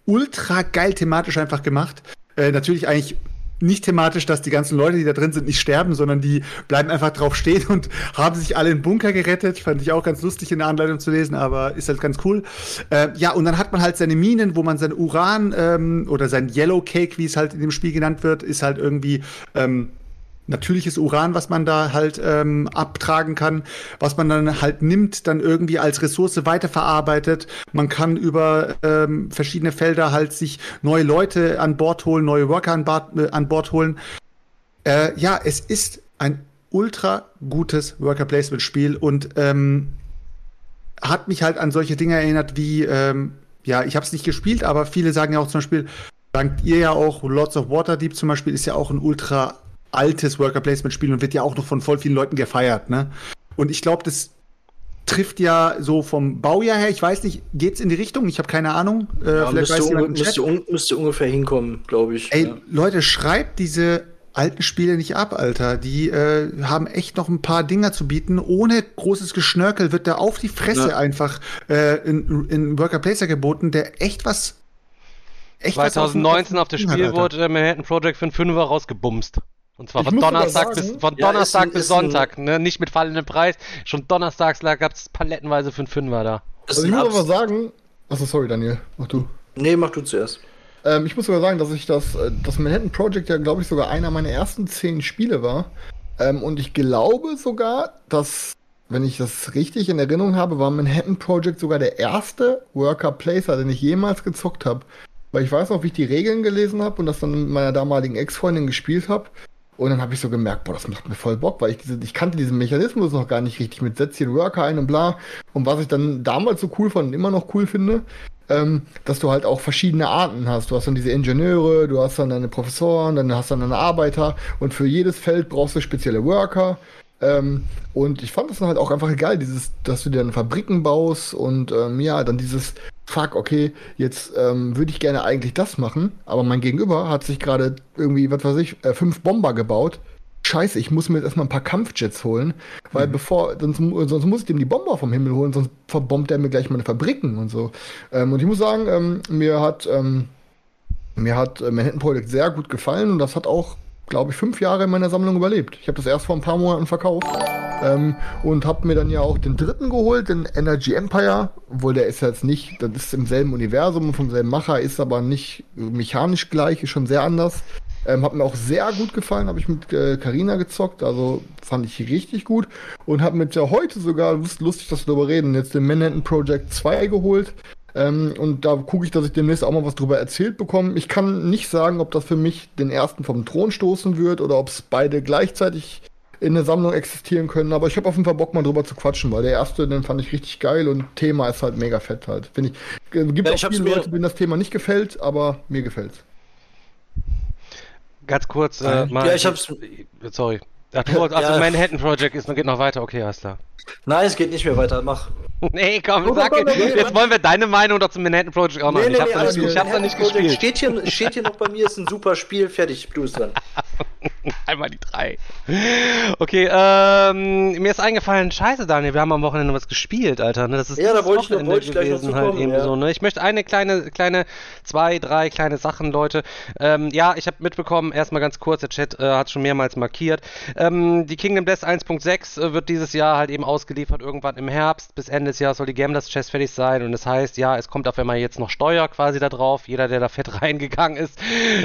[SPEAKER 3] ultra geil thematisch einfach gemacht. Äh, natürlich eigentlich nicht thematisch, dass die ganzen Leute, die da drin sind, nicht sterben, sondern die bleiben einfach drauf stehen und haben sich alle in den Bunker gerettet. Fand ich auch ganz lustig in der Anleitung zu lesen, aber ist halt ganz cool. Äh, ja, und dann hat man halt seine Minen, wo man sein Uran ähm, oder sein Yellow Cake, wie es halt in dem Spiel genannt wird, ist halt irgendwie ähm, natürliches Uran, was man da halt ähm, abtragen kann, was man dann halt nimmt, dann irgendwie als Ressource weiterverarbeitet. Man kann über ähm, verschiedene Felder halt sich neue Leute an Bord holen, neue Worker an, Bord, äh, an Bord holen. Äh, ja, es ist ein ultra gutes Worker Placement Spiel und ähm, hat mich halt an solche Dinge erinnert wie, ähm, ja, ich habe es nicht gespielt, aber viele sagen ja auch zum Beispiel, dankt ihr ja auch, Lords of Waterdeep zum Beispiel ist ja auch ein ultra altes Worker Placement Spiel und wird ja auch noch von voll vielen Leuten gefeiert, ne? Und ich glaube, das trifft ja so vom Baujahr her, ich weiß nicht, geht's in die Richtung? Ich habe keine Ahnung. Äh,
[SPEAKER 4] Ja,
[SPEAKER 3] vielleicht
[SPEAKER 4] müsste, un müsste, un müsste ungefähr hinkommen, glaube ich.
[SPEAKER 3] Ey,
[SPEAKER 4] ja.
[SPEAKER 3] Leute, schreibt diese alten Spiele nicht ab, Alter. Die äh, haben echt noch ein paar Dinger zu bieten. Ohne großes Geschnörkel wird da auf die Fresse
[SPEAKER 4] Ja.
[SPEAKER 3] einfach äh, in, in Worker Placer geboten, der echt was. Echt was auf
[SPEAKER 1] 2019 auf das Spiel
[SPEAKER 3] hat,
[SPEAKER 1] wurde äh, Manhattan Project für einen Fünfer rausgebumst. Und zwar
[SPEAKER 2] Ich
[SPEAKER 1] von Donnerstag
[SPEAKER 2] sagen-
[SPEAKER 1] bis, von
[SPEAKER 4] Ja,
[SPEAKER 1] Donnerstag
[SPEAKER 4] ist
[SPEAKER 1] bis
[SPEAKER 4] ist ein-
[SPEAKER 1] Sonntag, ne? Nicht mit fallendem Preis. Schon donnerstags gab es palettenweise für einen Fünfer da.
[SPEAKER 2] Also ich muss aber sagen, achso, sorry Daniel, mach du.
[SPEAKER 4] Nee, mach du zuerst.
[SPEAKER 2] Ähm, ich muss sogar sagen, dass ich das, äh, das Manhattan Project ja, glaube ich, sogar einer meiner ersten zehn Spiele war. Ähm, und ich glaube sogar, dass, wenn ich das richtig in Erinnerung habe, war Manhattan Project sogar der erste Worker Placer, den ich jemals gezockt habe. Weil ich weiß noch, wie ich die Regeln gelesen habe und das dann mit meiner damaligen Ex-Freundin gespielt habe. Und dann habe ich so gemerkt, boah, das macht mir voll Bock, weil ich diese, ich kannte diesen Mechanismus noch gar nicht richtig mit den Worker ein und bla. Und was ich dann damals so cool fand und immer noch cool finde, ähm, dass du halt auch verschiedene Arten hast. Du hast dann diese Ingenieure, du hast dann deine Professoren, dann hast dann deine Arbeiter und für jedes Feld brauchst du spezielle Worker. Ähm, und ich fand das dann halt auch einfach geil, dieses, dass du dir dann Fabriken baust und ähm, ja, dann dieses Fuck, okay, jetzt ähm, würde ich gerne eigentlich das machen, aber mein Gegenüber hat sich gerade irgendwie, was weiß ich, äh, fünf Bomber gebaut. Scheiße, ich muss mir jetzt erstmal ein paar Kampfjets holen, weil bevor, sonst, sonst muss ich dem die Bomber vom Himmel holen, sonst verbombt er mir gleich meine Fabriken und so. Ähm, und ich muss sagen, ähm, mir hat, ähm, mir hat äh, Manhattan Project sehr gut gefallen und das hat auch, glaube ich, fünf Jahre in meiner Sammlung überlebt. Ich habe das erst vor ein paar Monaten verkauft ähm, und habe mir dann ja auch den dritten geholt, den Energy Empire, obwohl der ist jetzt nicht, das ist im selben Universum, vom selben Macher, ist aber nicht mechanisch gleich, ist schon sehr anders. Ähm, hat mir auch sehr gut gefallen, habe ich mit äh, Carina gezockt, also fand ich richtig gut und habe mit ja heute sogar, lust, lustig, dass wir darüber reden, jetzt den Manhattan Project 2 geholt. Ähm, und da gucke ich, dass ich demnächst auch mal was drüber erzählt bekomme. Ich kann nicht sagen, ob das für mich den ersten vom Thron stoßen wird oder ob es beide gleichzeitig in der Sammlung existieren können, aber ich habe auf jeden Fall Bock mal drüber zu quatschen, weil der erste, den fand ich richtig geil und Thema ist halt mega fett halt. Finde ich. Äh, Gibt
[SPEAKER 4] Ja,
[SPEAKER 2] auch
[SPEAKER 4] ich hab's
[SPEAKER 2] viele Leute, denen das Thema nicht gefällt, aber mir gefällt's.
[SPEAKER 1] Ganz kurz, äh, mal.
[SPEAKER 4] Ja, ich hab's-
[SPEAKER 1] Sorry. Ach, du, also
[SPEAKER 4] Ja.
[SPEAKER 1] Manhattan Project ist, geht noch weiter. Okay, alles klar.
[SPEAKER 4] Nein, es geht nicht mehr weiter. Mach.
[SPEAKER 1] Nee, komm,
[SPEAKER 4] Komm,
[SPEAKER 1] sag
[SPEAKER 4] komm, komm,
[SPEAKER 1] jetzt
[SPEAKER 4] komm.
[SPEAKER 1] wollen wir deine Meinung doch zum Manhattan Project auch noch. ich hab's noch
[SPEAKER 4] alles
[SPEAKER 1] nicht,
[SPEAKER 4] gut.
[SPEAKER 1] ich hab's noch nicht
[SPEAKER 4] Manhattan Project
[SPEAKER 1] gespielt.
[SPEAKER 4] Steht hier, steht hier noch bei mir, ist ein super Spiel. Fertig, du bist dran.
[SPEAKER 1] Einmal die drei. Okay, ähm, mir ist eingefallen, scheiße, Daniel, wir haben am Wochenende was gespielt, Alter. Ne? Das ist
[SPEAKER 4] Ja, da wollte ich noch- wollte ich gleich noch
[SPEAKER 1] gewesen
[SPEAKER 4] zu
[SPEAKER 1] halt
[SPEAKER 4] kommen,
[SPEAKER 1] eben
[SPEAKER 4] ja.
[SPEAKER 1] so, ne? Ich möchte eine kleine, kleine, zwei, drei kleine Sachen, Leute. Ähm, ja, ich habe mitbekommen, erstmal ganz kurz, der Chat äh, hat schon mehrmals markiert. Ähm, die Kingdom Death 1.6 äh, wird dieses Jahr halt eben ausgeliefert, irgendwann im Herbst. Bis Ende des Jahres soll die Gamblers Chest fertig sein und das heißt, ja, es kommt auf einmal jetzt noch Steuer quasi da drauf. Jeder, der da fett reingegangen ist,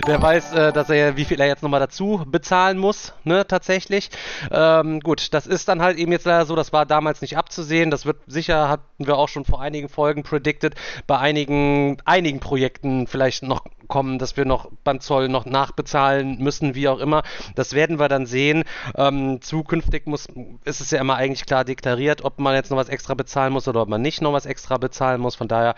[SPEAKER 1] der weiß, äh, dass er, wie viel er jetzt nochmal dazu bezahlen muss, ne, tatsächlich. Ähm, gut, das ist dann halt eben jetzt leider so, das war damals nicht abzusehen. Das wird sicher, hatten wir auch schon vor einigen Folgen predicted, bei einigen, einigen Projekten vielleicht noch kommen, dass wir noch beim Zoll noch nachbezahlen müssen, wie auch immer. Das werden wir dann sehen. Ähm, zukünftig muss, ist es ja immer eigentlich klar deklariert, ob man jetzt noch was extra bezahlen muss oder ob man nicht noch was extra bezahlen muss. Von daher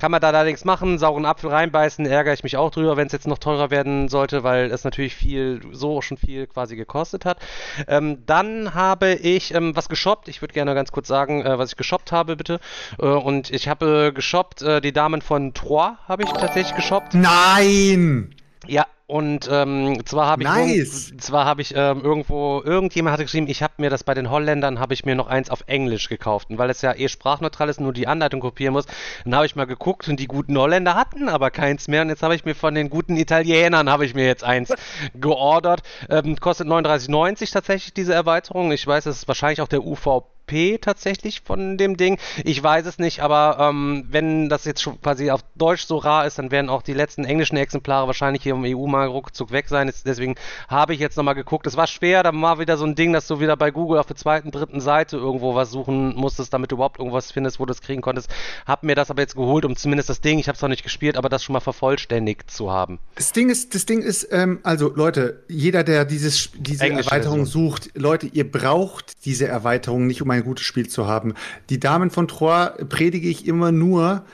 [SPEAKER 1] kann man da allerdings machen, sauren Apfel reinbeißen, ärgere ich mich auch drüber, wenn es jetzt noch teurer werden sollte, weil es natürlich viel, so schon viel quasi gekostet hat. Ähm, dann habe ich ähm, was geshoppt. Ich würde gerne ganz kurz sagen, äh, was ich geshoppt habe, bitte. Äh, und ich habe äh, geshoppt, äh, die Damen von Troyes habe ich tatsächlich geshoppt.
[SPEAKER 3] Nein!
[SPEAKER 1] Ja, und ähm, zwar habe ich,
[SPEAKER 3] Nice.
[SPEAKER 1] zwar habe ich ähm, irgendwo, irgendjemand hatte geschrieben, ich habe mir das bei den Holländern, habe ich mir noch eins auf Englisch gekauft. Und weil es ja eh sprachneutral ist, nur die Anleitung kopieren muss, dann habe ich mal geguckt und die guten Holländer hatten aber keins mehr. Und jetzt habe ich mir von den guten Italienern, habe ich mir jetzt eins geordert. Ähm, kostet 39,90 tatsächlich diese Erweiterung. Ich weiß, es ist wahrscheinlich auch der UVP tatsächlich von dem Ding. Ich weiß es nicht, aber ähm, wenn das jetzt schon quasi auf Deutsch so rar ist, dann werden auch die letzten englischen Exemplare wahrscheinlich hier im EU-Markt ruckzuck weg sein. Deswegen habe ich jetzt nochmal geguckt. Es war schwer, da war wieder so ein Ding, dass du wieder bei Google auf der zweiten, dritten Seite irgendwo was suchen musstest, damit du überhaupt irgendwas findest, wo du es kriegen konntest. Hab mir das aber jetzt geholt, um zumindest das Ding, ich habe es noch nicht gespielt, aber das schon mal vervollständigt zu haben.
[SPEAKER 3] Das Ding ist, das Ding ist, ähm, also Leute, jeder, der dieses, diese
[SPEAKER 1] Englische
[SPEAKER 3] Erweiterung
[SPEAKER 1] Version.
[SPEAKER 3] sucht, Leute, ihr braucht diese Erweiterung nicht, um ein gutes Spiel zu haben. Die Damen von Troyes predige ich immer nur,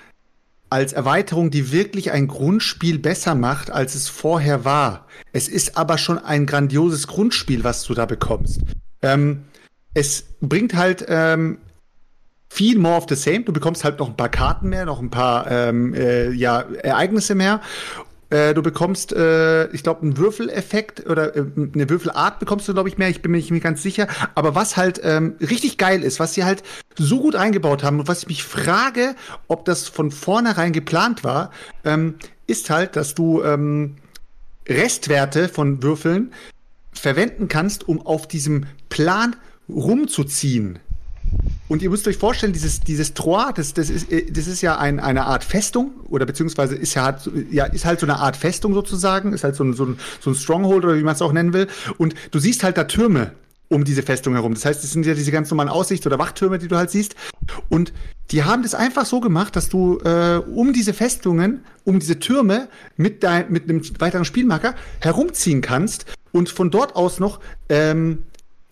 [SPEAKER 3] als Erweiterung, die wirklich ein Grundspiel besser macht, als es vorher war. Es ist aber schon ein grandioses Grundspiel, was du da bekommst. Ähm, es bringt halt ähm, viel more of the same. Du bekommst halt noch ein paar Karten mehr, noch ein paar ähm, äh, ja, Ereignisse mehr. Äh, du bekommst, äh, ich glaube, einen Würfeleffekt oder äh, eine Würfelart bekommst du, glaube ich, mehr. Ich bin mir nicht ganz sicher. Aber was halt ähm, richtig geil ist, was sie halt so gut eingebaut haben und was ich mich frage, ob das von vornherein geplant war, ähm, ist halt, dass du ähm, Restwerte von Würfeln verwenden kannst, um auf diesem Plan rumzuziehen. Und ihr müsst euch vorstellen, dieses, dieses Trois, das, das, ist, äh, das ist ja ein, eine Art Festung, oder beziehungsweise ist ja, halt, ja, ist halt so eine Art Festung sozusagen, ist halt so ein, so ein, so ein Stronghold oder wie man es auch nennen will. Und du siehst halt da Türme um diese Festung herum. Das heißt, es sind ja diese ganz normalen Aussichts- oder Wachtürme, die du halt siehst. Und die haben das einfach so gemacht, dass du äh, um diese Festungen, um diese Türme mit, dein, mit einem weiteren Spielmarker herumziehen kannst und von dort aus noch ähm,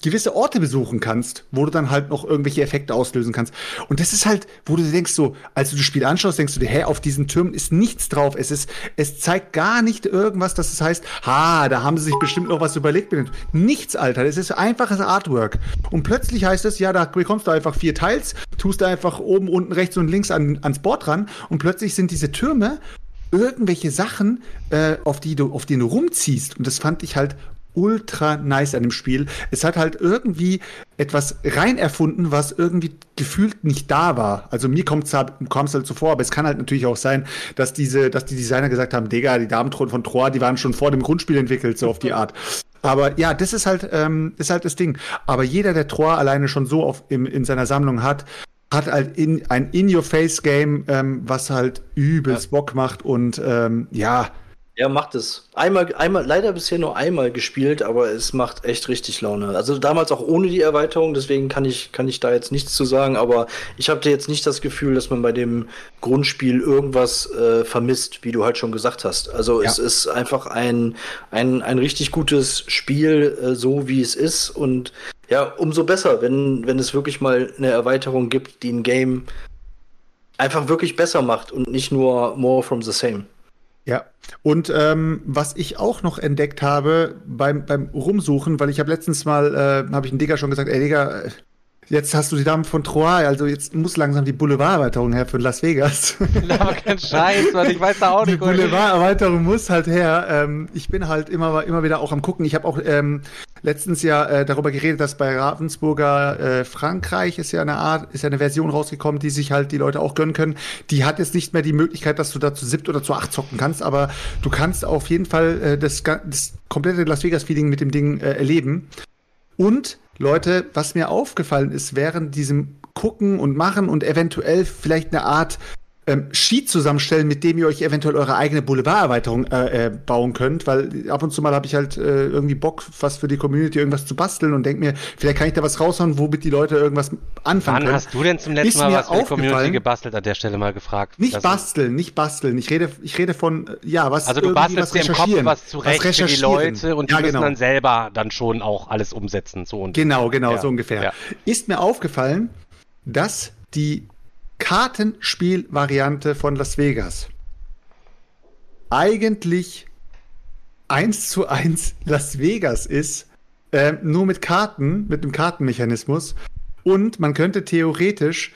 [SPEAKER 3] gewisse Orte besuchen kannst, wo du dann halt noch irgendwelche Effekte auslösen kannst. Und das ist halt, wo du denkst so, als du das Spiel anschaust, denkst du dir, hä, auf diesen Türmen ist nichts drauf. Es ist, es zeigt gar nicht irgendwas, dass es heißt, ha, da haben sie sich bestimmt noch was überlegt. Nichts, Alter. Es ist einfaches Artwork. Und plötzlich heißt es, ja, da bekommst du einfach vier Teils, tust da einfach oben, unten, rechts und links an, ans Board ran und plötzlich sind diese Türme irgendwelche Sachen, äh, auf die du, auf denen du rumziehst. Und das fand ich halt ultra nice an dem Spiel. Es hat halt irgendwie etwas rein erfunden, was irgendwie gefühlt nicht da war. Also mir kommt es halt, halt so vor, aber es kann halt natürlich auch sein, dass diese, dass die Designer gesagt haben, Digga, die Damenthron von Troy, die waren schon vor dem Grundspiel entwickelt, so auf die Art. Aber ja, das ist halt, ähm, ist halt das Ding. Aber jeder, der Troy alleine schon so auf, im, in seiner Sammlung hat, hat halt in, ein In-Your-Face-Game, ähm, was halt übelst ja. Bock macht und ähm, ja,
[SPEAKER 4] ja, macht es. Einmal, einmal, leider bisher nur einmal gespielt, aber es macht echt richtig Laune. Also damals auch ohne die Erweiterung, deswegen kann ich, kann ich da jetzt nichts zu sagen, aber ich hatte jetzt nicht das Gefühl, dass man bei dem Grundspiel irgendwas äh, vermisst, wie du halt schon gesagt hast. Also ja. es ist einfach ein, ein, ein richtig gutes Spiel, äh, so wie es ist. Und ja, umso besser, wenn, wenn es wirklich mal eine Erweiterung gibt, die ein Game einfach wirklich besser macht und nicht nur more from the same.
[SPEAKER 3] Ja, und ähm, was ich auch noch entdeckt habe beim, beim Rumsuchen, weil ich habe letztens mal, äh, habe ich einen Digger schon gesagt, ey Digga, Jetzt hast du die Damen von Troyes, also jetzt muss langsam die Boulevarderweiterung her für Las Vegas.
[SPEAKER 1] Aber kein Scheiß, Mann, ich weiß da auch nicht.
[SPEAKER 3] Die Boulevarderweiterung muss halt her. Ähm, ich bin halt immer, immer wieder auch am gucken. Ich habe auch ähm, letztens ja äh, darüber geredet, dass bei Ravensburger äh, Frankreich ist ja eine Art, ist ja eine Version rausgekommen, die sich halt die Leute auch gönnen können. Die hat jetzt nicht mehr die Möglichkeit, dass du da zu siebt oder zu acht zocken kannst, aber du kannst auf jeden Fall äh, das, das komplette Las Vegas-Feeling mit dem Ding äh, erleben. Und Leute, was mir aufgefallen ist während diesem Gucken und Machen und eventuell vielleicht eine Art ähm, Sheet zusammenstellen, mit dem ihr euch eventuell eure eigene Boulevarderweiterung äh, äh, bauen könnt, weil ab und zu mal habe ich halt äh, irgendwie Bock, was für die Community irgendwas zu basteln und denke mir, vielleicht kann ich da was raushauen, womit die Leute irgendwas anfangen
[SPEAKER 1] Wann können. hast du denn zum letzten
[SPEAKER 3] ist
[SPEAKER 1] Mal was für die Community gebastelt, an der Stelle mal gefragt?
[SPEAKER 3] Nicht basteln, nicht basteln. Ich rede, ich rede von, ja, was
[SPEAKER 1] Also du bastelst dir im Kopf was zurecht was für die Leute und die
[SPEAKER 3] ja,
[SPEAKER 1] müssen
[SPEAKER 3] genau.
[SPEAKER 1] dann selber dann schon auch alles umsetzen. So und
[SPEAKER 3] genau, genau,
[SPEAKER 1] ja.
[SPEAKER 3] so ungefähr.
[SPEAKER 1] Ja.
[SPEAKER 3] Ist mir aufgefallen, dass die Kartenspielvariante von Las Vegas eigentlich eins zu eins Las Vegas ist, äh, nur mit Karten, mit einem Kartenmechanismus. Und man könnte theoretisch,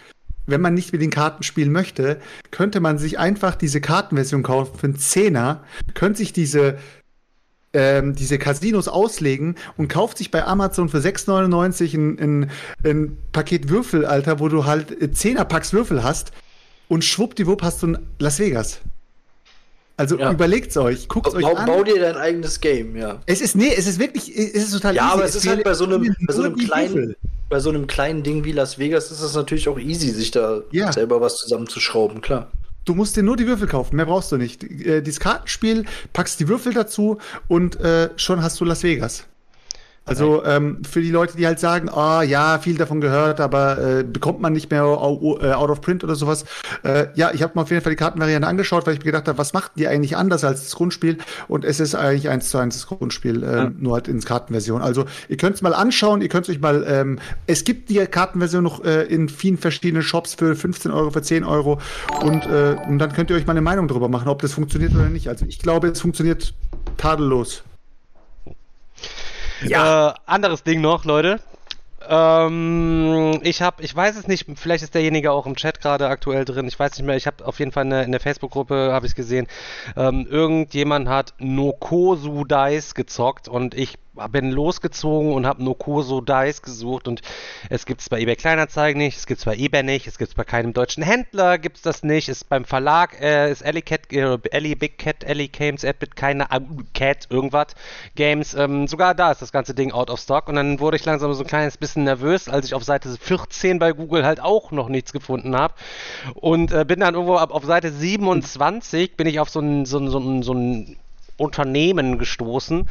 [SPEAKER 3] wenn man nicht mit den Karten spielen möchte, könnte man sich einfach diese Kartenversion kaufen für einen Zehner, könnte sich diese ähm, diese Casinos auslegen und kauft sich bei Amazon für 6,99 ein, ein, ein Paket Würfel, Alter, wo du halt 10er Packs Würfel hast und schwuppdiwupp hast du ein Las Vegas. Also ja. überlegt's euch, guckt's
[SPEAKER 4] ba
[SPEAKER 3] euch an.
[SPEAKER 4] Bau dir dein eigenes Game, ja.
[SPEAKER 3] Es ist, nee, es ist wirklich, es ist total
[SPEAKER 4] Ja,
[SPEAKER 3] easy.
[SPEAKER 4] aber es, ist halt bei so einem, bei so einem kleinen,
[SPEAKER 3] Würfel.
[SPEAKER 4] bei so einem kleinen Ding wie Las Vegas ist es natürlich auch easy, sich da
[SPEAKER 3] Ja.
[SPEAKER 4] selber was zusammenzuschrauben, klar.
[SPEAKER 3] Du musst dir nur die Würfel kaufen, mehr brauchst du nicht. Äh, dieses Kartenspiel, packst die Würfel dazu und äh, schon hast du Las Vegas. Also ähm, für die Leute, die halt sagen, ah ja, viel davon gehört, aber äh, bekommt man nicht mehr äh, out of print oder sowas. Äh, ja, ich habe mir auf jeden Fall die Kartenvariante angeschaut, weil ich mir gedacht habe, was macht die eigentlich anders als das Grundspiel? Und es ist eigentlich eins zu eins das Grundspiel, äh, nur halt in Kartenversion. Also ihr könnt es mal anschauen, ihr könnt euch mal, ähm, es gibt die Kartenversion noch äh, in vielen verschiedenen Shops für 15 Euro, für 10 Euro und, äh, und dann könnt ihr euch mal eine Meinung darüber machen, ob das funktioniert oder nicht. Also ich glaube, es funktioniert tadellos.
[SPEAKER 1] Ja. Äh, anderes Ding noch, Leute. Ähm, ich habe, ich weiß es nicht, vielleicht ist derjenige auch im Chat gerade aktuell drin, ich weiß nicht mehr, ich habe auf jeden Fall in der, in der Facebook-Gruppe, habe ich gesehen, ähm, irgendjemand hat Nokosu Dice gezockt und ich bin losgezogen und habe Nokoso Dice gesucht und es gibt es bei eBay Kleinanzeigen nicht, es gibt es bei eBay nicht, es gibt es bei keinem deutschen Händler, gibt es das nicht, ist beim Verlag, äh, ist Ellie Cat, äh, Ellie Big Cat, Ellie Games, Edbit, keine äh, Cat, irgendwas, Games, ähm, sogar da ist das ganze Ding out of stock und dann wurde ich langsam so ein kleines bisschen nervös, als ich auf Seite 14 bei Google halt auch noch nichts gefunden habe und äh, bin dann irgendwo ab, auf Seite 27 bin ich auf so ein, so ein, so ein, so ein Unternehmen gestoßen,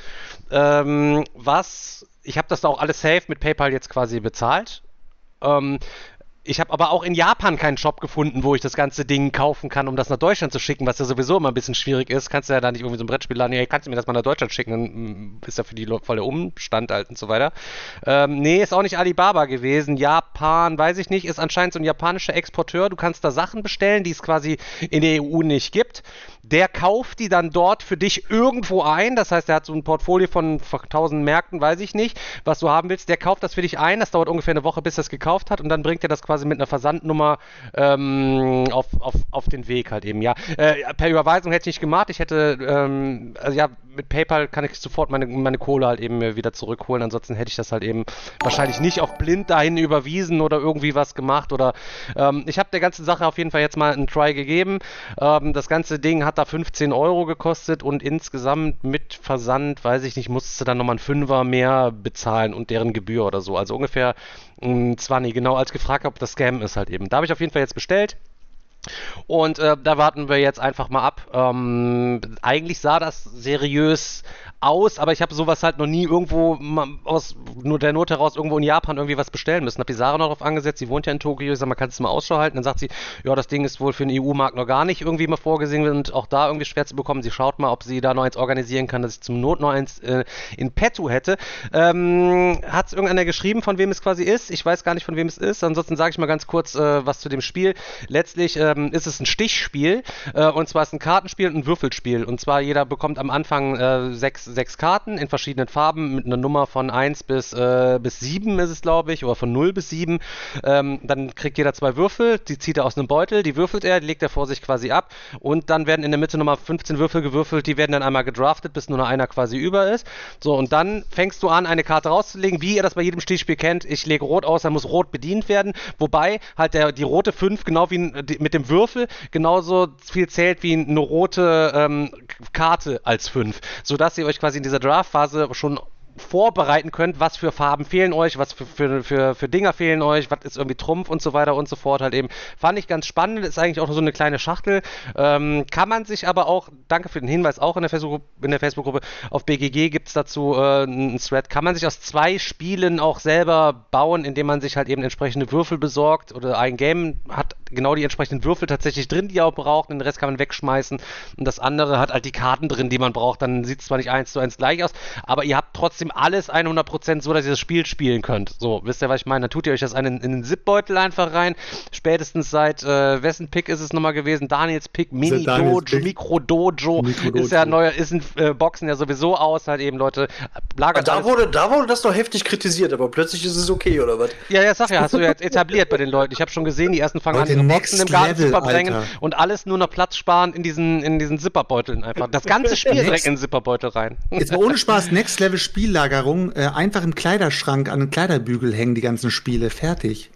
[SPEAKER 1] ähm, was, ich habe das da auch alles safe mit PayPal jetzt quasi bezahlt. Ähm, ich habe aber auch in Japan keinen Shop gefunden, wo ich das ganze Ding kaufen kann, um das nach Deutschland zu schicken, was ja sowieso immer ein bisschen schwierig ist. Kannst du ja da nicht irgendwie so ein Brettspiel laden, hey, kannst du mir das mal nach Deutschland schicken, dann mm, ist ja für die Leute voll der Umstand halt und so weiter. Ähm, nee, ist auch nicht Alibaba gewesen. Japan, weiß ich nicht, ist anscheinend so ein japanischer Exporteur. Du kannst da Sachen bestellen, die es quasi in der EU nicht gibt. Der kauft die dann dort für dich irgendwo ein. Das heißt, er hat so ein Portfolio von 1000 Märkten, weiß ich nicht, was du haben willst. Der kauft das für dich ein. Das dauert ungefähr eine Woche, bis er es gekauft hat. Und dann bringt er das quasi mit einer Versandnummer ähm, auf, auf, auf den Weg halt eben. Ja, äh, per Überweisung hätte ich nicht gemacht. Ich hätte, ähm, also ja, mit PayPal kann ich sofort meine, meine Kohle halt eben wieder zurückholen. Ansonsten hätte ich das halt eben wahrscheinlich nicht auf blind dahin überwiesen oder irgendwie was gemacht. Oder ähm, ich habe der ganzen Sache auf jeden Fall jetzt mal einen Try gegeben. Ähm, das ganze Ding hat da 15 Euro gekostet und insgesamt mit Versand, weiß ich nicht, musste dann nochmal ein Fünfer mehr bezahlen und deren Gebühr oder so. Also ungefähr mh, 20, genau als gefragt habe, ob das Scam ist halt eben. Da habe ich auf jeden Fall jetzt bestellt. Und äh, da warten wir jetzt einfach mal ab. Ähm, eigentlich sah das seriös aus, aber ich habe sowas halt noch nie irgendwo aus nur der Not heraus irgendwo in Japan irgendwie was bestellen müssen. Hab die Sarah noch darauf angesetzt, sie wohnt ja in Tokio, ich sag mal, kannst du mal Ausschau halten? Dann sagt sie, ja, das Ding ist wohl für den EU-Markt noch gar nicht irgendwie mal vorgesehen und auch da irgendwie schwer zu bekommen. Sie schaut mal, ob sie da noch eins organisieren kann, dass ich zum Not noch eins äh, in petto hätte. Ähm, Hat es irgendeiner geschrieben, von wem es quasi ist? Ich weiß gar nicht, von wem es ist. Ansonsten sage ich mal ganz kurz äh, was zu dem Spiel. Letztlich ähm, ist es ein Stichspiel äh, und zwar ist ein Kartenspiel und ein Würfelspiel. Und zwar jeder bekommt am Anfang äh, sechs, sechs Karten in verschiedenen Farben mit einer Nummer von 1 bis, äh, bis 7 ist es, glaube ich, oder von 0 bis 7. Ähm, dann kriegt jeder zwei Würfel, die zieht er aus einem Beutel, die würfelt er, die legt er vor sich quasi ab und dann werden in der Mitte nochmal 15 Würfel gewürfelt, die werden dann einmal gedraftet, bis nur noch einer quasi über ist. So, und dann fängst du an, eine Karte rauszulegen, wie ihr das bei jedem Stichspiel kennt. Ich lege Rot aus, dann muss Rot bedient werden, wobei halt der, die rote 5 genau wie die, mit dem Würfel genauso viel zählt wie eine rote ähm, Karte als 5, sodass ihr euch quasi in dieser Draft-Phase schon vorbereiten könnt, was für Farben fehlen euch, was für, für, für, für Dinger fehlen euch, was ist irgendwie Trumpf und so weiter und so fort halt eben. Fand ich ganz spannend, ist eigentlich auch so eine kleine Schachtel. Ähm, kann man sich aber auch, danke für den Hinweis, auch in der Facebook-Gruppe, in der Facebook-Gruppe auf BGG gibt es dazu äh, einen Thread, kann man sich aus zwei Spielen auch selber bauen, indem man sich halt eben entsprechende Würfel besorgt oder ein Game hat genau die entsprechenden Würfel tatsächlich drin, die er auch braucht, den Rest kann man wegschmeißen und das andere hat halt die Karten drin, die man braucht, dann sieht es zwar nicht eins zu eins gleich aus, aber ihr habt trotzdem alles 100% so, dass ihr das Spiel spielen könnt. So, wisst ihr, was ich meine? Dann tut ihr euch das in, in den Zip-Beutel einfach rein, spätestens seit, äh, wessen Pick ist es nochmal gewesen? Daniels Pick, Mini Dojo, Mikro Dojo, ist ja neuer, ist in äh, Boxen ja sowieso aus, halt eben, Leute,
[SPEAKER 4] lagert da wurde, da wurde das noch heftig kritisiert, aber plötzlich ist es okay, oder was?
[SPEAKER 1] Ja, ja, sag ja, hast du ja jetzt etabliert bei den Leuten. Ich habe schon gesehen, die ersten fangen an, ihre Boxen im Garten zu verbringen und alles nur noch Platz sparen in diesen, in diesen Zipperbeuteln einfach. Das ganze Spiel direkt in den Zipperbeutel rein.
[SPEAKER 3] Jetzt mal ohne Spaß, Next Level Spiellagerung, äh, einfach im Kleiderschrank an den Kleiderbügel hängen die ganzen Spiele, fertig.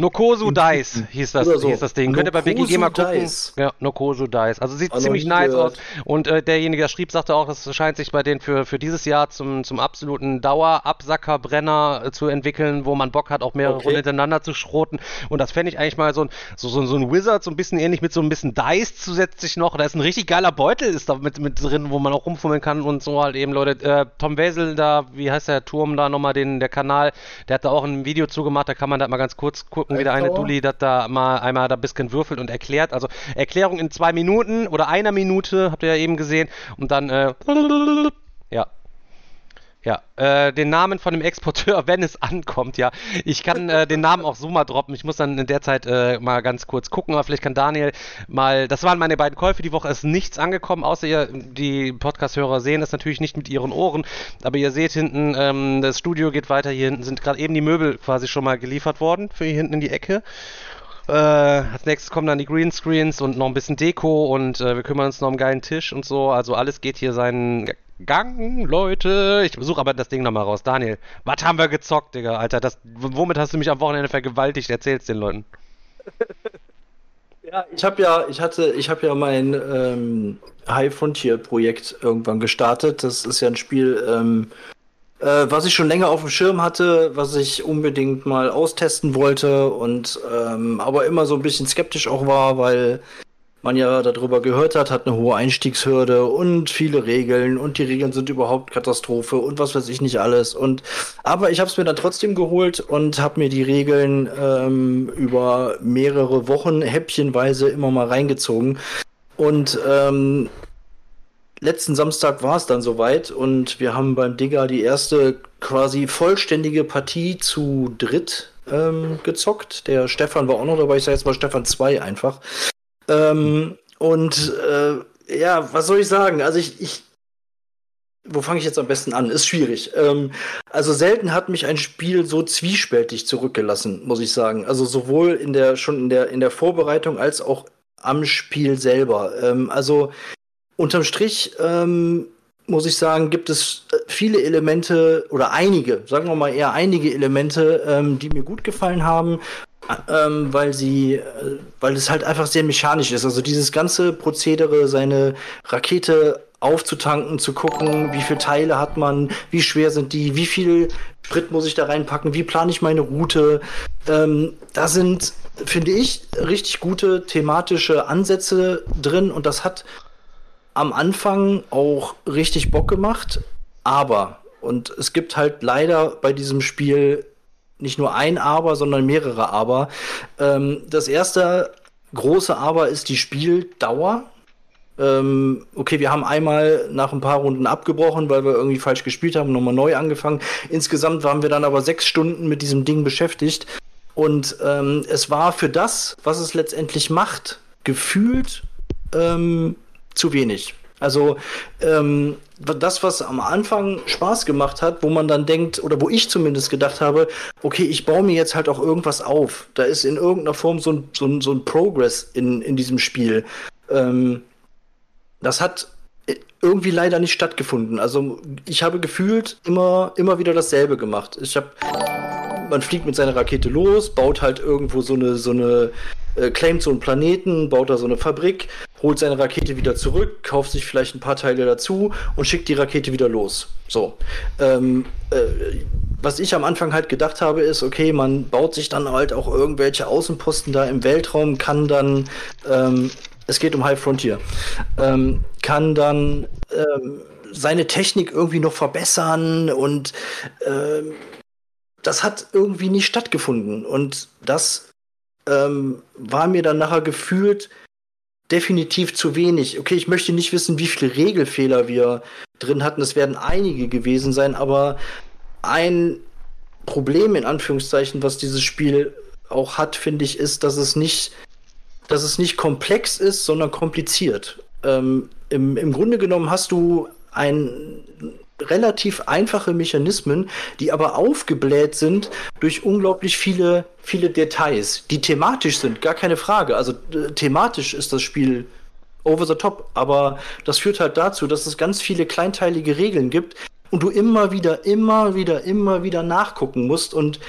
[SPEAKER 1] Nokosu Dice hieß das,
[SPEAKER 4] so.
[SPEAKER 1] hieß das Ding. Könnt ihr bei BGG mal gucken.
[SPEAKER 4] Dice.
[SPEAKER 1] Ja, Nokosu Dice. Also sieht
[SPEAKER 4] Also
[SPEAKER 1] ziemlich nice
[SPEAKER 4] gehört.
[SPEAKER 1] aus. Und äh, derjenige, der schrieb, sagte auch, das scheint sich bei denen für, für dieses Jahr zum, zum absoluten Dauerabsackerbrenner äh, zu entwickeln, wo man Bock hat, auch mehrere
[SPEAKER 4] Okay.
[SPEAKER 1] Runden hintereinander zu schroten. Und das fände ich eigentlich mal so ein, so, so, so ein Wizard, so ein bisschen ähnlich mit so ein bisschen Dice zusätzlich noch. Da ist ein richtig geiler Beutel ist da mit, mit drin, wo man auch rumfummeln kann und so halt eben, Leute. Äh, Tom Wesel da, wie heißt der Turm da nochmal, den, der Kanal, der hat da auch ein Video zugemacht, da kann man da mal ganz kurz gucken, wie der eine? Dulli das da mal einmal da ein bisschen würfelt und erklärt. Also Erklärung in zwei Minuten oder einer Minute, habt ihr ja eben gesehen. Und dann, äh, ja. Ja, äh, den Namen von dem Exporteur, wenn es ankommt, ja. Ich kann äh, den Namen auch so mal droppen. Ich muss dann in der Zeit äh, mal ganz kurz gucken, aber vielleicht kann Daniel mal. Das waren meine beiden Käufe die Woche. Ist nichts angekommen, außer ihr, die Podcast-Hörer sehen es natürlich nicht mit ihren Ohren. Aber ihr seht hinten, ähm, das Studio geht weiter. Hier hinten sind gerade eben die Möbel quasi schon mal geliefert worden für hier hinten in die Ecke. Äh, als nächstes kommen dann die Greenscreens und noch ein bisschen Deko und äh, wir kümmern uns noch um einen geilen Tisch und so. Also alles geht hier seinen Gang, Leute. Ich besuche aber das Ding nochmal raus. Daniel, was haben wir gezockt, Digga, Alter? Das, womit hast du mich am Wochenende vergewaltigt? Erzähl's den Leuten.
[SPEAKER 4] Ja, ich habe ja, ich hatte, ich habe ja mein ähm, High Frontier Projekt irgendwann gestartet. Das ist ja ein Spiel, ähm, äh, was ich schon länger auf dem Schirm hatte, was ich unbedingt mal austesten wollte und ähm, aber immer so ein bisschen skeptisch auch war, weil man ja darüber gehört hat, hat eine hohe Einstiegshürde und viele Regeln und die Regeln sind überhaupt Katastrophe und was weiß ich nicht alles. Und aber ich habe es mir dann trotzdem geholt und habe mir die Regeln ähm, über mehrere Wochen häppchenweise immer mal reingezogen. Und ähm, letzten Samstag war es dann soweit und wir haben beim Digger die erste quasi vollständige Partie zu dritt ähm, gezockt. Der Stefan war auch noch dabei, ich sage jetzt mal Stefan 2 einfach. Ähm, und äh, ja, was soll ich sagen? Also ich, ich wo fange ich jetzt am besten an? Ist schwierig. Ähm, also selten hat mich ein Spiel so zwiespältig zurückgelassen, muss ich sagen. Also sowohl in der schon in der in der Vorbereitung als auch am Spiel selber. Ähm, also unterm Strich ähm, muss ich sagen, gibt es äh, viele Elemente oder einige, sagen wir mal eher einige Elemente, ähm, die mir gut gefallen haben, ähm, weil sie, äh, weil es halt einfach sehr mechanisch ist. Also dieses ganze Prozedere, seine Rakete aufzutanken, zu gucken, wie viele Teile hat man, wie schwer sind die, wie viel Sprit muss ich da reinpacken, wie plane ich meine Route. Ähm, da sind, finde ich, richtig gute thematische Ansätze drin und das hat am Anfang auch richtig Bock gemacht, aber, und es gibt halt leider bei diesem Spiel nicht nur ein Aber, sondern mehrere Aber. Ähm, das erste große Aber ist die Spieldauer. Ähm, okay, wir haben einmal nach ein paar Runden abgebrochen, weil wir irgendwie falsch gespielt haben, nochmal neu angefangen. Insgesamt waren wir dann aber sechs Stunden mit diesem Ding beschäftigt. Und ähm, es war für das, was es letztendlich macht, gefühlt ähm, zu wenig. Also ähm, das, was am Anfang Spaß gemacht hat, wo man dann denkt, oder wo ich zumindest gedacht habe, okay, ich baue mir jetzt halt auch irgendwas auf. Da ist in irgendeiner Form so ein, so ein, so ein Progress in, in diesem Spiel. Ähm, das hat irgendwie leider nicht stattgefunden. Also ich habe gefühlt immer, immer wieder dasselbe gemacht. Ich habe, man fliegt mit seiner Rakete los, baut halt irgendwo so eine, so eine, äh, claimt so einen Planeten, baut da so eine Fabrik, holt seine Rakete wieder zurück, kauft sich vielleicht ein paar Teile dazu und schickt die Rakete wieder los. So. Ähm, äh, was ich am Anfang halt gedacht habe, ist, okay, man baut sich dann halt auch irgendwelche Außenposten da im Weltraum, kann dann, ähm, es geht um High Frontier, ähm, kann dann ähm, seine Technik irgendwie noch verbessern und ähm, das hat irgendwie nicht stattgefunden. Und das ähm, war mir dann nachher gefühlt definitiv zu wenig. Okay, ich möchte nicht wissen, wie viele Regelfehler wir drin hatten. Es werden einige gewesen sein, aber ein Problem in Anführungszeichen, was dieses Spiel auch hat, finde ich, ist, dass es nicht, dass es nicht komplex ist, sondern kompliziert. Ähm, im, Im Grunde genommen hast du ein relativ einfache Mechanismen, die aber aufgebläht sind durch unglaublich viele, viele Details, die thematisch sind, gar keine Frage. Also äh, thematisch ist das Spiel over the top, aber das führt halt dazu, dass es ganz viele kleinteilige Regeln gibt und du immer wieder, immer wieder, immer wieder nachgucken musst und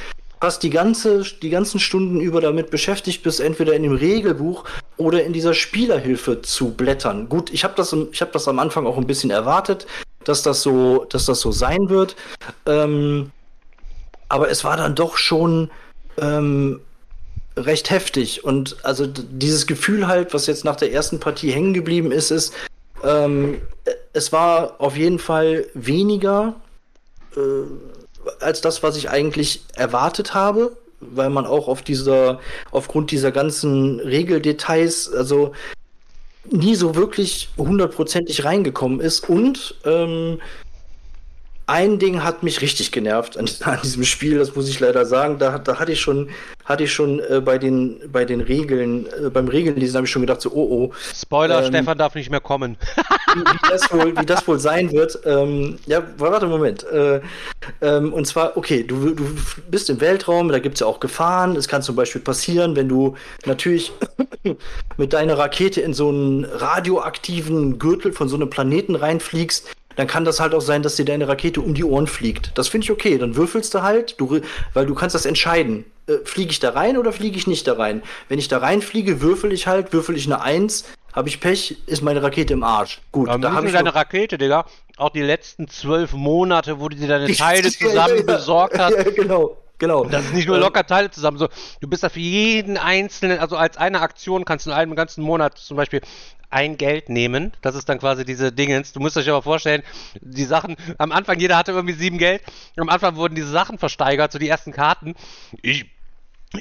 [SPEAKER 4] fast die, ganze, die ganzen Stunden über damit beschäftigt bist, entweder in dem Regelbuch oder in dieser Spielerhilfe zu blättern. Gut, ich habe das, ich hab das am Anfang auch ein bisschen erwartet, dass das so, dass das so sein wird. Ähm, aber es war dann doch schon ähm, recht heftig. Und also dieses Gefühl halt, was jetzt nach der ersten Partie hängen geblieben ist, ist, ähm, äh, es war auf jeden Fall weniger äh, als das, was ich eigentlich erwartet habe, weil man auch auf dieser, aufgrund dieser ganzen Regeldetails, also nie so wirklich hundertprozentig reingekommen ist und ähm, ein Ding hat mich richtig genervt an, an diesem Spiel, das muss ich leider sagen. Da, da hatte ich schon, hatte ich schon äh, bei den, bei den Regeln, äh, beim Regelnlesen habe ich schon gedacht, so, oh oh,
[SPEAKER 1] Spoiler,
[SPEAKER 4] Ähm,
[SPEAKER 1] Stefan darf nicht mehr kommen.
[SPEAKER 4] wie, wie, das, wohl, wie das wohl sein wird. Ähm, ja, warte, Moment. Äh, ähm, und zwar, okay, du, du bist im Weltraum, da gibt es ja auch Gefahren. Es kann zum Beispiel passieren, wenn du natürlich mit deiner Rakete in so einen radioaktiven Gürtel von so einem Planeten reinfliegst, dann kann das halt auch sein, dass dir deine Rakete um die Ohren fliegt. Das finde ich okay. Dann würfelst du halt, du, weil du kannst das entscheiden. Äh, fliege ich da rein oder fliege ich nicht da rein? Wenn ich da reinfliege, würfel ich halt, würfel ich eine Eins, habe ich Pech, ist meine Rakete im Arsch. Gut,
[SPEAKER 1] Da
[SPEAKER 4] da habe ich
[SPEAKER 1] deine Rakete, Digga, auch die letzten zwölf Monate, wo du dir deine Teile zusammen
[SPEAKER 4] ja, ja.
[SPEAKER 1] besorgt hast.
[SPEAKER 4] Ja, genau, genau.
[SPEAKER 1] Das ist nicht nur
[SPEAKER 4] Ähm,
[SPEAKER 1] locker Teile zusammen, so du bist da für jeden einzelnen, also als eine Aktion kannst du in einem ganzen Monat zum Beispiel ein Geld nehmen. Das ist dann quasi diese Dingens. Du musst euch aber vorstellen, die Sachen, am Anfang jeder hatte irgendwie sieben Geld. Am Anfang wurden diese Sachen versteigert, so die ersten Karten. Ich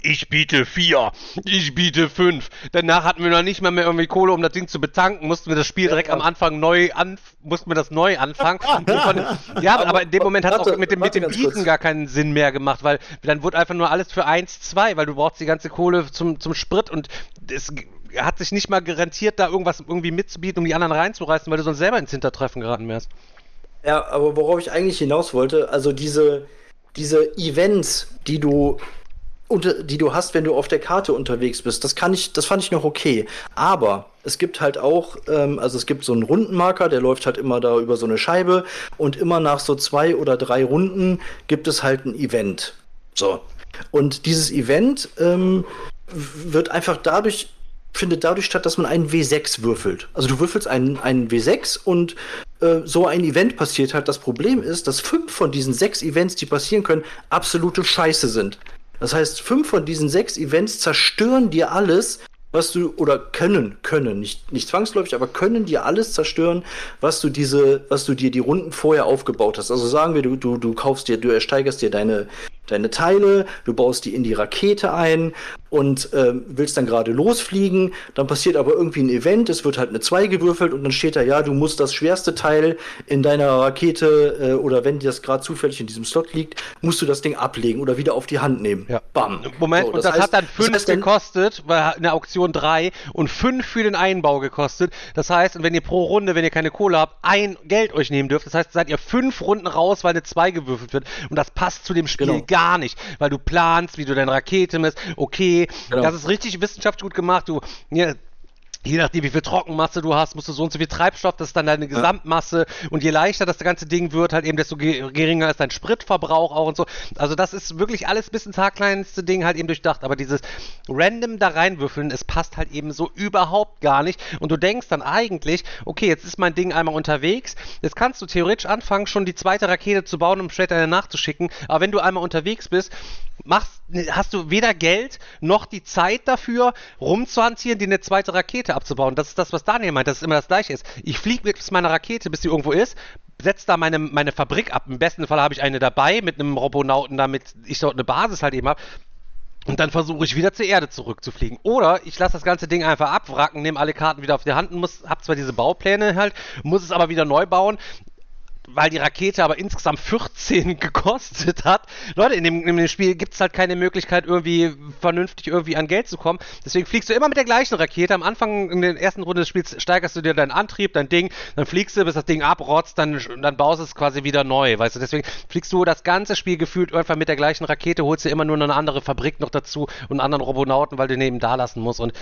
[SPEAKER 1] ich biete vier, ich biete fünf. Danach hatten wir noch nicht mal mehr irgendwie Kohle, um das Ding zu betanken. Mussten wir das Spiel direkt am Anfang neu an, mussten wir das neu anfangen. Von, ja, aber in dem Moment hat es auch mit dem, mit dem Bieten
[SPEAKER 4] kurz.
[SPEAKER 1] gar keinen Sinn mehr gemacht, weil dann wurde einfach nur alles für eins, zwei, weil du brauchst die ganze Kohle zum, zum Sprit und es g- hat sich nicht mal garantiert, da irgendwas irgendwie mitzubieten, um die anderen reinzureißen, weil du sonst selber ins Hintertreffen geraten wärst.
[SPEAKER 4] Ja, aber worauf ich eigentlich hinaus wollte, also diese, diese Events, die du unter, die du hast, wenn du auf der Karte unterwegs bist, das kann ich, das fand ich noch okay. Aber es gibt halt auch, ähm, also es gibt so einen Rundenmarker, der läuft halt immer da über so eine Scheibe und immer nach so zwei oder drei Runden gibt es halt ein Event. So. Und dieses Event ähm, wird einfach dadurch, findet dadurch statt, dass man einen W6 würfelt. Also du würfelst einen, einen W6 und äh, so ein Event passiert halt. Das Problem ist, dass fünf von diesen sechs Events, die passieren können, absolute Scheiße sind. Das heißt, fünf von diesen sechs Events zerstören dir alles, was du, oder können, können, nicht, nicht zwangsläufig, aber können dir alles zerstören, was du diese, was du dir die Runden vorher aufgebaut hast. Also sagen wir, du, du, du kaufst dir, du ersteigerst dir deine, deine Teile, du baust die in die Rakete ein und ähm, willst dann gerade losfliegen, dann passiert aber irgendwie ein Event, es wird halt eine 2 gewürfelt und dann steht da, ja, du musst das schwerste Teil in deiner Rakete äh, oder wenn das gerade zufällig in diesem Slot liegt, musst du das Ding ablegen oder wieder auf die Hand nehmen.
[SPEAKER 1] Ja.
[SPEAKER 4] Bam.
[SPEAKER 1] Moment,
[SPEAKER 4] So,
[SPEAKER 1] und das,
[SPEAKER 4] heißt-
[SPEAKER 1] hat dann
[SPEAKER 4] das
[SPEAKER 1] 5
[SPEAKER 4] heißt dann-
[SPEAKER 1] gekostet, weil in der Auktion 3 und 5 für den Einbau gekostet. Das heißt, und wenn ihr pro Runde, wenn ihr keine Kohle habt, ein Geld euch nehmen dürft, das heißt, seid ihr 5 Runden raus, weil eine 2 gewürfelt wird. Und das passt zu dem Spiel
[SPEAKER 4] Genau.
[SPEAKER 1] gar nicht, weil du planst, wie du deine Rakete misst. Okay,
[SPEAKER 4] Genau.
[SPEAKER 1] das ist richtig wissenschaftlich gut gemacht. Du, ja, Je nachdem, wie viel Trockenmasse du hast, musst du so und so viel Treibstoff, das ist dann deine Gesamtmasse. Und je leichter das ganze Ding wird, halt eben, desto ge geringer ist dein Spritverbrauch auch und so. Also das ist wirklich alles bis ins haarkleinste Ding halt eben durchdacht. Aber dieses random da reinwürfeln, es passt halt eben so überhaupt gar nicht. Und du denkst dann eigentlich, okay, jetzt ist mein Ding einmal unterwegs. Jetzt kannst du theoretisch anfangen, schon die zweite Rakete zu bauen, um später nachzuschicken. Aber wenn du einmal unterwegs bist, machst, hast du weder Geld noch die Zeit dafür, rumzuhantieren, dir eine zweite Rakete abzubauen. Das ist das, was Daniel meint, dass es immer das gleiche ist. Ich fliege mit meiner Rakete, bis sie irgendwo ist, setze da meine, meine Fabrik ab. Im besten Fall habe ich eine dabei mit einem Robonauten, damit ich dort eine Basis halt eben habe. Und dann versuche ich wieder zur Erde zurückzufliegen. Oder ich lasse das ganze Ding einfach abwracken, nehme alle Karten wieder auf die Hand und muss, habe zwar diese Baupläne halt, muss es aber wieder neu bauen weil die Rakete aber insgesamt 14 gekostet hat. Leute, in dem, in dem Spiel gibt es halt keine Möglichkeit, irgendwie vernünftig irgendwie an Geld zu kommen. Deswegen fliegst du immer mit der gleichen Rakete. Am Anfang in der ersten Runde des Spiels steigerst du dir deinen Antrieb, dein Ding, dann fliegst du, bis das Ding abrotzt, dann, dann baust du es quasi wieder neu. Weißt du, deswegen fliegst du das ganze Spiel gefühlt einfach mit der gleichen Rakete, holst dir immer nur eine andere Fabrik noch dazu und einen anderen Robonauten, weil du den eben da lassen musst. Und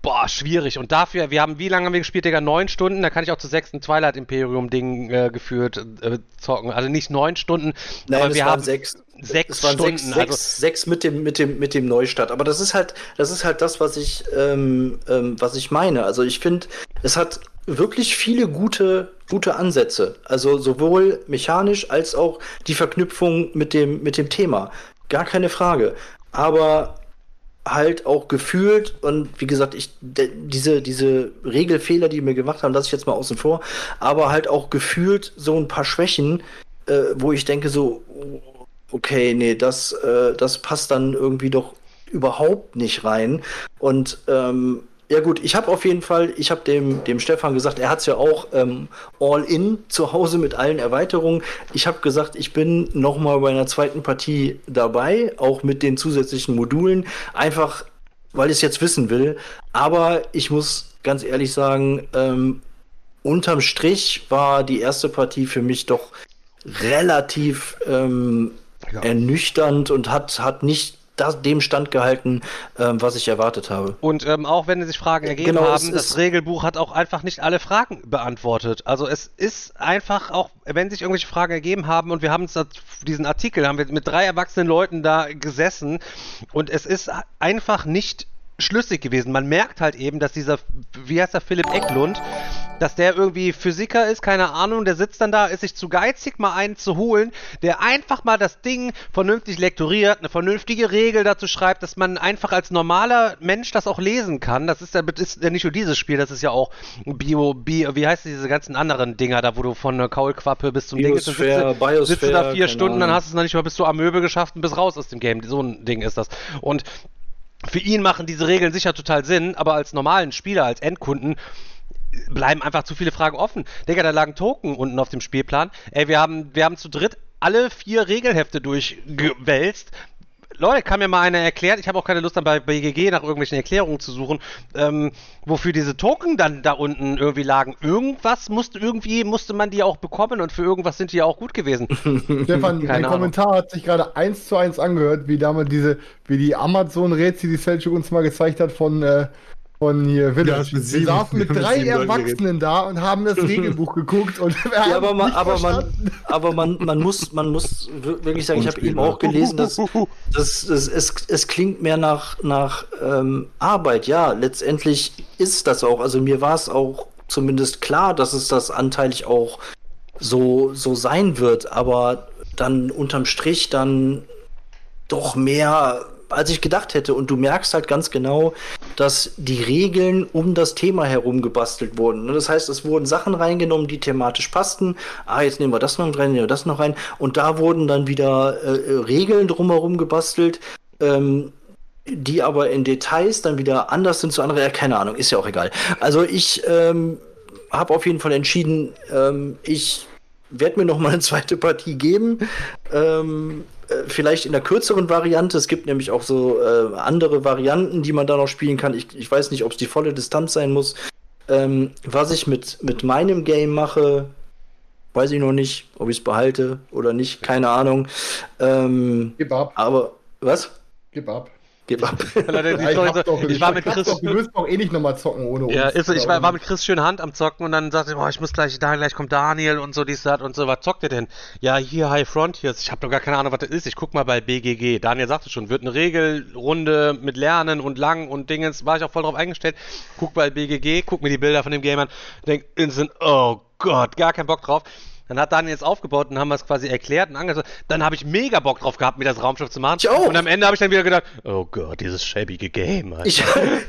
[SPEAKER 1] Boah, schwierig. Und dafür, wir haben, wie lange haben wir gespielt, Digga? Neun Stunden. Da kann ich auch zu sechsten Twilight Imperium-Ding äh, geführt äh, zocken. Also nicht neun Stunden,
[SPEAKER 4] Nein,
[SPEAKER 1] aber
[SPEAKER 4] es
[SPEAKER 1] wir
[SPEAKER 4] waren
[SPEAKER 1] haben
[SPEAKER 4] sechs.
[SPEAKER 1] sechs Stunden.
[SPEAKER 4] sechs,
[SPEAKER 1] also,
[SPEAKER 4] sechs, sechs mit dem mit dem mit dem Neustart. Aber das ist halt das ist halt das, was ich ähm, ähm, was ich meine. Also ich finde, es hat wirklich viele gute gute Ansätze. Also sowohl mechanisch als auch die Verknüpfung mit dem mit dem Thema. Gar keine Frage. Aber halt auch gefühlt und wie gesagt, ich diese diese Regelfehler, die mir gemacht haben, lasse ich jetzt mal außen vor, aber halt auch gefühlt so ein paar Schwächen, äh, wo ich denke so okay, nee, das äh, das passt dann irgendwie doch überhaupt nicht rein. Und ähm, ja gut, ich habe auf jeden Fall, ich habe dem, dem Stefan gesagt, er hat es ja auch ähm, all in zu Hause mit allen Erweiterungen. Ich habe gesagt, ich bin noch mal bei einer zweiten Partie dabei, auch mit den zusätzlichen Modulen, einfach weil ich es jetzt wissen will. Aber ich muss ganz ehrlich sagen, ähm, unterm Strich war die erste Partie für mich doch relativ ähm,
[SPEAKER 1] Ja.
[SPEAKER 4] ernüchternd und hat, hat nicht das, dem Stand gehalten, ähm, was ich erwartet habe.
[SPEAKER 1] Und ähm, auch wenn sich Fragen ergeben
[SPEAKER 4] Genau,
[SPEAKER 1] haben, das Regelbuch hat auch einfach nicht alle Fragen beantwortet. Also es ist einfach auch, wenn sich irgendwelche Fragen ergeben haben und wir haben uns diesen Artikel, haben wir mit drei erwachsenen Leuten da gesessen und es ist einfach nicht schlüssig gewesen. Man merkt halt eben, dass dieser, wie heißt der, Philipp Eklund, dass der irgendwie Physiker ist, keine Ahnung, der sitzt dann da, ist sich zu geizig, mal einen zu holen, der einfach mal das Ding vernünftig lektoriert, eine vernünftige Regel dazu schreibt, dass man einfach als normaler Mensch das auch lesen kann. Das ist ja, ist ja nicht nur dieses Spiel, das ist ja auch Bio, Bio wie heißt diese ganzen anderen Dinger da, wo du von der Kaulquappe bis zum Ding dann sitzt
[SPEAKER 4] Biosphäre,
[SPEAKER 1] du- sitzt du da vier Stunden, dann
[SPEAKER 4] Ahnung.
[SPEAKER 1] hast du es noch nicht mal bis zu Amöbe geschafft und bist raus aus dem Game. So ein Ding ist das. Und für ihn machen diese Regeln sicher total Sinn, aber als normalen Spieler, als Endkunden bleiben einfach zu viele Fragen offen. Digga, da lagen Token unten auf dem Spielplan. Ey, wir haben, wir haben zu dritt alle vier Regelhefte durchgewälzt. Leute, kann mir mal einer erklären, ich habe auch keine Lust dann bei BGG nach irgendwelchen Erklärungen zu suchen, ähm, wofür diese Token dann da unten irgendwie lagen. Irgendwas musste irgendwie, musste man die auch bekommen und für irgendwas sind die ja auch gut gewesen.
[SPEAKER 2] Stefan, dein
[SPEAKER 1] Ahnung.
[SPEAKER 2] Kommentar hat sich gerade eins zu eins angehört, wie damals diese, wie die Amazon-Rätsel, die Selchuk uns mal gezeigt hat von, äh, von hier
[SPEAKER 3] Ja,
[SPEAKER 2] Village.
[SPEAKER 3] mit
[SPEAKER 2] Wir saßen mit
[SPEAKER 3] mit
[SPEAKER 2] drei
[SPEAKER 3] Leuten
[SPEAKER 2] Erwachsenen da und haben das Regelbuch geguckt und wir
[SPEAKER 4] Ja, aber man,
[SPEAKER 2] nicht
[SPEAKER 4] aber man, aber man, man muss, man muss wir- wirklich sagen, ich habe eben auch gelesen, dass, dass, dass es, es klingt mehr nach, nach ähm, Arbeit. Ja, letztendlich ist das auch. Also mir war es auch zumindest klar, dass es das anteilig auch so, so sein wird, aber dann unterm Strich dann doch mehr, als ich gedacht hätte. Und du merkst halt ganz genau, dass die Regeln um das Thema herum gebastelt wurden. Ne, Das heißt, es wurden Sachen reingenommen, die thematisch passten. Ah, jetzt nehmen wir das noch rein, nehmen wir das noch rein. Und da wurden dann wieder äh, äh, Regeln drumherum gebastelt. Ähm, die aber in Details dann wieder anders sind zu anderen, ja, keine Ahnung, ist ja auch egal. Also ich ähm, habe auf jeden Fall entschieden, ähm, ich werde mir noch mal eine zweite Partie geben. Ähm, äh, vielleicht in der kürzeren Variante. Es gibt nämlich auch so äh, andere Varianten, die man da noch spielen kann. Ich, ich weiß nicht, ob es die volle Distanz sein muss. Ähm, was ich mit, mit meinem Game mache, weiß ich noch nicht, ob ich es behalte oder nicht, keine Ahnung. Ähm,
[SPEAKER 2] Gib ab,
[SPEAKER 4] aber was?
[SPEAKER 2] gib ab.
[SPEAKER 4] Gib ab.
[SPEAKER 2] Ja, ich,
[SPEAKER 1] so-
[SPEAKER 2] doch,
[SPEAKER 1] ich war mit Chris.
[SPEAKER 2] Doch, du wirst doch eh nicht nochmal zocken ohne
[SPEAKER 1] Ja,
[SPEAKER 2] uns.
[SPEAKER 1] ist so, ich war, war mit Chris schön Hand am Zocken und dann sagte ich, oh, ich muss gleich da, gleich kommt Daniel und so, dies, das und so. Was zockt ihr denn? Ja, hier High Frontiers. Ich habe doch gar keine Ahnung, was das ist. Ich guck mal bei BGG. Daniel sagte schon, wird eine Regelrunde mit Lernen und Lang und Dingens. War ich auch voll drauf eingestellt. Guck bei BGG, guck mir die Bilder von dem Game an. Denk instant, oh Gott, gar keinen Bock drauf. Dann hat Daniel es aufgebaut und haben wir es quasi erklärt und angesagt. Dann habe ich mega Bock drauf gehabt, mir das Raumschiff zu machen.
[SPEAKER 4] Ich auch.
[SPEAKER 1] Und am Ende habe ich dann wieder gedacht, oh Gott, dieses schäbige Game. Alter.
[SPEAKER 4] Ich,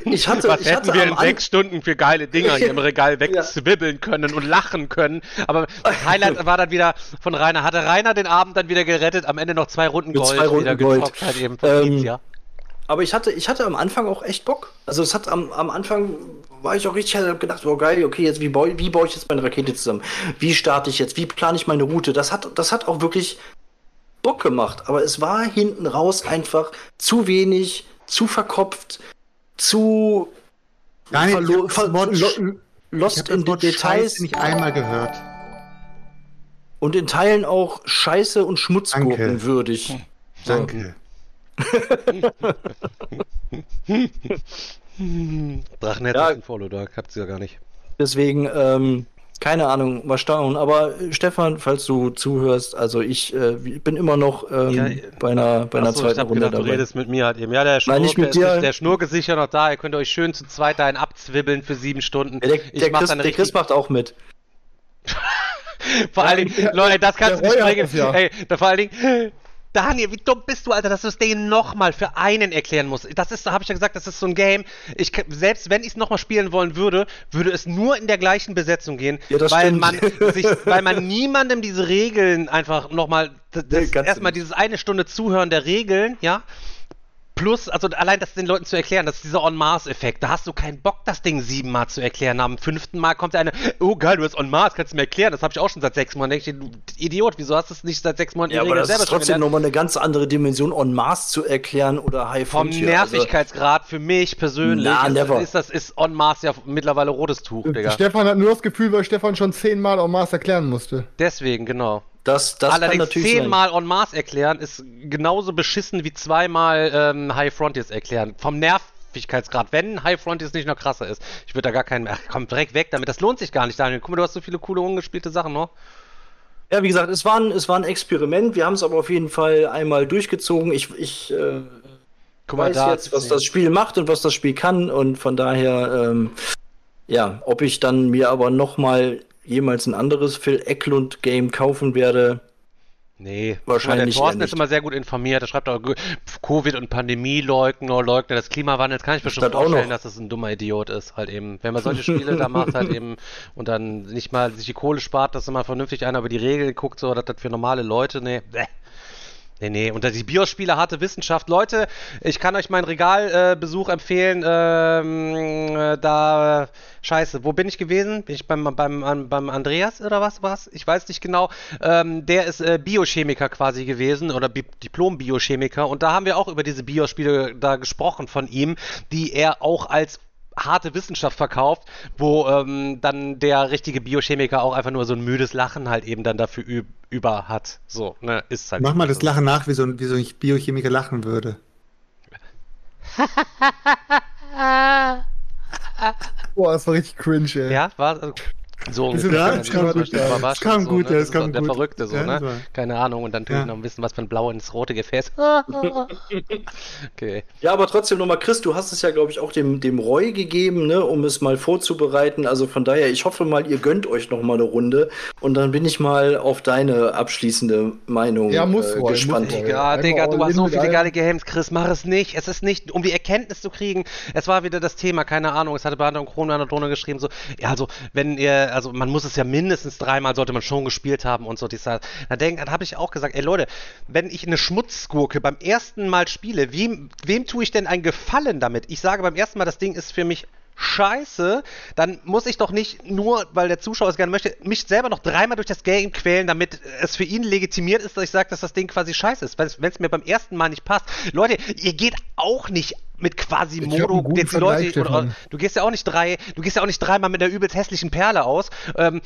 [SPEAKER 4] ich hatte,
[SPEAKER 1] Was
[SPEAKER 4] ich
[SPEAKER 1] hätten
[SPEAKER 4] hatte
[SPEAKER 1] wir in sechs Stunden für geile Dinger hier im Regal wegzwibbeln können und lachen können. Aber das Highlight war dann wieder von Rainer. Hatte Rainer den Abend dann wieder gerettet, am Ende noch zwei Runden
[SPEAKER 4] Mit
[SPEAKER 1] Gold
[SPEAKER 4] zwei Runden
[SPEAKER 1] wieder
[SPEAKER 4] Gold.
[SPEAKER 1] halt eben von
[SPEAKER 4] Ähm,
[SPEAKER 1] ja.
[SPEAKER 4] Aber ich hatte, ich hatte am Anfang auch echt Bock. Also es hat am, am Anfang war ich auch richtig, ich hab gedacht, oh geil, okay, jetzt wie baue, wie baue ich jetzt meine Rakete zusammen? Wie starte ich jetzt? Wie plane ich meine Route? Das hat, das hat auch wirklich Bock gemacht. Aber es war hinten raus einfach zu wenig, zu verkopft, zu verlo-
[SPEAKER 3] ich hab das
[SPEAKER 4] ver-
[SPEAKER 3] Wort
[SPEAKER 4] lo- lost in
[SPEAKER 3] Wort
[SPEAKER 4] Details
[SPEAKER 3] nicht einmal gehört.
[SPEAKER 4] und in Teilen auch Scheiße und Schmutzgurken
[SPEAKER 3] Danke.
[SPEAKER 4] würdig.
[SPEAKER 3] Danke.
[SPEAKER 1] Drachenherz
[SPEAKER 4] Ja.
[SPEAKER 1] ist ein Follow, da habt ihr ja gar nicht.
[SPEAKER 4] Deswegen, ähm, keine Ahnung, mal schauen. Aber äh, Stefan, falls du zuhörst, also ich äh, bin immer noch ähm,
[SPEAKER 1] Ja,
[SPEAKER 4] bei einer, bei einer
[SPEAKER 1] ich
[SPEAKER 4] zweiten
[SPEAKER 1] hab
[SPEAKER 4] Runde
[SPEAKER 1] gedacht, du
[SPEAKER 4] dabei.
[SPEAKER 1] redest mit mir halt eben. Ja, der Schnurk,
[SPEAKER 4] nicht mit
[SPEAKER 1] der,
[SPEAKER 4] dir.
[SPEAKER 1] Ist, der Schnurk ist sicher noch da. Ihr könnt euch schön zu zweit dahin abzwibbeln für sieben Stunden.
[SPEAKER 4] Ja, der,
[SPEAKER 1] ich
[SPEAKER 4] der,
[SPEAKER 1] mach
[SPEAKER 4] Chris,
[SPEAKER 1] dann
[SPEAKER 4] der Chris macht auch mit.
[SPEAKER 1] vor allen Dingen, Leute, das kannst du
[SPEAKER 2] der
[SPEAKER 1] nicht bringen.
[SPEAKER 2] ja.
[SPEAKER 1] Ey, da vor allen Dingen, Daniel, wie dumm bist du, Alter, dass du das Ding nochmal für einen erklären musst. Das ist, habe ich ja gesagt, das ist so ein Game. Ich, selbst wenn ich es nochmal spielen wollen würde, würde es nur in der gleichen Besetzung gehen,
[SPEAKER 4] Ja, das
[SPEAKER 1] weil
[SPEAKER 4] stimmt.
[SPEAKER 1] man sich, weil man niemandem diese Regeln einfach nochmal,
[SPEAKER 4] Nee,
[SPEAKER 1] erstmal dieses eine Stunde Zuhören der Regeln, ja. Plus, also allein das den Leuten zu erklären, das ist dieser On-Mars-Effekt. Da hast du keinen Bock, das Ding siebenmal zu erklären. Am fünften Mal kommt der eine, oh geil, du hast On-Mars, kannst du mir erklären. Das habe ich auch schon seit sechs Monaten. Denk ich, du Idiot, wieso hast du es nicht seit sechs Monaten
[SPEAKER 4] Ja,
[SPEAKER 1] die
[SPEAKER 4] aber das
[SPEAKER 1] selber
[SPEAKER 4] ist trotzdem nochmal eine ganz andere Dimension on Mars zu erklären oder High
[SPEAKER 1] Vom
[SPEAKER 4] Frontier. Also,
[SPEAKER 1] Nervigkeitsgrad für mich persönlich
[SPEAKER 4] Na,
[SPEAKER 1] ist,
[SPEAKER 4] never.
[SPEAKER 1] ist das ist On-Mars ja mittlerweile rotes Tuch, Digga.
[SPEAKER 2] Stefan hat nur das Gefühl, weil Stefan schon zehnmal auf Mars erklären musste.
[SPEAKER 1] Deswegen, genau.
[SPEAKER 4] Das, das kann
[SPEAKER 1] Allerdings zehnmal On Mars erklären ist genauso beschissen wie zweimal ähm, High Frontiers erklären. Vom Nervigkeitsgrad, wenn High Frontiers nicht noch krasser ist. Ich würde da gar keinen mehr. Ach, komm, direkt weg damit. Das lohnt sich gar nicht, Daniel. Guck mal, du hast so viele coole ungespielte Sachen noch.
[SPEAKER 4] Ja, wie gesagt, es war ein, es war ein Experiment. Wir haben es aber auf jeden Fall einmal durchgezogen. Ich, ich äh,
[SPEAKER 1] Guck
[SPEAKER 4] weiß jetzt, was das Spiel macht und was das Spiel kann. Und von daher, ähm, ja, ob ich dann mir aber noch mal jemals ein anderes Phil Eklund Game kaufen werde,
[SPEAKER 1] Nee,
[SPEAKER 4] Wahrscheinlich
[SPEAKER 1] Der Thorsten ist immer sehr gut informiert. Er schreibt auch Covid- und Pandemie-Leugner, Leugner des Klimawandels. Kann ich mir schon vorstellen, dass das ein dummer Idiot ist. Halt eben, wenn man solche Spiele da macht, halt eben und dann nicht mal sich die Kohle spart, dass immer vernünftig einer über die Regeln guckt, so, dass das für normale Leute, nee, bäh. Nee, nee, und die Biospiele harte Wissenschaft. Leute, ich kann euch meinen Regalbesuch äh, empfehlen. Ähm, äh, da, scheiße, wo bin ich gewesen? Bin ich beim, beim, beim Andreas oder was was? Ich weiß nicht genau. Ähm, der ist äh, Biochemiker quasi gewesen oder Bi Diplom-Biochemiker. Und da haben wir auch über diese Biospiele da gesprochen von ihm, die er auch als harte Wissenschaft verkauft, wo ähm, dann der richtige Biochemiker auch einfach nur so ein müdes Lachen halt eben dann dafür üb über hat. So, ne, ist halt.
[SPEAKER 3] Mach mal das
[SPEAKER 1] so.
[SPEAKER 3] Lachen nach, wie so ein, wie so ein Biochemiker lachen würde.
[SPEAKER 2] Boah, das war richtig cringe, ey.
[SPEAKER 1] Ja, war also, so
[SPEAKER 2] Bisschen
[SPEAKER 3] Ja,
[SPEAKER 1] ungefähr.
[SPEAKER 3] das kam gut, ja. Das kam
[SPEAKER 1] so,
[SPEAKER 3] gut,
[SPEAKER 1] ne?
[SPEAKER 3] ja,
[SPEAKER 1] Das so Der. Verrückte so,
[SPEAKER 3] Ja,
[SPEAKER 1] ne? Keine Ahnung. Und dann natürlich
[SPEAKER 3] Ja.
[SPEAKER 1] noch wissen, was für ein Blau ins rote Gefäß. okay.
[SPEAKER 4] Ja, aber trotzdem nochmal, Chris, du hast es ja, glaube ich, auch dem, dem Roy gegeben, ne, um es mal vorzubereiten. Also von daher, ich hoffe mal, ihr gönnt euch noch mal eine Runde und dann bin ich mal auf deine abschließende Meinung
[SPEAKER 2] Ja, muss,
[SPEAKER 4] äh,
[SPEAKER 2] Roy,
[SPEAKER 4] gespannt.
[SPEAKER 2] muss.
[SPEAKER 1] Ja, Digga, du hast so viele geile Games, Chris, mach es nicht. Es ist nicht, um die Erkenntnis zu kriegen. Es war wieder das Thema, keine Ahnung. Es hatte Behandlung Kron an der Drohne geschrieben, so, ja, also, wenn ihr, also, man muss es ja mindestens dreimal sollte man schon gespielt haben und so, dieser, da denk, da habe ich auch gesagt, ey Leute, wenn ich eine Schmutzgurke beim ersten Mal spiele, wem, wem tue ich denn einen Gefallen damit? Ich sage beim ersten Mal, das Ding ist für mich scheiße, dann muss ich doch nicht nur, weil der Zuschauer es gerne möchte, mich selber noch dreimal durch das Game quälen, damit es für ihn legitimiert ist, dass ich sage, dass das Ding quasi scheiße ist. Wenn es mir beim ersten Mal nicht passt. Leute, ihr geht auch nicht mit Quasimodo jetzt die Leute oder, du gehst ja auch nicht drei, du gehst ja auch nicht dreimal mit einer übelst hässlichen Perle aus, ähm,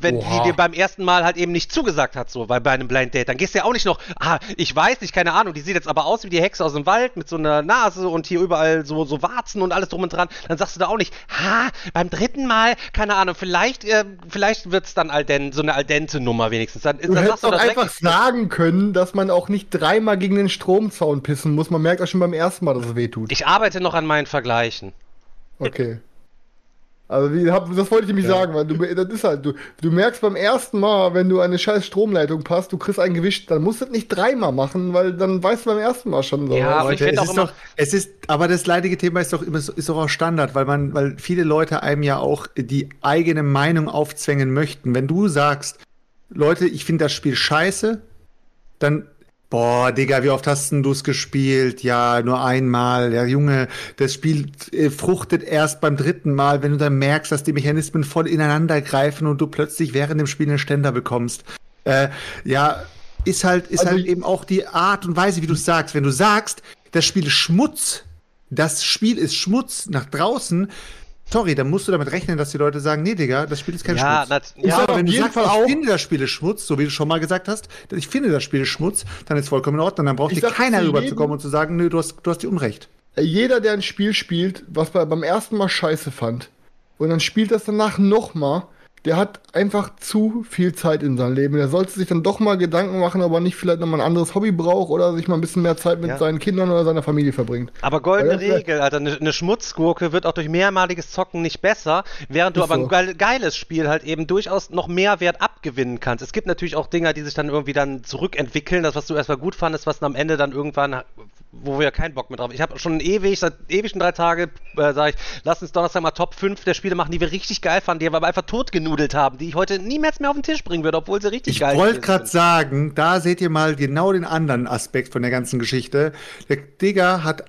[SPEAKER 1] wenn
[SPEAKER 2] Oha.
[SPEAKER 1] die dir beim ersten Mal halt eben nicht zugesagt hat, so, weil bei einem Blind Date, dann gehst du ja auch nicht noch, ah, ich weiß nicht, keine Ahnung, die sieht jetzt aber aus wie die Hexe aus dem Wald mit so einer Nase und hier überall so, so Warzen und alles drum und dran, dann sagst du da auch nicht, ha, beim dritten Mal, keine Ahnung, vielleicht, äh, vielleicht wird's dann Alden, so eine Aldente-Nummer wenigstens. Dann,
[SPEAKER 2] Du
[SPEAKER 1] dann
[SPEAKER 2] hättest
[SPEAKER 1] sagst du
[SPEAKER 2] doch einfach sagen können, dass man auch nicht dreimal gegen den Stromzaun pissen muss. Man merkt auch schon beim ersten Mal, dass es weh tut.
[SPEAKER 1] Ich arbeite noch an meinen Vergleichen.
[SPEAKER 2] Okay. Also wie, hab, das wollte ich nämlich sagen, weil du, das ist halt, du, du merkst beim ersten Mal, wenn du eine scheiß Stromleitung passt, du kriegst ein Gewicht, dann musst du das nicht dreimal machen, weil dann weißt du beim ersten Mal schon so.
[SPEAKER 1] Ja, aber ich
[SPEAKER 3] Leute, es
[SPEAKER 1] auch
[SPEAKER 3] ist
[SPEAKER 1] immer-
[SPEAKER 3] doch, es ist, aber das leidige Thema ist doch immer, so- ist doch auch Standard, weil man, weil viele Leute einem ja auch die eigene Meinung aufzwängen möchten. Wenn du sagst, Leute, ich finde das Spiel scheiße, dann, boah, Digga, wie oft hast denn du es gespielt? Ja, nur einmal. Ja, Junge, das Spiel äh, fruchtet erst beim dritten Mal, wenn du dann merkst, dass die Mechanismen voll ineinander greifen und du plötzlich während dem Spiel einen Ständer bekommst. Äh, ja, ist halt, ist
[SPEAKER 2] Also
[SPEAKER 3] halt eben auch die Art und Weise, wie du es sagst. Wenn du sagst, das Spiel ist Schmutz, das Spiel ist Schmutz nach draußen, sorry, dann musst du damit rechnen, dass die Leute sagen, nee, Digga, das Spiel ist kein
[SPEAKER 1] Ja,
[SPEAKER 3] Schmutz. Und
[SPEAKER 1] ja,
[SPEAKER 3] aber wenn du sagst,
[SPEAKER 2] Fall
[SPEAKER 3] ich
[SPEAKER 2] auch-
[SPEAKER 3] finde das Spiel ist Schmutz, so wie du schon mal gesagt hast, ich finde das Spiel ist Schmutz, dann ist vollkommen in Ordnung. Dann braucht
[SPEAKER 2] Ich
[SPEAKER 3] dir keiner
[SPEAKER 2] zu
[SPEAKER 3] rüberzukommen und zu sagen, nö, du hast, du hast dir Unrecht.
[SPEAKER 2] jeder, der ein Spiel spielt, was er beim ersten Mal scheiße fand, und dann spielt das danach nochmal, der hat einfach zu viel Zeit in seinem Leben. Der sollte sich dann doch mal Gedanken machen, ob er nicht vielleicht nochmal ein anderes Hobby braucht oder sich mal ein bisschen mehr Zeit mit
[SPEAKER 1] Ja.
[SPEAKER 2] seinen Kindern oder seiner Familie verbringt.
[SPEAKER 1] Aber goldene Regel, Alter, eine ne Schmutzgurke wird auch durch mehrmaliges Zocken nicht besser, während du aber ein
[SPEAKER 2] so.
[SPEAKER 1] geil, geiles Spiel halt eben durchaus noch mehr Wert abgewinnen kannst. Es gibt natürlich auch Dinger, die sich dann irgendwie dann zurückentwickeln, das, was du erstmal gut fandest, was dann am Ende dann irgendwann, wo wir keinen Bock mehr drauf Ich habe schon ewig, seit ewigen drei Tage, äh, sage ich, lass uns Donnerstag mal Top 5 der Spiele machen, die wir richtig geil fanden, die wir aber einfach totgenudelt haben, die ich heute niemals mehr auf den Tisch bringen würde, obwohl sie richtig
[SPEAKER 3] Ich
[SPEAKER 1] geil
[SPEAKER 3] wollte
[SPEAKER 1] sind.
[SPEAKER 3] gerade sagen, da seht ihr mal genau den anderen Aspekt von der ganzen Geschichte. Der Digger hat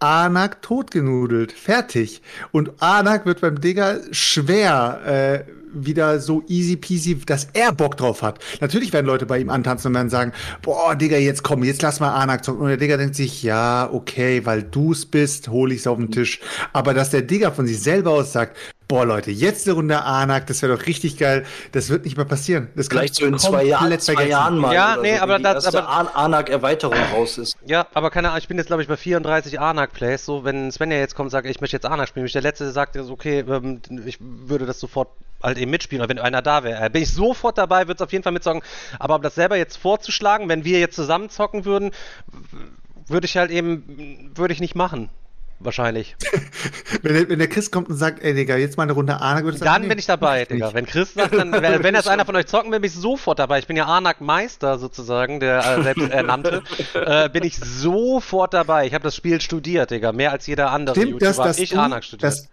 [SPEAKER 3] Anak totgenudelt. Fertig. Und Anak wird beim Digger schwer äh, wieder so easy peasy, dass er Bock drauf hat. Natürlich werden Leute bei ihm antanzen und werden sagen, boah, Digga, jetzt komm, jetzt lass mal Anak zocken. Und der Digger denkt sich, ja, okay, weil du's bist, hol ich's auf den Tisch. Aber dass der Digger von sich selber aus sagt, boah, Leute, jetzt eine Runde Anak, das wäre doch richtig geil. Das wird nicht mehr passieren. Das
[SPEAKER 4] Vielleicht so in zwei, Jahren,
[SPEAKER 3] komplett
[SPEAKER 4] zwei. Jahren mal.
[SPEAKER 1] Ja, nee,
[SPEAKER 4] so,
[SPEAKER 1] aber das-
[SPEAKER 4] erste Anak-Erweiterung raus ist.
[SPEAKER 1] Ja, aber keine Ahnung, ich bin jetzt glaube ich bei 34 Anak-Plays. So, wenn Svenja jetzt kommt und sagt, ich möchte jetzt Anak spielen, bin ich der Letzte, sagt, so, okay, ähm, ich würde das sofort halt eben mitspielen, oder wenn einer da wäre. Bin ich sofort dabei, würde es auf jeden Fall mitzocken. Aber um das selber jetzt vorzuschlagen, wenn wir jetzt zusammen zocken würden, würde ich halt eben, würde ich nicht machen. Wahrscheinlich.
[SPEAKER 3] Wenn der, wenn der Chris kommt und sagt, ey Digga, jetzt mal eine Runde Anak, würde ich sagen,
[SPEAKER 1] Dann
[SPEAKER 3] nee,
[SPEAKER 1] bin ich dabei, Digga.
[SPEAKER 3] nicht.
[SPEAKER 1] Wenn Chris sagt, dann, wenn, wenn jetzt einer von euch zocken will, bin ich sofort dabei. Ich bin ja Anak-Meister sozusagen, der äh, selbst ernannte. äh, bin ich sofort dabei. Ich habe das Spiel studiert, Digga. Mehr als jeder andere
[SPEAKER 3] Stimmt das,
[SPEAKER 1] YouTuber.
[SPEAKER 3] dass
[SPEAKER 1] ich
[SPEAKER 3] du,
[SPEAKER 1] Anak studiert.
[SPEAKER 3] das,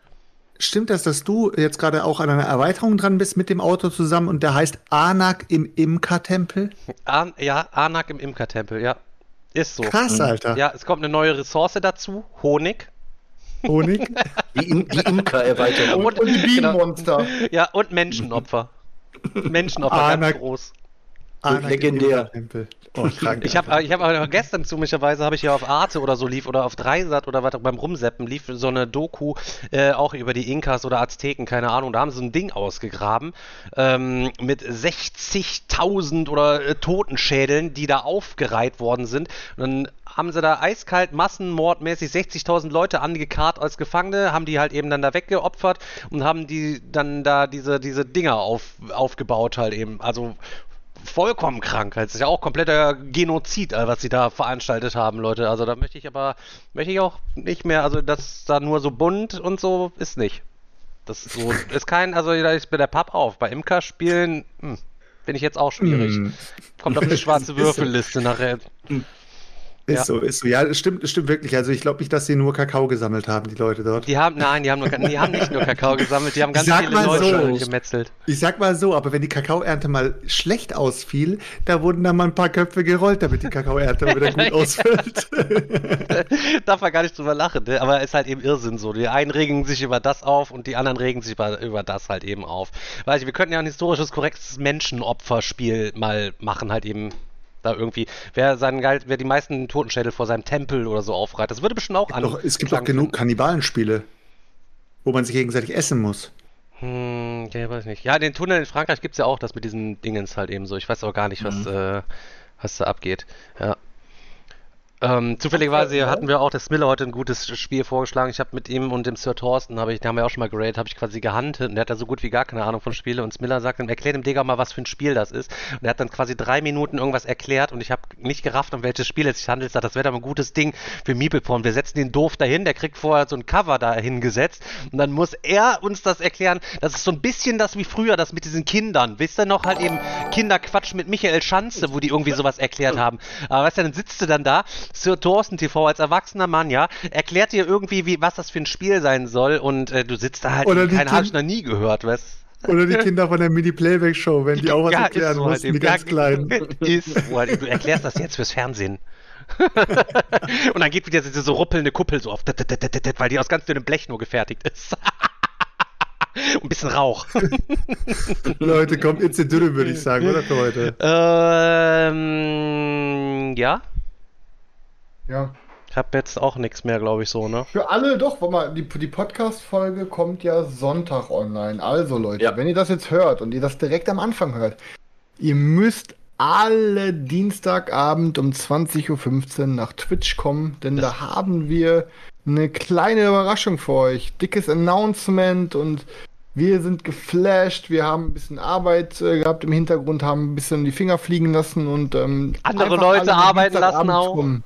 [SPEAKER 3] stimmt das, dass du jetzt gerade auch an einer Erweiterung dran bist mit dem Auto zusammen und der heißt Anak im Imka-Tempel?
[SPEAKER 1] An, ja, Anak im Imkertempel, ja. Ist so.
[SPEAKER 3] Krass, Alter.
[SPEAKER 1] Ja, es kommt eine neue Ressource dazu, Honig.
[SPEAKER 3] Honig?
[SPEAKER 4] Die, Im die Imker-Erweiterung.
[SPEAKER 2] Und, und die
[SPEAKER 1] Genau.
[SPEAKER 2] Bienenmonster.
[SPEAKER 1] Ja, und Menschenopfer. Menschenopfer,
[SPEAKER 3] Anak-
[SPEAKER 1] ganz groß.
[SPEAKER 3] Anak
[SPEAKER 4] Legendär.
[SPEAKER 3] Oh.
[SPEAKER 1] Ich habe ich hab gestern zumindest habe ich ja auf Arte oder so lief oder auf Dreisat oder was auch beim Rumseppen lief so eine Doku äh, auch über die Inkas oder Azteken, keine Ahnung. Da haben sie so ein Ding ausgegraben ähm, mit 60.000 oder äh, Totenschädeln, die da aufgereiht worden sind. Und dann haben sie da eiskalt massenmordmäßig 60.000 Leute angekarrt als Gefangene, haben die halt eben dann da weggeopfert und haben die dann da diese, diese Dinger auf, aufgebaut halt eben. Also vollkommen krank. Das ist ja auch kompletter Genozid, äh, was sie da veranstaltet haben, Leute. Also da möchte ich aber, möchte ich auch nicht mehr, also das da nur so bunt und so ist nicht. Das ist so, ist kein, also da ist bei der Papp auf. Bei Imker spielen hm, bin ich jetzt auch schwierig.
[SPEAKER 3] Hm.
[SPEAKER 1] Kommt auf die schwarze. Würfelliste nachher.
[SPEAKER 3] Ist
[SPEAKER 1] Ja.
[SPEAKER 3] so, ist so. Ja, es stimmt, es stimmt wirklich. Also ich glaube nicht, dass sie nur Kakao gesammelt haben, die Leute dort.
[SPEAKER 1] Die haben, nein, die haben, nur, die haben nicht nur Kakao gesammelt, die haben ganz
[SPEAKER 3] Sag
[SPEAKER 1] viele Leute
[SPEAKER 3] so.
[SPEAKER 1] gemetzelt.
[SPEAKER 3] Ich sag mal so, aber wenn die Kakaoernte mal schlecht ausfiel, da wurden dann mal ein paar Köpfe gerollt, damit die Kakaoernte wieder gut ausfällt.
[SPEAKER 1] Darf man gar nicht drüber lachen, ne? aber ist halt eben Irrsinn so. Die einen regen sich über das auf und die anderen regen sich über, über das halt eben auf. Weiß ich, wir könnten ja ein historisches, korrektes Menschenopferspiel mal machen, halt eben da irgendwie. Wer, seinen, wer die meisten Totenschädel vor seinem Tempel oder so aufreiht, das würde bestimmt auch an.
[SPEAKER 3] Doch, es gibt doch genug. Kannibalenspiele, wo man sich gegenseitig essen muss.
[SPEAKER 1] Hm, ja, weiß nicht. Ja, den Tunnel in Frankreich gibt es ja auch, das mit diesen Dingens halt eben so. Ich weiß aber gar nicht, was, äh, was da abgeht. Ja. Ähm, zufälligerweise hatten wir auch der Smiller heute ein gutes Spiel vorgeschlagen. Ich habe mit ihm und dem Sir Thorsten, habe ich, den haben wir auch schon mal geradet, habe ich quasi gehuntet und der hat da so gut wie gar keine Ahnung von Spiele und Smiller sagt dann, erklär dem Digger mal, was für ein Spiel das ist. Und er hat dann quasi drei Minuten irgendwas erklärt und ich habe nicht gerafft, um welches Spiel es sich handelt. Ich sag, das wäre doch ein gutes Ding für Meepleporn. Wir setzen den doof dahin, der kriegt vorher so ein Cover da hingesetzt und dann muss er uns das erklären. Das ist so ein bisschen das wie früher, das mit diesen Kindern. Wisst ihr noch halt eben Kinderquatsch mit Michael Schanze, wo die irgendwie sowas erklärt haben. Aber weißt du, dann sitzt du dann da, Sir Thorsten TV als erwachsener Mann, ja, erklärt dir irgendwie, wie, was das für ein Spiel sein soll und äh, du sitzt da halt,
[SPEAKER 3] Oder
[SPEAKER 1] und
[SPEAKER 3] die
[SPEAKER 1] keiner hab
[SPEAKER 3] Kind-
[SPEAKER 1] ich noch nie gehört, weißt
[SPEAKER 3] Oder die Kinder von der Mini-Playback-Show, wenn die auch was
[SPEAKER 1] Ja,
[SPEAKER 3] erklären
[SPEAKER 1] so halt
[SPEAKER 3] mussten,
[SPEAKER 1] eben.
[SPEAKER 3] die ganz Kleinen.
[SPEAKER 1] Ist so halt. Du erklärst das jetzt fürs Fernsehen. und dann geht wieder diese so ruppelnde Kuppel so auf, weil die aus ganz dünnem Blech nur gefertigt ist. Und ein bisschen Rauch.
[SPEAKER 3] Leute, kommt jetzt in Dürre, würde ich sagen, oder für heute?
[SPEAKER 1] ähm, ja,
[SPEAKER 2] Ja.
[SPEAKER 1] ich habe jetzt auch nichts mehr, glaube ich, so, ne?
[SPEAKER 2] Für alle, doch, warte mal, die, die Podcast-Folge kommt ja Sonntag online. Also, Leute,
[SPEAKER 4] Ja.
[SPEAKER 2] wenn ihr das jetzt hört und ihr das direkt am Anfang hört, ihr müsst alle Dienstagabend um 20.15 Uhr nach Twitch kommen, denn da haben wir eine kleine Überraschung für euch. Dickes Announcement und wir sind geflasht. Wir haben ein bisschen Arbeit äh, gehabt im Hintergrund, haben ein bisschen die Finger fliegen lassen und ähm,
[SPEAKER 1] Andere Leute arbeiten lassen auch.
[SPEAKER 2] kommen.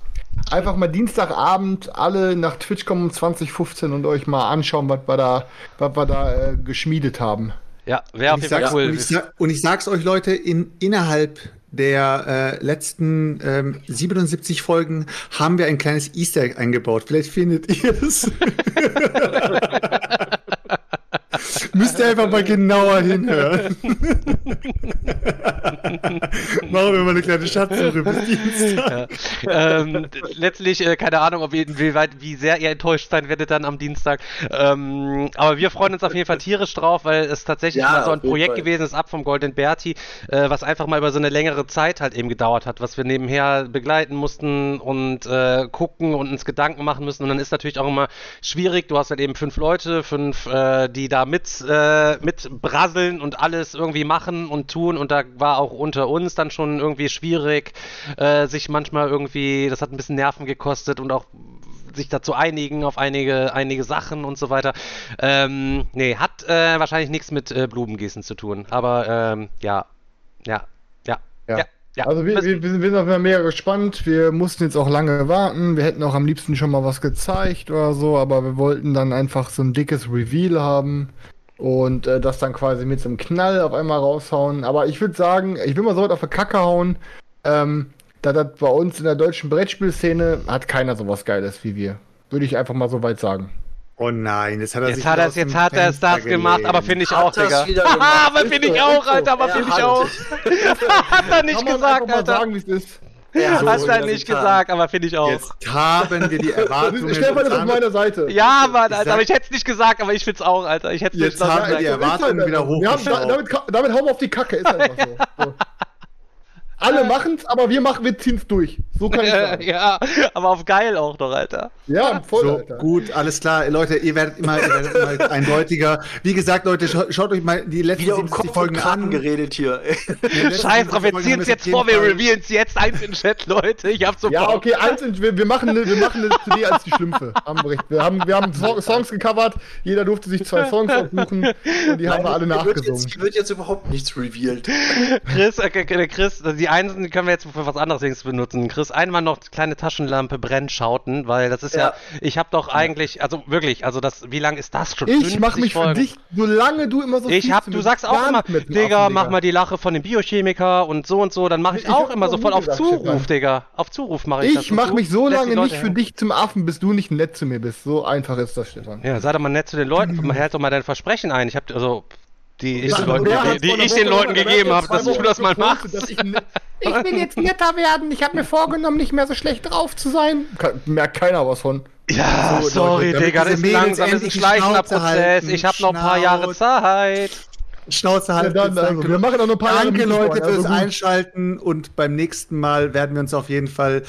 [SPEAKER 2] Einfach mal Dienstagabend alle nach Twitch kommen um 2015 und euch mal anschauen, was wir da, was wir da äh, geschmiedet haben.
[SPEAKER 1] Ja, wäre auf jeden Fall cool.
[SPEAKER 3] und, ich und ich sag's euch, Leute, in, innerhalb der äh, letzten ähm, 77 Folgen haben wir ein kleines Easter Egg eingebaut. Vielleicht findet ihr es. Müsst ihr einfach mal genauer hinhören. Machen wir mal eine kleine Schatzsuche bis Dienstag.
[SPEAKER 1] ähm, letztlich, äh, keine Ahnung, ob ihr, wie, weit, wie sehr ihr enttäuscht sein werdet dann am Dienstag. Ähm, aber wir freuen uns auf jeden Fall tierisch drauf, weil es tatsächlich
[SPEAKER 4] Ja,
[SPEAKER 1] mal so ein Projekt
[SPEAKER 4] Fall.
[SPEAKER 1] gewesen ist, ab vom Golden Berti, äh, was einfach mal über so eine längere Zeit halt eben gedauert hat, was wir nebenher begleiten mussten und äh, gucken und uns Gedanken machen müssen. Und dann ist natürlich auch immer schwierig. Du hast halt eben fünf Leute, fünf, äh, die da mit, äh, mit brasseln und alles irgendwie machen und tun. Und da war auch unter uns dann schon irgendwie schwierig, äh, sich manchmal irgendwie, das hat ein bisschen Nerven gekostet und auch sich dazu einigen auf einige, einige Sachen und so weiter. Ähm, nee, hat äh, wahrscheinlich nichts mit äh, Blumengießen zu tun. Aber ähm, ja, ja, ja,
[SPEAKER 2] Ja.
[SPEAKER 1] ja. Ja.
[SPEAKER 2] Also wir, wir, wir sind wir sind auf jeden Fall mega gespannt. Wir mussten jetzt auch lange warten. Wir hätten auch am liebsten schon mal was gezeigt oder so, aber wir wollten dann einfach so ein dickes Reveal haben und äh, das dann quasi mit so einem Knall auf einmal raushauen. Aber ich würde sagen, ich will mal so weit auf die Kacke hauen. Ähm, da das bei uns in der deutschen Brettspielszene hat keiner sowas Geiles wie wir. Würde ich einfach mal so weit sagen.
[SPEAKER 3] Oh nein, jetzt hat er
[SPEAKER 1] Jetzt
[SPEAKER 3] sich
[SPEAKER 1] hat es, jetzt hat er es das gemacht, aber finde ich
[SPEAKER 4] Hat
[SPEAKER 1] auch, Digga. aber finde ich auch. Alter, aber
[SPEAKER 4] Er
[SPEAKER 1] finde ich auch. hat er nicht gesagt, Alter.
[SPEAKER 2] sagen, wie es ist.
[SPEAKER 4] Er
[SPEAKER 1] Hat
[SPEAKER 4] so
[SPEAKER 1] er
[SPEAKER 4] wieder
[SPEAKER 1] nicht
[SPEAKER 4] getan.
[SPEAKER 1] gesagt, aber finde ich auch.
[SPEAKER 3] Jetzt haben wir die Erwartungen.
[SPEAKER 2] Stefan ist auf meiner Seite.
[SPEAKER 1] Ja, Mann, Alter,
[SPEAKER 3] sag-
[SPEAKER 1] aber ich hätte es nicht gesagt, aber ich finde es auch, Alter. Ich hätte es
[SPEAKER 3] Jetzt
[SPEAKER 1] nicht
[SPEAKER 3] haben wir
[SPEAKER 1] gesagt.
[SPEAKER 3] die Erwartungen wieder hochgeschraubt.
[SPEAKER 2] damit, damit hauen wir auf die Kacke, ist einfach so. Alle machen's, aber wir machen, wir ziehen's durch. So kann ich sagen.
[SPEAKER 1] ja, aber auf geil auch noch, Alter.
[SPEAKER 2] Ja, voll,
[SPEAKER 3] So,
[SPEAKER 2] Alter.
[SPEAKER 3] gut, alles klar. Leute, ihr werdet immer, ihr werdet immer eindeutiger. Wie gesagt, Leute, scha schaut euch mal die letzten
[SPEAKER 4] Wieder um
[SPEAKER 3] 70
[SPEAKER 4] Kopf
[SPEAKER 3] Folgen an.
[SPEAKER 4] geredet hier.
[SPEAKER 1] Scheiß
[SPEAKER 3] 70
[SPEAKER 1] drauf, wir ziehen es jetzt vor, wir revealen es jetzt eins in Chat, Leute. Ich hab so
[SPEAKER 2] Ja,
[SPEAKER 1] Bock.
[SPEAKER 2] okay, eins, sind- wir, wir machen eine, wir machen eine CD als die Schlümpfe. Haben wir recht. Wir haben, wir haben So- Songs gecovert, jeder durfte sich zwei Songs aussuchen und die haben wir alle
[SPEAKER 4] Hier wird
[SPEAKER 2] nachgesungen.
[SPEAKER 4] jetzt, hier wird jetzt überhaupt nichts revealed.
[SPEAKER 1] Chris, äh, Chris, die Einsen die können wir jetzt für was anderes benutzen. Chris, einmal noch kleine Taschenlampe brennschauten, weil das ist ja,
[SPEAKER 4] Ja.
[SPEAKER 1] ich habe doch eigentlich, also wirklich, also das, wie lang ist das schon?
[SPEAKER 2] Ich mach
[SPEAKER 1] 50
[SPEAKER 2] mich für
[SPEAKER 1] Folgen.
[SPEAKER 2] dich, solange du immer so
[SPEAKER 1] Ich hab, du sagst auch immer, Digga, mach mal die Lache von dem Biochemiker und so und so, dann mache ich,
[SPEAKER 2] Ich
[SPEAKER 1] auch immer sofort
[SPEAKER 2] nie
[SPEAKER 1] auf Zuruf. Digga. Auf Zuruf mache ich, das.
[SPEAKER 2] Ich mach mich so lange nicht für dich zum Affen, bis du nicht nett zu mir bist. So einfach ist das, Stefan.
[SPEAKER 1] Ja, sei doch mal nett zu den Leuten, hält doch mal dein Versprechen ein. Ich hab, also, die ich, Leuten, die, die ich den Leuten gegeben habe, dass du das mal machst.
[SPEAKER 2] dass Ich, ne- ich will jetzt netter werden. Ich habe mir vorgenommen, nicht mehr so schlecht drauf zu sein. Merkt keiner was von.
[SPEAKER 1] Ja,
[SPEAKER 3] So,
[SPEAKER 1] sorry,
[SPEAKER 3] Leute, damit
[SPEAKER 1] Digga, das ist langsam, das ist ein schleichender Prozess.
[SPEAKER 3] halten.
[SPEAKER 1] Ich habe noch ein paar Jahre. Zeit.
[SPEAKER 3] Schnauze halten.
[SPEAKER 2] Ja, dann, also,
[SPEAKER 3] danke.
[SPEAKER 2] wir machen noch ein paar Jahre
[SPEAKER 3] Danke,
[SPEAKER 2] mit
[SPEAKER 3] Leute, fürs
[SPEAKER 2] also.
[SPEAKER 3] Einschalten und beim nächsten Mal werden wir uns auf jeden Fall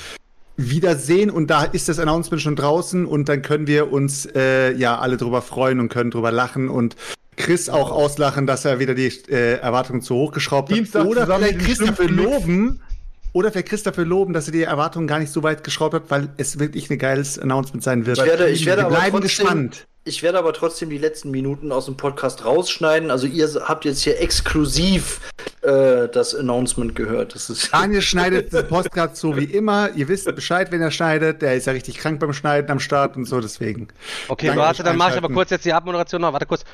[SPEAKER 3] wiedersehen und da ist das Announcement schon draußen und dann können wir uns äh, ja alle drüber freuen und können drüber lachen und Chris auch auslachen, dass er wieder die äh, Erwartungen zu hoch geschraubt hat.
[SPEAKER 2] Dienstag
[SPEAKER 3] Oder vielleicht
[SPEAKER 2] mit dem
[SPEAKER 3] Chris dafür
[SPEAKER 2] Schlümpfen-
[SPEAKER 3] loben. Oder vielleicht Chris dafür loben, dass er die Erwartungen gar nicht so weit geschraubt hat, weil es wirklich ein geiles Announcement sein wird.
[SPEAKER 4] Ich werde, ich werde
[SPEAKER 3] wir
[SPEAKER 4] aber
[SPEAKER 3] bleiben
[SPEAKER 4] trotzdem,
[SPEAKER 3] gespannt.
[SPEAKER 4] Ich werde aber trotzdem die letzten Minuten aus dem Podcast rausschneiden. Also ihr habt jetzt hier exklusiv äh, das Announcement gehört. Das ist
[SPEAKER 3] Daniel schneidet den Podcast so wie immer. Ihr wisst Bescheid, wenn er schneidet. Der ist ja richtig krank beim Schneiden am Start und so, deswegen.
[SPEAKER 1] Okay,
[SPEAKER 3] Danke
[SPEAKER 1] warte, dann mache ich aber kurz jetzt die Abmoderation noch. Warte kurz.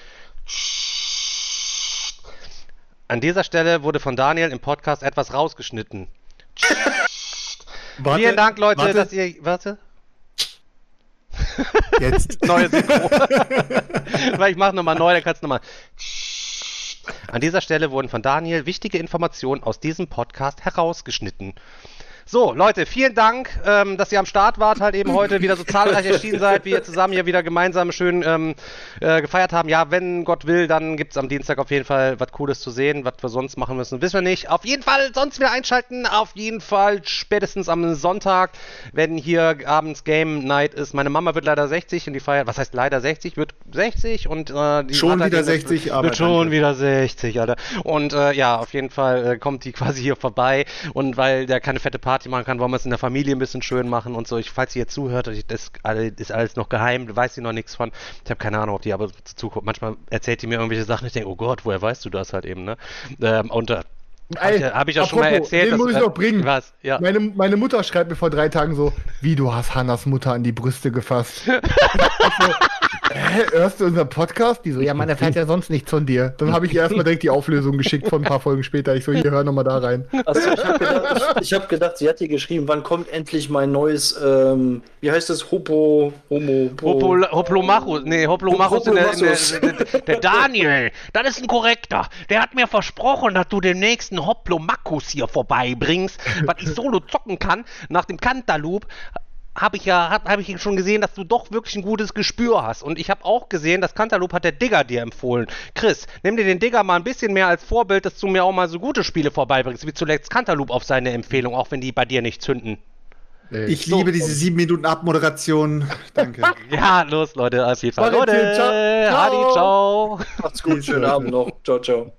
[SPEAKER 1] An dieser Stelle wurde von Daniel im Podcast etwas rausgeschnitten.
[SPEAKER 3] Warte,
[SPEAKER 1] Vielen Dank, Leute,
[SPEAKER 3] warte,
[SPEAKER 1] dass ihr. Warte.
[SPEAKER 3] jetzt.
[SPEAKER 1] Neue Synchro. Weil ich mache nochmal neu, dann kannst du nochmal. An dieser Stelle wurden von Daniel wichtige Informationen aus diesem Podcast herausgeschnitten. So, Leute, vielen Dank, ähm, dass ihr am Start wart, halt eben heute wieder so zahlreich erschienen seid, wie ihr zusammen hier wieder gemeinsam schön ähm, äh, gefeiert haben. Ja, wenn Gott will, dann gibt's am Dienstag auf jeden Fall was Cooles zu sehen. Was wir sonst machen müssen, wissen wir nicht. Auf jeden Fall sonst wieder einschalten. Auf jeden Fall spätestens am Sonntag, wenn hier abends Game Night ist. Meine Mama wird leider 60 und die feiert, was heißt leider 60? Wird 60 und äh, die
[SPEAKER 3] Schon wieder
[SPEAKER 1] eben-
[SPEAKER 3] 60, aber
[SPEAKER 1] Wird schon
[SPEAKER 3] danke.
[SPEAKER 1] wieder 60, Alter. Und äh, ja, auf jeden Fall äh, kommt die quasi hier vorbei. Und weil der keine fette Party Party machen kann, wollen wir es in der Familie ein bisschen schön machen und so. Ich, falls sie jetzt zuhört, das ist alles noch geheim, weiß sie noch nichts von. Ich habe keine Ahnung, ob die aber zuguckt. Manchmal erzählt die mir irgendwelche Sachen, ich denke, oh Gott, woher weißt du das halt eben, ne? Ähm, und äh, hab ich, hab ich ja schon mal erzählt.
[SPEAKER 2] Den muss ich
[SPEAKER 1] äh,
[SPEAKER 2] noch bringen.
[SPEAKER 1] Was? Ja.
[SPEAKER 2] Meine, meine Mutter schreibt mir vor drei Tagen so, wie du hast Hannas Mutter an die Brüste gefasst. So, Hä, hörst du unseren Podcast? Die so, ja, man erfährt ja sonst nichts von dir. Dann habe ich ihr erstmal direkt die Auflösung geschickt von ein paar Folgen später. Ich so, hier, hör nochmal da rein.
[SPEAKER 4] Achso, ich habe gedacht, ich, ich hab gedacht, sie hat dir geschrieben, wann kommt endlich mein neues, ähm, wie heißt es, Hopo, Homo,
[SPEAKER 1] Hopo, Hoplomachus, nee, Hoplomachus, in der, der, der, der Daniel, das ist ein korrekter. Der hat mir versprochen, dass du den nächsten Hoplomachus hier vorbeibringst, was ich solo zocken kann. Nach dem Cantaloupe habe ich ja hab, hab ich schon gesehen, dass du doch wirklich ein gutes Gespür hast. Und ich habe auch gesehen, das Cantaloupe hat der Digger dir empfohlen. Chris, nimm dir den Digger mal ein bisschen mehr als Vorbild, dass du mir auch mal so gute Spiele vorbeibringst, wie zuletzt Cantaloupe auf seine Empfehlung, auch wenn die bei dir nicht zünden.
[SPEAKER 3] Ich liebe diese sieben Minuten Abmoderation. Danke.
[SPEAKER 1] Ja, los, Leute, auf jeden Fall. Leute.
[SPEAKER 2] Ciao.
[SPEAKER 1] Adi, ciao.
[SPEAKER 4] Macht's gut, schönen Abend noch. Ciao, ciao.